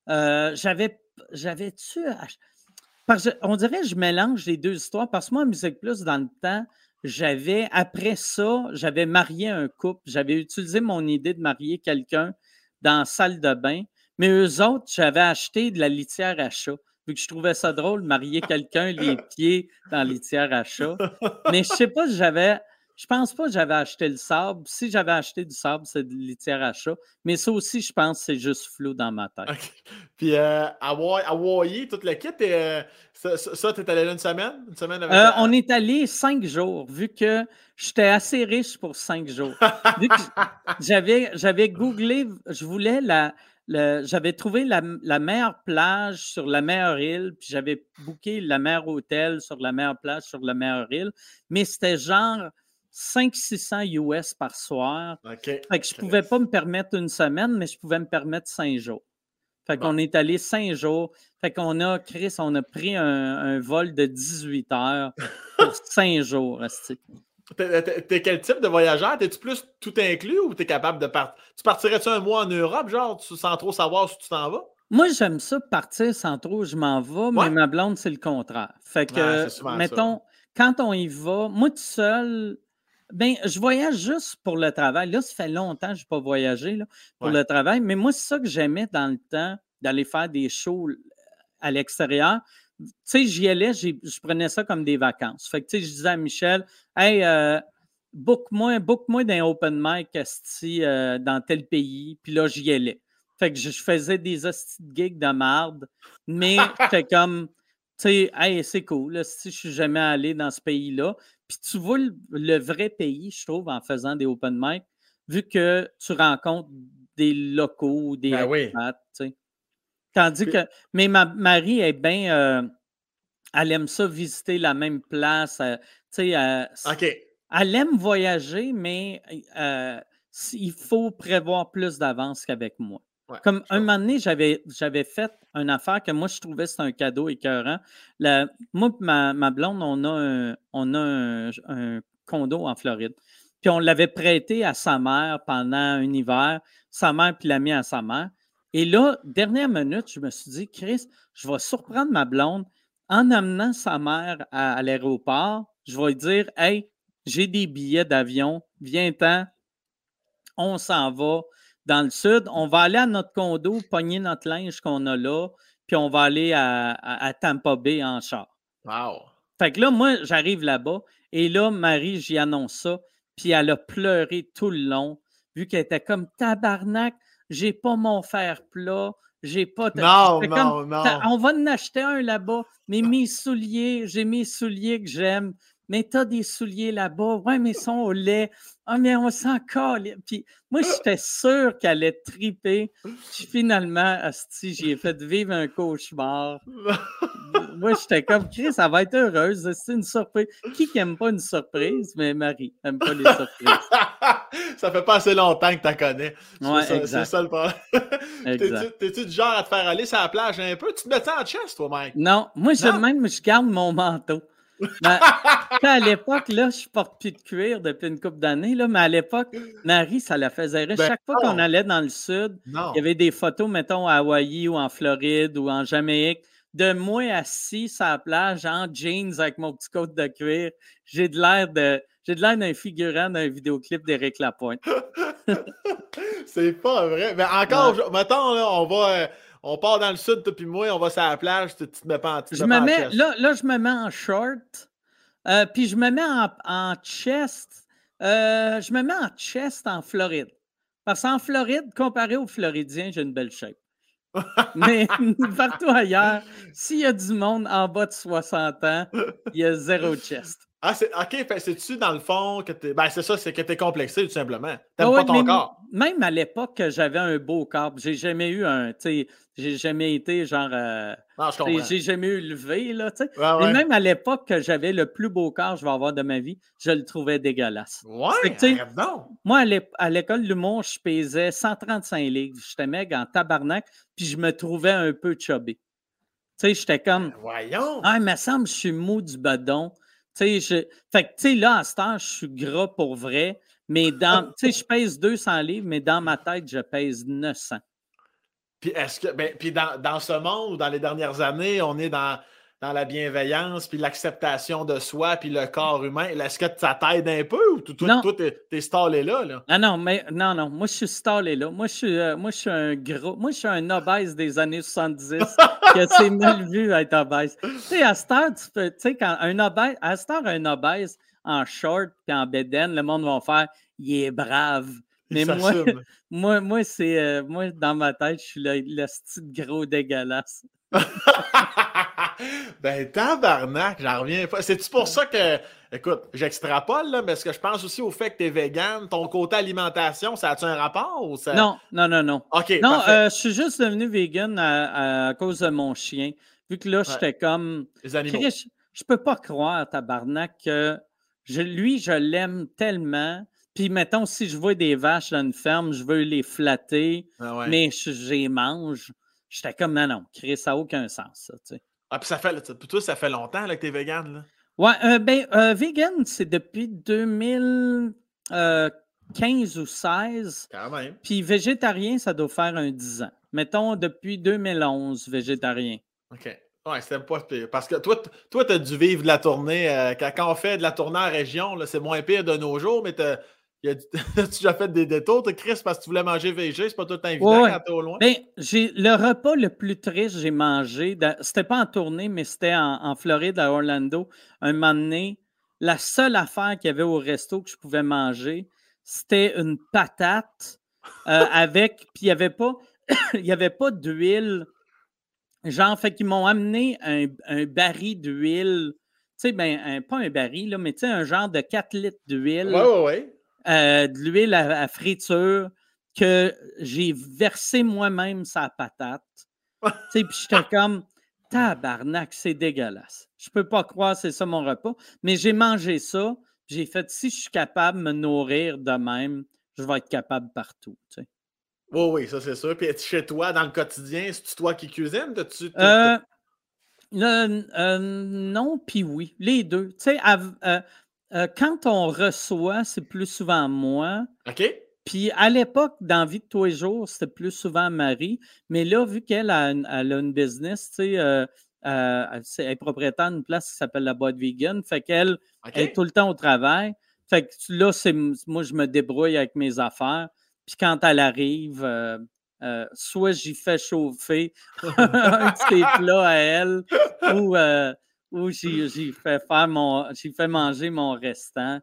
Speaker 2: Euh, j'avais. J'avais-tu acheté. on dirait que je mélange les deux histoires parce que moi, Musique Plus, dans le temps, j'avais, après ça, j'avais marié un couple. J'avais utilisé mon idée de marier quelqu'un dans salle de bain. Mais eux autres, j'avais acheté de la litière à chat. Vu que je trouvais ça drôle, marier quelqu'un les pieds dans litière à chat. Mais je sais pas si j'avais. Je pense pas que j'avais acheté le sable. Si j'avais acheté du sable, c'est de litière à chat. Mais ça aussi, je pense que c'est juste flou dans ma tête.
Speaker 1: Puis euh, Hawaii, toute l'équipe, euh, ça, ça tu es allé là une semaine? Une semaine
Speaker 2: euh, on est allé cinq jours, vu que j'étais assez riche pour cinq jours. j'avais, j'avais googlé, je voulais la, j'avais trouvé la, meilleure plage sur la meilleure île, puis j'avais booké la meilleure hôtel sur la meilleure plage sur la meilleure île, mais c'était genre 500-600 US par soir. Fait que je ne pouvais pas me permettre une semaine, mais je pouvais me permettre cinq jours. Fait qu'on est allé cinq jours. Fait qu'on a, Chris, on a pris un, vol de 18 heures pour cinq jours.
Speaker 1: T'es quel type de voyageur? T'es-tu plus tout inclus ou t'es capable de partir? Tu partirais-tu un mois en Europe, genre, sans trop savoir où tu t'en vas?
Speaker 2: Moi, j'aime ça partir sans trop je m'en vais, mais ma blonde, c'est le contraire. Fait que, mettons, quand on y va, moi tout seul, ben, je voyage juste pour le travail. Là, ça fait longtemps que je n'ai pas voyagé là, pour le travail, mais moi, c'est ça que j'aimais dans le temps d'aller faire des shows à l'extérieur tu sais, j'y allais, je prenais ça comme des vacances. Fait que, tu sais, je disais à Michel, hey, euh, book-moi book d'un open mic euh, dans tel pays. Puis là, j'y allais. Fait que je, faisais des hosties de gigs de marde, mais c'était comme, tu sais, hey, c'est cool, si je suis jamais allé dans ce pays-là. Puis tu vois le, vrai pays, je trouve, en faisant des open mic, vu que tu rencontres des locaux, des
Speaker 1: ben oui.
Speaker 2: tu sais. Tandis que. Mais ma Marie est bien. Euh, elle aime ça visiter la même place. Euh, tu sais.
Speaker 1: OK.
Speaker 2: Elle aime voyager, mais euh, il faut prévoir plus d'avance qu'avec moi. Comme un moment donné, j'avais, j'avais fait une affaire que moi, je trouvais c'était un cadeau écœurant. La, moi ma, ma blonde, on a, un, on a un, condo en Floride. Puis on l'avait prêté à sa mère pendant un hiver. Sa mère, puis l'a mis à sa mère. Et là, dernière minute, je me suis dit, Chris, je vais surprendre ma blonde en amenant sa mère à, l'aéroport. Je vais lui dire, hey, j'ai des billets d'avion, viens-t'en, on s'en va dans le sud. On va aller à notre condo, pogner notre linge qu'on a là, puis on va aller à, Tampa Bay en char.
Speaker 1: Wow!
Speaker 2: Fait que là, moi, j'arrive là-bas, et là, Marie, j'y annonce ça, puis elle a pleuré tout le long, vu qu'elle était comme tabarnak j'ai pas mon fer plat, j'ai pas.
Speaker 1: Non, non, non.
Speaker 2: On va en acheter un là-bas, mais mes souliers, j'ai mes souliers que j'aime. Mais t'as des souliers là-bas. Ouais, mais ils sont au lait. Ah, mais on s'en colle. Puis moi, j'étais sûr qu'elle allait triper. Puis finalement, Asti, j'ai fait vivre un cauchemar. moi, j'étais comme, Chris, ça va être heureuse. C'est une surprise. Qui n'aime pas une surprise? Mais Marie n'aime pas les surprises.
Speaker 1: ça fait pas assez longtemps que tu la connais.
Speaker 2: Ouais,
Speaker 1: c'est ça, le problème. T'es-tu du genre à te faire aller sur la plage un peu? Tu te mets ça en chest, toi, Mike?
Speaker 2: Non, moi, je, même, je garde mon manteau. À l'époque, là, je porte plus de cuir depuis une couple d'années, là, mais à l'époque, Marie, ça la faisait rire. Ben Chaque fois qu'on allait dans le sud, il y avait des photos, mettons, à Hawaï ou en Floride ou en Jamaïque, de moi assis sur la plage en jeans avec mon petit coat de cuir. J'ai de l'air de j'ai de l'air d'un figurant d'un vidéoclip d'Éric Lapointe.
Speaker 1: c'est pas vrai. Mais encore, mettons, là, on va. On part dans le sud, toi puis moi, on va sur la plage, tu, te mets pas en,
Speaker 2: je me mets, là, là, je me mets en short, euh, puis je me mets en, chest. Euh, je me mets en chest en Floride. Parce qu'en Floride, comparé aux Floridiens, j'ai une belle shape. Mais partout ailleurs, s'il y a du monde en bas de 60 ans, il y a zéro chest.
Speaker 1: Ah, c'est, ok, c'est-tu dans le fond que t'es. Ben, c'est ça, c'est que t'es complexé, tout simplement.
Speaker 2: Ah
Speaker 1: T'aimes
Speaker 2: ouais,
Speaker 1: pas ton corps.
Speaker 2: Même à l'époque, j'avais un beau corps. J'ai jamais eu un. Tu j'ai jamais été genre. euh,
Speaker 1: Non, je comprends.
Speaker 2: j'ai jamais eu le V, là, tu sais.
Speaker 1: Ouais,
Speaker 2: Mais
Speaker 1: ouais.
Speaker 2: même à l'époque que j'avais le plus beau corps que je vais avoir de ma vie, je le trouvais dégueulasse.
Speaker 1: Ouais,
Speaker 2: que,
Speaker 1: donc.
Speaker 2: Moi, à l'é- à l'école de l'humour, je pesais 135 livres. J'étais mec en tabarnak, puis je me trouvais un peu chubby. Tu sais, j'étais comme,
Speaker 1: Voyons.
Speaker 2: ah, il me semble que je suis mou du badon. Tu sais. Fait que, tu sais, là, à ce temps, je suis gras pour vrai, mais dans, tu sais, je pèse 200 livres, mais dans ma tête, je pèse 900.
Speaker 1: Puis est-ce que. Ben, puis dans, dans ce monde, dans les dernières années, on est dans, dans la bienveillance, puis l'acceptation de soi, puis le corps humain. Est-ce que ça t'aide un peu ou toi,
Speaker 2: Non.
Speaker 1: toi, t'es, stallé là, là?
Speaker 2: Ah non, mais non, non, moi, je suis stallé là. Moi, je suis, euh, moi, je suis un gros, moi, je suis un obèse des années 70 que c'est mal vu être obèse. Tu sais, à cette heure, tu peux, tu sais, quand un obèse, à cette heure, un obèse en short puis en bedaine, le monde va faire, il est brave. Mais moi, moi, moi, c'est, euh, moi, dans ma tête, je suis le, le petit gros dégueulasse.
Speaker 1: ben, tabarnak, j'en reviens pas. C'est-tu pour ça que. Écoute, j'extrapole, là, mais est-ce que je pense aussi au fait que t'es vegan, ton côté alimentation, ça a-tu un rapport ou ça.
Speaker 2: Non, non, non, non.
Speaker 1: Ok,
Speaker 2: Non, euh, je suis juste devenu vegan à, à cause de mon chien. Vu que là, j'étais comme,
Speaker 1: Les animaux.
Speaker 2: Chris, je peux pas croire, tabarnak, que je, lui, je l'aime tellement. Puis, mettons, si je vois des vaches dans une ferme, je veux les flatter,
Speaker 1: Ah ouais.
Speaker 2: mais je, je les mange. J'étais comme, non, non, Chris, ça n'a aucun sens, ça, tu sais.
Speaker 1: Ah, puis ça fait. Pour toi, ça fait longtemps là, que t'es vegan, là?
Speaker 2: Ouais, euh, ben, euh, vegan, c'est depuis 2015 ou 16.
Speaker 1: Quand même.
Speaker 2: Puis, végétarien, ça doit faire un 10 ans. Mettons, depuis 2011, végétarien.
Speaker 1: OK. Ouais, c'était pas pire. Parce que toi, toi, t'as dû vivre de la tournée. euh, quand, quand on fait de la tournée en région, là, c'est moins pire de nos jours, mais t'as. Y a- T'as-tu déjà fait des détours, Chris, parce que tu voulais manger végé, c'est pas tout le temps évident
Speaker 2: Ouais.
Speaker 1: quand t'es au loin?
Speaker 2: Ben, j'ai le repas le plus triste que j'ai mangé, dans- c'était pas en tournée, mais c'était en, en Floride, à Orlando. Un moment donné, la seule affaire qu'il y avait au resto que je pouvais manger, c'était une patate euh, avec, puis il n'y avait pas, il y avait pas d'huile. Genre, fait qu'ils m'ont amené un, un baril d'huile. Tu sais, ben, un- pas un baril, là, mais tu sais, un genre de 4 litres d'huile
Speaker 1: Ouais, ouais, ouais.
Speaker 2: Euh, de l'huile à, à friture que j'ai versé moi-même sa patate. Tu Puis j'étais comme, tabarnak, c'est dégueulasse. Je peux pas croire que c'est ça mon repas. Mais j'ai mangé ça. J'ai fait, si je suis capable de me nourrir de même, je vais être capable partout. tu.
Speaker 1: Oui, oui, ça c'est sûr. Puis chez toi, dans le quotidien, c'est-tu toi qui cuisines? T'as-tu-
Speaker 2: Euh, euh, euh, non, puis oui, les deux. Tu sais, euh, quand on reçoit, c'est plus souvent moi.
Speaker 1: OK?
Speaker 2: Puis à l'époque, dans Vie de tous les jours, c'était plus souvent Marie. Mais là, vu qu'elle a, une- elle a une business, tu sais, euh, euh, elle est propriétaire d'une place qui s'appelle la boîte vegan. Fait qu'elle est tout le temps au travail. Fait que là, c'est moi, je me débrouille avec mes affaires. Puis quand elle arrive, euh, euh, soit j'y fais chauffer un de ses plats à elle, ou, euh, ou j'y j'y fais faire mon. J'y fais manger mon restant.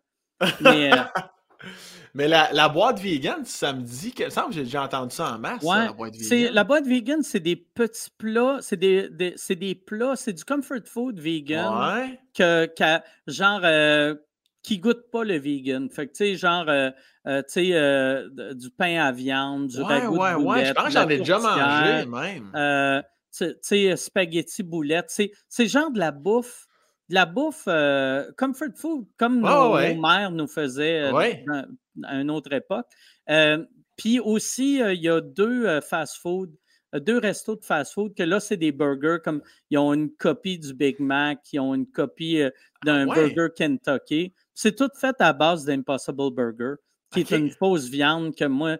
Speaker 2: Mais euh,
Speaker 1: Mais la, la boîte vegan, ça me dit que. Semble j'ai déjà entendu ça en masse, ça,
Speaker 2: Ouais,
Speaker 1: la boîte
Speaker 2: c'est
Speaker 1: vegan.
Speaker 2: la boîte vegan, c'est des petits plats, c'est des, des- c'est des plats, c'est du comfort food vegan
Speaker 1: Ouais.
Speaker 2: que, que- genre euh, qui goûte pas le vegan. Fait que tu sais genre euh, euh, tu sais euh, du pain à viande, du
Speaker 1: Ouais,
Speaker 2: ragoût
Speaker 1: ouais,
Speaker 2: de
Speaker 1: ouais. Je
Speaker 2: boulette,
Speaker 1: pense que j'en ai déjà mangé, même.
Speaker 2: Euh, sais- sais spaghetti boulette, c'est genre de la bouffe de la bouffe euh, comfort food comme nos,
Speaker 1: ouais.
Speaker 2: nos mères nous faisaient euh,
Speaker 1: Ouais.
Speaker 2: dans- à une autre époque. Euh, puis aussi, euh, il y a deux euh, fast-food, euh, deux restos de fast-food que là, c'est des burgers comme ils ont une copie du Big Mac, ils ont une copie euh, d'un
Speaker 1: Ah ouais?
Speaker 2: burger Kentucky. C'est tout fait à base d'Impossible Burger, qui est une fausse viande que moi,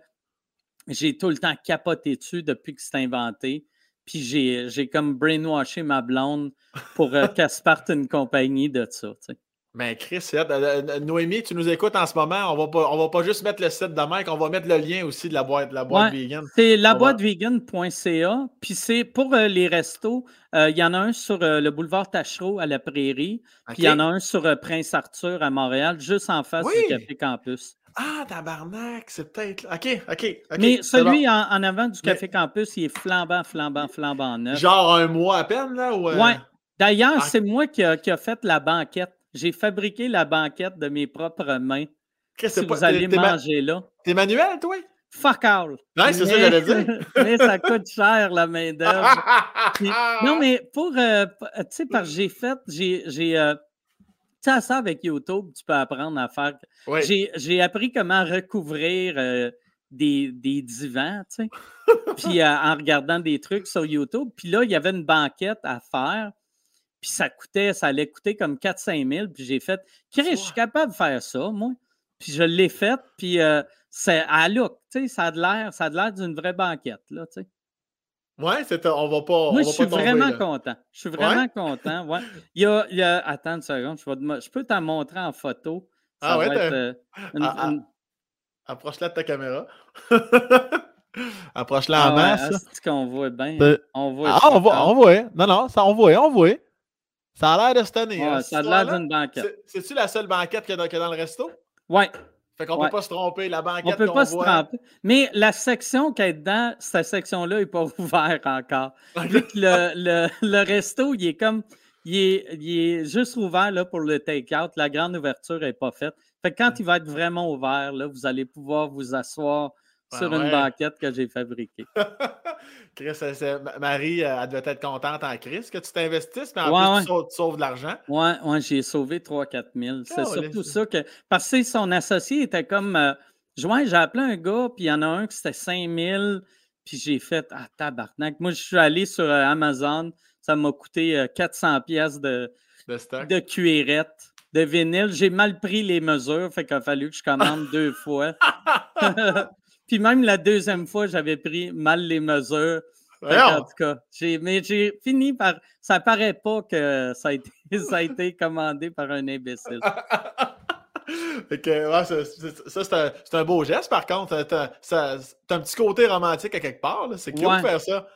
Speaker 2: j'ai tout le temps capoté dessus depuis que c'est inventé. Puis j'ai comme brainwashé ma blonde pour euh, qu'elle se parte une compagnie de ça.
Speaker 1: Mais Chris, c'est hot. Euh, euh, Noémie, tu nous écoutes en ce moment. On va pas, on va pas juste mettre le site de Mike, on va mettre le lien aussi de la boîte, la boîte
Speaker 2: Ouais.
Speaker 1: vegan.
Speaker 2: C'est laboîtevegan.ca. Puis c'est pour euh, les restos. euh, Il y en a un sur euh, le boulevard Tachereau à la Prairie. Puis il y en a un sur euh, Prince Arthur à Montréal, juste en face
Speaker 1: Oui.
Speaker 2: du Café Campus.
Speaker 1: Ah, tabarnak, c'est peut-être. OK, OK. ok,
Speaker 2: Mais
Speaker 1: bon.
Speaker 2: celui en, en avant du
Speaker 1: Mais-
Speaker 2: Café Campus, il est flambant, flambant, flambant neuf.
Speaker 1: Genre un mois à peine, là? Ou, euh,
Speaker 2: Ouais. D'ailleurs,
Speaker 1: Ah.
Speaker 2: c'est moi qui a, qui a fait la banquette. J'ai fabriqué la banquette de mes propres mains.
Speaker 1: Qu'est-ce
Speaker 2: Si
Speaker 1: que c'est
Speaker 2: vous
Speaker 1: pas-
Speaker 2: allez
Speaker 1: ma-
Speaker 2: manger là.
Speaker 1: T'es manuel, toi?
Speaker 2: Fuck all.
Speaker 1: Ouais, c'est ça que
Speaker 2: Mais-
Speaker 1: j'allais dire.
Speaker 2: mais ça coûte cher, la main-d'œuvre. Non, mais pour. euh, tu sais, parce que j'ai fait. J'ai. j'ai, euh, sais, à ça, avec YouTube, tu peux apprendre à faire.
Speaker 1: Ouais.
Speaker 2: J'ai, appris comment recouvrir euh, des, des divans, tu sais. puis euh, en regardant des trucs sur YouTube. Puis là, il y avait une banquette à faire. Puis ça coûtait, ça allait coûter comme 4-5 000. Puis j'ai fait, Chris, je suis capable de faire ça, moi. Puis je l'ai fait. Puis euh, c'est à look, tu sais, ça a de l'air, ça a de l'air d'une vraie banquette, là, tu sais.
Speaker 1: Ouais, c'est on va pas. on
Speaker 2: Moi,
Speaker 1: va
Speaker 2: je suis
Speaker 1: pas tomber,
Speaker 2: vraiment
Speaker 1: là.
Speaker 2: content. Je suis vraiment content. Ouais. Il, y a, il y a- Attends une seconde, je, vais te mo- je peux t'en montrer en photo. Ça
Speaker 1: Ah ouais,
Speaker 2: être, euh, une-
Speaker 1: Ah, ah.
Speaker 2: une-
Speaker 1: Approche-la de ta caméra. Approche-la
Speaker 2: ah
Speaker 1: en
Speaker 2: ouais,
Speaker 1: masse. là.
Speaker 2: asti qu'on voit bien?
Speaker 1: Euh,
Speaker 2: On voit.
Speaker 1: Ah, on voit, on voit. Non, non, ça, on voit, on voit. Ça a l'air de se tenir.
Speaker 2: Ouais,
Speaker 1: hein,
Speaker 2: ça a l'air d'une banquette.
Speaker 1: C'est- C'est-tu la seule banquette qu'il y a dans, qu'il y a dans le resto?
Speaker 2: Ouais,
Speaker 1: Fait qu'on
Speaker 2: Ouais.
Speaker 1: peut pas se tromper. La
Speaker 2: on
Speaker 1: banquette
Speaker 2: peut
Speaker 1: qu'on
Speaker 2: pas se
Speaker 1: voit.
Speaker 2: tromper. Mais la section qui est dedans, cette section-là n'est pas ouverte encore. Le, le, le resto, il est comme. Il est, il est juste ouvert là, pour le take-out. La grande ouverture n'est pas faite. Fait que quand il va être vraiment ouvert, là, vous allez pouvoir vous asseoir
Speaker 1: Ah
Speaker 2: sur
Speaker 1: ouais.
Speaker 2: une banquette que j'ai fabriquée.
Speaker 1: Chris, Marie, euh, elle devait être contente en Chris que tu t'investisses, mais en
Speaker 2: Ouais,
Speaker 1: plus,
Speaker 2: ouais.
Speaker 1: tu, sauves, tu sauves de l'argent.
Speaker 2: Ouais, ouais, j'ai sauvé 3-4 000. C'est surtout ça que. Parce que son associé était comme. Euh, j'ai appelé un gars, puis il y en a un qui c'était 5 000, puis j'ai fait Ah, tabarnak. Moi, je suis allé sur euh, Amazon, ça m'a coûté euh, 400 pièces de,
Speaker 1: De stock.
Speaker 2: de cuirette, de vinyle. J'ai mal pris les mesures, fait qu'il a fallu que je commande deux fois. puis même la deuxième fois, j'avais pris mal les mesures. Qu'en tout cas, j'ai, mais j'ai fini par. Ça paraît pas que ça a été, ça a été commandé par un imbécile.
Speaker 1: Fait que, ouais, c'est- c'est- ça, c'est un, beau geste, par contre. T'as un petit côté romantique à quelque part. là. C'est cute
Speaker 2: Ouais.
Speaker 1: de faire ça.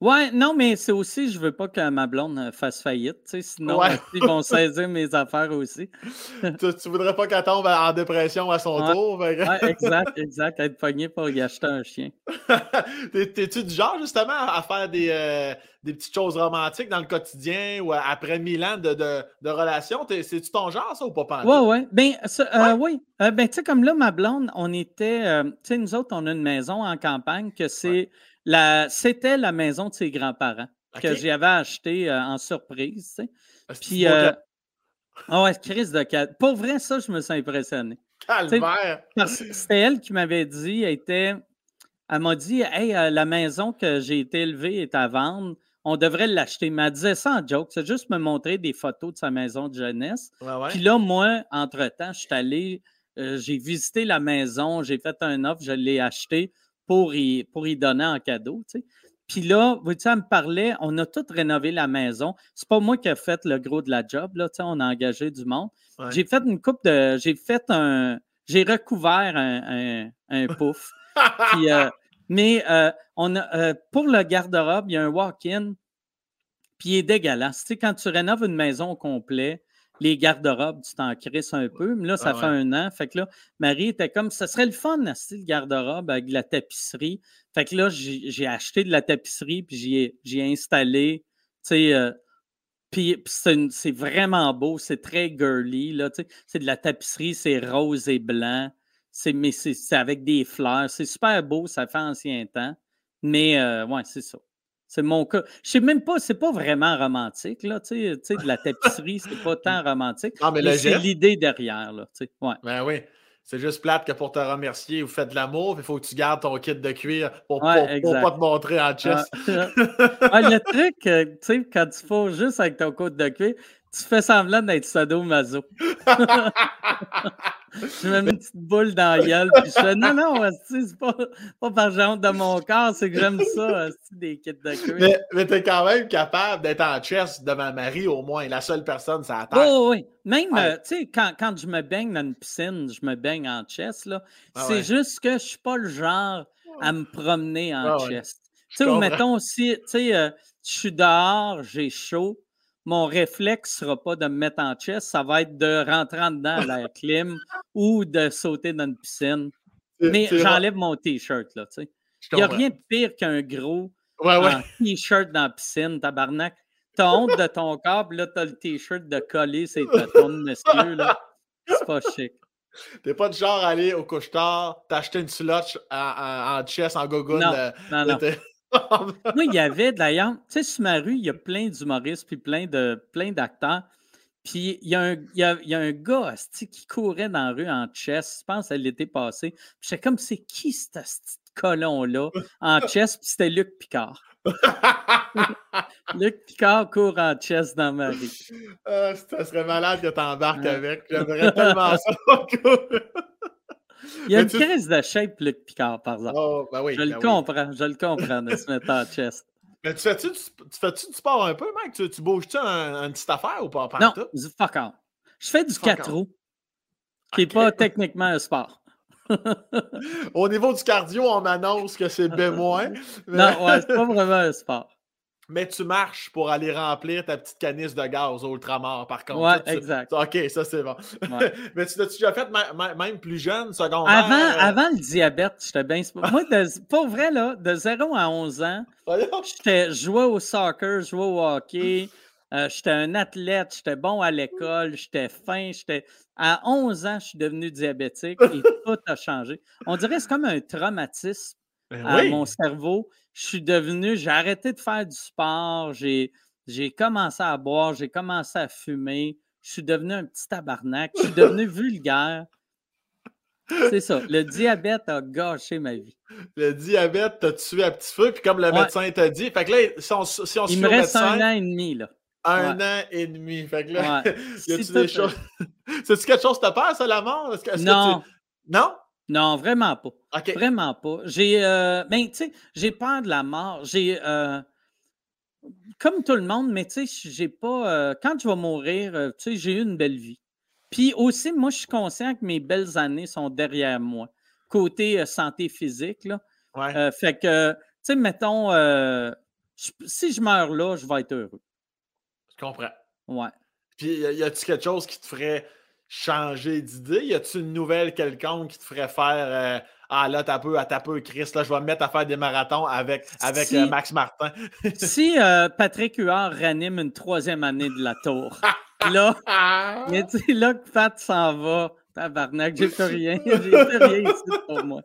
Speaker 2: Ouais, non, mais c'est aussi, je veux pas que ma blonde euh, fasse faillite, tu sais, sinon
Speaker 1: Ouais.
Speaker 2: euh, ils vont saisir mes affaires aussi.
Speaker 1: tu, tu voudrais pas qu'elle tombe en dépression à son
Speaker 2: Ouais.
Speaker 1: tour. que-
Speaker 2: Ouais, exact, exact. Être pogné pour y acheter un chien.
Speaker 1: T'es- T'es-tu du genre, justement, à faire des, euh, des petites choses romantiques dans le quotidien ou après mille ans de, de, de relation? T'es- C'est-tu ton genre, ça, ou pas pantoute?
Speaker 2: Ouais, ouais. Ben, euh, oui. Euh, ben, tu sais, comme là, ma blonde, on était. tu sais, nous autres, on a une maison en campagne que c'est. La C'était la maison de ses grands-parents que j'avais acheté euh, en surprise, tu sais. Puis, euh, crise de cat. Pour vrai, ça, je me suis impressionné.
Speaker 1: Calvaire!
Speaker 2: C'était elle qui m'avait dit, elle était. Elle m'a dit Hey, euh, la maison que j'ai été élevée est à vendre. On devrait l'acheter. Mais elle disait ça en joke. C'est juste me montrer des photos de sa maison de jeunesse.
Speaker 1: Ouais, ouais.
Speaker 2: Puis là, moi, entre-temps, je suis allé, euh, j'ai visité la maison, j'ai fait un offre, je l'ai acheté pour y, pour y donner en cadeau. tu sais. Puis là, vous savez, elle me parlait, on a tout rénové la maison. C'est pas moi qui ai fait le gros de la job, là, tu sais, on a engagé du monde.
Speaker 1: Ouais.
Speaker 2: J'ai fait une coupe de. J'ai fait un. J'ai recouvert un, un, un pouf. Puis, euh, mais euh, on a, euh, pour le garde-robe, il y a un walk-in, puis il est dégueulasse. Tu sais, quand tu rénoves une maison au complet, les garde-robes, tu t'en crisses un peu. Mais là, ça
Speaker 1: Ah
Speaker 2: fait un an. Fait que là, Marie était comme, ça serait le fun, un style garde-robe avec de la tapisserie. Fait que là, j'ai acheté de la tapisserie, puis j'y ai, installé, tu sais, euh, puis c'est vraiment beau, c'est très girly, là, tu sais. C'est de la tapisserie, c'est rose et blanc. C'est, mais c'est c'est avec des fleurs. C'est super beau, ça fait ancien temps. Mais euh, ouais, c'est ça. C'est mon cas. Je sais même pas, c'est pas vraiment romantique, là. Tu sais, de la tapisserie, c'est pas tant romantique.
Speaker 1: Non, mais
Speaker 2: c'est l'idée derrière, là. Tu sais, ouais.
Speaker 1: ben oui. C'est juste plate que pour te remercier, vous faites de l'amour, il faut que tu gardes ton kit de cuir pour,
Speaker 2: Ouais,
Speaker 1: pour- pour pas te montrer en chest.
Speaker 2: Ah, le truc, euh, tu sais, quand tu fous juste avec ton côte de cuir, tu fais semblant d'être sadomaso. je me mets une petite boule dans la gueule, puis je fais non, non, c'est pas, pas par honte de mon corps, c'est que j'aime ça, des kits de cuir.
Speaker 1: mais mais t'es quand même capable d'être en chest devant Marie, au moins, la seule personne la terre.
Speaker 2: Oui, oui. Même,
Speaker 1: Ouais.
Speaker 2: euh, tu sais, quand, quand je me baigne dans une piscine, je me baigne en chest, là.
Speaker 1: Ah
Speaker 2: c'est
Speaker 1: ouais.
Speaker 2: juste que je suis pas le genre à me promener en
Speaker 1: Ah
Speaker 2: chest. Tu sais, mettons aussi, tu sais, euh, je suis dehors, j'ai chaud. Mon réflexe sera pas de me mettre en chest, ça va être de rentrer en dedans à l'air clim ou de sauter dans une piscine. Mais j'enlève mon t-shirt, là, tu sais. Il n'y a rien de pire qu'un gros
Speaker 1: Ouais, ouais.
Speaker 2: en t-shirt dans la piscine, tabarnak. t'as honte de ton corps, puis là, t'as le t-shirt de coller, c'est ta monsieur, là. C'est pas chic.
Speaker 1: T'es pas du genre à aller au couche-tard, t'acheter une slush en, en, chess, en gogoon.
Speaker 2: Non,
Speaker 1: euh,
Speaker 2: non. Moi, il y avait d'ailleurs, tu sais, sur ma rue, il y a plein d'humoristes puis plein de plein d'acteurs. Puis il y, a un, il, y a, il y a un gars qui courait dans la rue en chess, je pense à l'été passé. Puis j'étais comme, c'est qui ce petit colon-là en chess? Puis c'était Luc Picard. Luc Picard court en chess dans ma rue.
Speaker 1: Ah, ça serait malade que t'embarques
Speaker 2: Ouais.
Speaker 1: avec. J'aimerais tellement ça.
Speaker 2: Il y a une crise de shape, Luc Picard, par exemple.
Speaker 1: oh, ben oui,
Speaker 2: je le
Speaker 1: ben oui.
Speaker 2: comprends, je le comprends de se mettre en chess.
Speaker 1: Mais tu fais-tu fais-tu du sport un peu, mec? Tu, tu bouges-tu un, une petite affaire ou pas?
Speaker 2: Non, du fuck off. Je fais du
Speaker 1: Fuck
Speaker 2: 4
Speaker 1: off.
Speaker 2: roues, qui n'est pas techniquement un sport.
Speaker 1: Au niveau du cardio, on m'annonce que c'est B-. mais-
Speaker 2: Non, ouais, c'est pas vraiment un sport.
Speaker 1: Mais tu marches pour aller remplir ta petite canisse de gaz au ultramar, par contre.
Speaker 2: Ouais,
Speaker 1: tu-
Speaker 2: exact.
Speaker 1: OK, ça c'est bon.
Speaker 2: Ouais.
Speaker 1: mais tu l'as-tu déjà fait même plus jeune, secondaire?
Speaker 2: Avant,
Speaker 1: euh,
Speaker 2: avant le diabète, j'étais bien. Moi, de, pour vrai, là, de 0 à 11 ans, j'étais jouais au soccer, jouais au hockey, euh, j'étais un athlète, j'étais bon à l'école, j'étais fin, j'étais. À 11 ans, je suis devenu diabétique et tout a changé. On dirait que c'est comme un traumatisme à
Speaker 1: oui.
Speaker 2: mon cerveau. Je suis devenu, j'ai arrêté de faire du sport, j'ai, j'ai commencé à boire, j'ai commencé à fumer, je suis devenu un petit tabarnak, je suis devenu vulgaire. C'est ça. Le diabète a gâché ma vie.
Speaker 1: Le diabète t'a tué à petit feu, puis comme le
Speaker 2: Ouais.
Speaker 1: médecin t'a dit, fait que là, si on, si on
Speaker 2: Il me reste
Speaker 1: médecin,
Speaker 2: un an et demi, là.
Speaker 1: un
Speaker 2: Ouais.
Speaker 1: an et demi. Fait que là,
Speaker 2: Ouais.
Speaker 1: y a-tu
Speaker 2: Si
Speaker 1: des choses? C'est-tu quelque chose qui te peur, ça, la mort? Que, que
Speaker 2: Non,
Speaker 1: tu- Non?
Speaker 2: Non, vraiment pas. Vraiment pas. J'ai, euh, ben, tu sais, j'ai peur de la mort. J'ai, euh, comme tout le monde, mais tu sais, j'ai pas. euh, quand je vais mourir, tu sais, j'ai eu une belle vie. Puis aussi, moi, je suis conscient que mes belles années sont derrière moi. Côté santé physique, là.
Speaker 1: Ouais.
Speaker 2: Fait que, tu sais, mettons, euh, je- si je meurs là, je vais être heureux.
Speaker 1: Je comprends.
Speaker 2: Ouais.
Speaker 1: Puis, y a-tu quelque chose qui te ferait changer d'idée? Y a-tu une nouvelle quelconque qui te ferait faire euh, Ah là, t'as peu, à ta peu, Chris, là, je vais me mettre à faire des marathons avec, avec
Speaker 2: Si-
Speaker 1: euh, Max Martin?
Speaker 2: si euh, Patrick Huard ranime une troisième année de la tour, là! Mais là que Pat s'en va, tabarnak, j'ai plus rien. J'ai plus rien ici pour moi.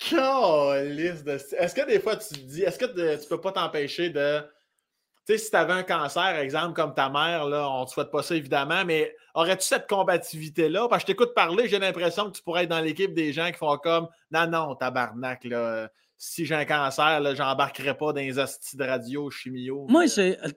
Speaker 1: Est-ce que des fois tu te dis, est-ce que tu peux pas t'empêcher de. Sais, si tu avais un cancer, exemple, comme ta mère, là, on te souhaite pas ça évidemment, mais aurais-tu cette combativité-là? Parce que je t'écoute parler, j'ai l'impression que tu pourrais être dans l'équipe des gens qui font comme Non, non, tabarnak. Si j'ai un cancer, là, j'embarquerai pas dans les hosties de radio, chimio.
Speaker 2: Moi,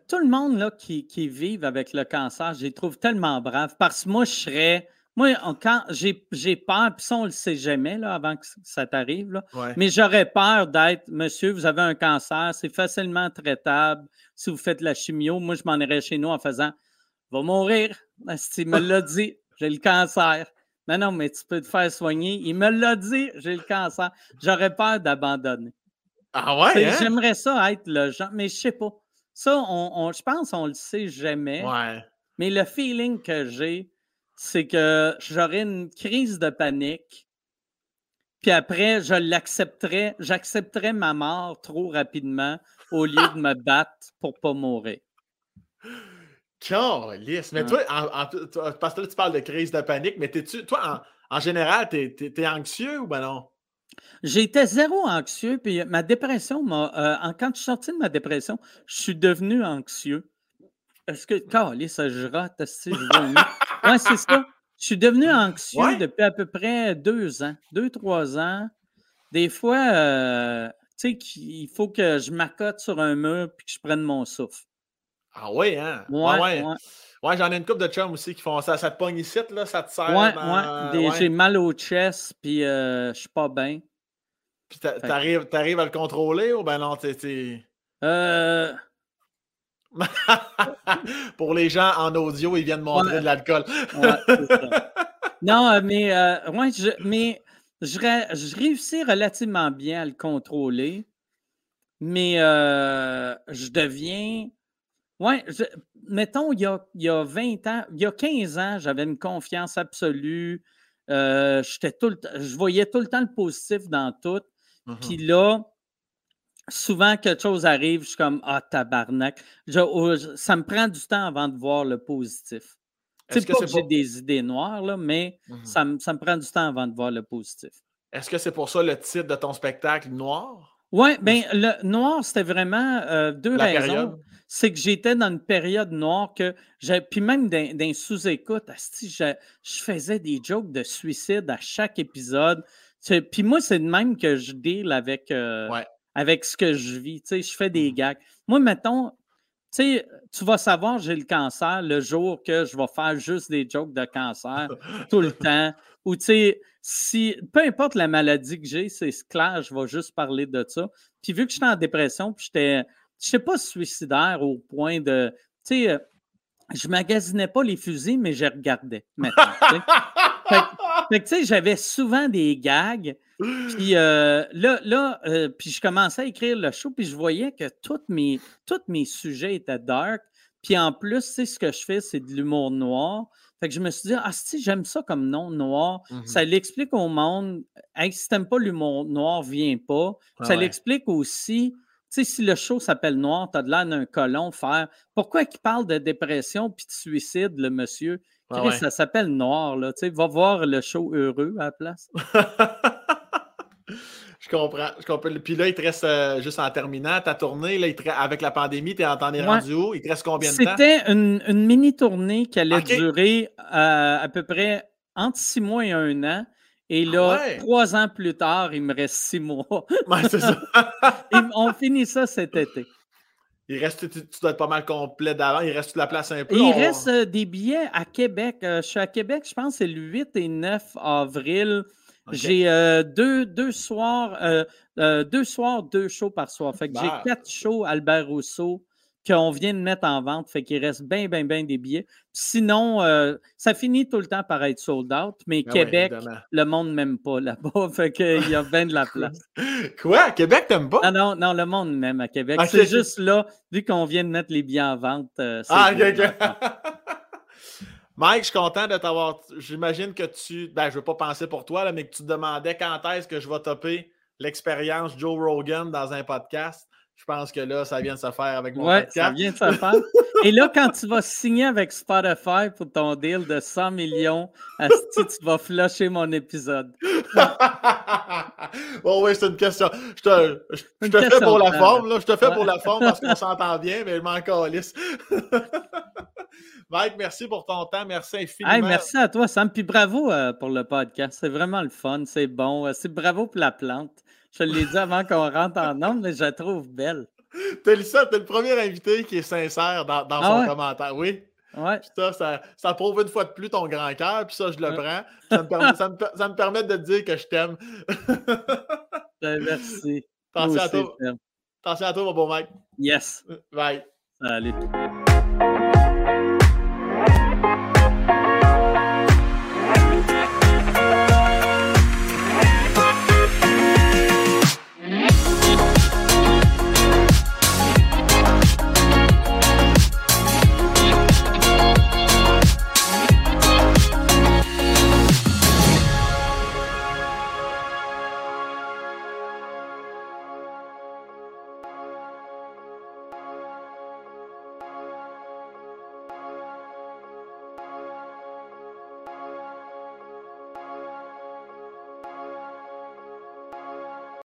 Speaker 2: tout le monde là, qui, qui vivent avec le cancer, je les trouve tellement braves parce que moi, je serais. Moi, quand j'ai j'ai peur, puis ça, on le sait jamais là, avant que ça t'arrive, là,
Speaker 1: Ouais.
Speaker 2: mais j'aurais peur d'être Monsieur, vous avez un cancer, c'est facilement traitable. Si vous faites la chimio, moi, je m'en irais chez nous en faisant Va mourir. Il me l'a dit, j'ai le cancer. Non, non, mais tu peux te faire soigner. Il me l'a dit, j'ai le cancer. J'aurais peur d'abandonner.
Speaker 1: Ah ouais? Hein?
Speaker 2: J'aimerais ça être le genre, mais je sais pas. Ça, on, on- je pense qu'on le sait jamais.
Speaker 1: Ouais.
Speaker 2: Mais le feeling que j'ai, c'est que j'aurais une crise de panique. Puis après, je l'accepterais, j'accepterais ma mort trop rapidement au lieu de me battre pour pas mourir.
Speaker 1: Calisse. Mais toi, en- en- toi, parce que là, tu parles de crise de panique, mais t'es-tu, toi, en, en général, t'es, t'es- t'es anxieux ou ben non?
Speaker 2: J'étais zéro anxieux, puis ma dépression m'a. euh, quand je suis sorti de ma dépression, je suis devenu anxieux. Est-ce que. Calé, ça je rate, si je Ouais, c'est ça. Je suis devenu anxieux
Speaker 1: Ouais.
Speaker 2: depuis à peu près deux ans, deux, trois ans. Des fois, euh, tu sais, qu'il faut que je m'accote sur un mur puis que je prenne mon souffle.
Speaker 1: Ah ouais, hein?
Speaker 2: Ouais,
Speaker 1: ouais.
Speaker 2: ouais.
Speaker 1: Ouais, j'en ai une couple de chums aussi qui font ça. Ça te pogne ici, là, ça te sert.
Speaker 2: Ouais,
Speaker 1: dans-
Speaker 2: ouais. Des-
Speaker 1: ouais.
Speaker 2: J'ai mal au chest, puis euh, je suis pas bien.
Speaker 1: Puis t'a- t'arrives, à le contrôler ou ben non, t'es-
Speaker 2: Euh,
Speaker 1: Pour les gens en audio, ils viennent montrer
Speaker 2: Ouais.
Speaker 1: de l'alcool.
Speaker 2: Ouais, c'est ça. Non, euh, mais, euh, ouais, je, mais je, ré- je réussis relativement bien à le contrôler, mais euh, je deviens. Ouais, je- mettons, il y, a, il y a 20 ans, il y a 15 ans, j'avais une confiance absolue. euh, tout le je voyais tout le temps le positif dans tout.
Speaker 1: Mhm.
Speaker 2: Puis là, souvent, quelque chose arrive, je suis comme Ah, tabarnak. ça me prend du temps avant de voir le positif. C'est pas que, j'ai des idées noires, là, mais mmh ça, me, ça me prend du temps avant de voir le positif.
Speaker 1: Est-ce que c'est pour ça le titre de ton spectacle Noir?
Speaker 2: Oui, bien, le noir, c'était vraiment euh, deux raisons. C'est que j'étais dans une période noire que j'ai. Puis même d'un sous-écoute, je, je faisais des jokes de suicide à chaque épisode. Puis moi, c'est de même que je deal avec, euh, avec ce que je vis. Tu sais, je fais des mmh. gags. Moi, mettons, tu sais, tu vas savoir j'ai le cancer le jour que je vais faire juste des jokes de cancer tout le temps. Ou tu sais, si peu importe la maladie que j'ai, c'est clair, je vais juste parler de ça. Puis vu que j'étais en dépression, puis j'étais, je sais pas, suicidaire au point de, tu sais, euh, je magasinais pas les fusils, mais je regardais maintenant. fait, que, tu sais, j'avais souvent des gags. Puis euh, là, là euh, puis je commençais à écrire le show, puis je voyais que tous mes, tous mes sujets étaient dark. Puis en plus, tu sais, ce que je fais, c'est de l'humour noir. Fait que je me suis dit, ah, si j'aime ça comme nom noir, mmh ça l'explique au monde, hey, si t'aimes pas l'humour noir, viens pas. ça l'explique aussi, tu sais, si le show s'appelle Noir, t'as de l'air d'un colon, faire pourquoi il parle de dépression puis de suicide, le monsieur? Ça s'appelle Noir, là, tu sais, va voir le show heureux à la place.
Speaker 1: Je comprends, je comprends. Puis là, il te reste, euh, juste en terminant, ta tournée, là, avec la pandémie, tu es, es rendu où? Il te reste combien de
Speaker 2: temps? C'était une, mini-tournée qui allait durer euh, à peu près entre six mois et un an. Et ah là, trois ans plus tard, il me reste six mois.
Speaker 1: Ouais, ça.
Speaker 2: on finit ça cet été.
Speaker 1: Il reste, tu, dois être pas mal complet d'avant. Il reste de la place un peu?
Speaker 2: Il reste euh, des billets à Québec. je suis à Québec, je pense que c'est le 8 et 9 avril. J'ai euh, deux, deux, soirs, euh, euh, deux soirs, deux shows par soir. Fait que j'ai quatre shows Albert Rousseau qu'on vient de mettre en vente. Fait qu'il reste bien, bien, bien des billets. Sinon, ça finit tout le temps par être sold out, mais ah Québec, le monde m'aime pas là-bas. Fait qu'il y a bien de la place.
Speaker 1: Quoi? Québec, t'aimes pas?
Speaker 2: Ah non, non, le monde m'aime à Québec. C'est juste là, vu qu'on vient de mettre les billets en vente.
Speaker 1: ah, ok, Mike, je suis content de t'avoir. J'imagine que tu. Ben, je ne veux pas penser pour toi, mais que tu te demandais quand est-ce que je vais topper l'expérience Joe Rogan dans un podcast. Je pense que là, ça vient de se faire avec mon
Speaker 2: ouais, Ça vient de se faire. Et là, quand tu vas signer avec Spotify pour ton deal de 100 millions, tu vas flusher mon épisode.
Speaker 1: bon, oui, c'est une question. Je te, je, te fais pour la forme, là. Je te fais pour la forme parce qu'on s'entend bien, mais je m'en calisse. Mike, merci pour ton temps. Merci infiniment.
Speaker 2: merci à toi, Sam. Puis bravo euh, pour le podcast. C'est vraiment le fun. C'est bon. Euh, c'est bravo pour la plante. Je l'ai dit avant qu'on rentre en nombre, mais je la trouve belle.
Speaker 1: T'es ça, t'es le premier invité qui est sincère dans, dans ah son commentaire. Oui.
Speaker 2: Ouais.
Speaker 1: ça, ça, prouve une fois de plus ton grand cœur, puis ça, je le prends. Ça me, permet, ça, me, permet, de te dire que je t'aime.
Speaker 2: Ben, merci.
Speaker 1: Attention à toi. Attention à toi, mon beau mec.
Speaker 2: Yes.
Speaker 1: Bye.
Speaker 2: Salut.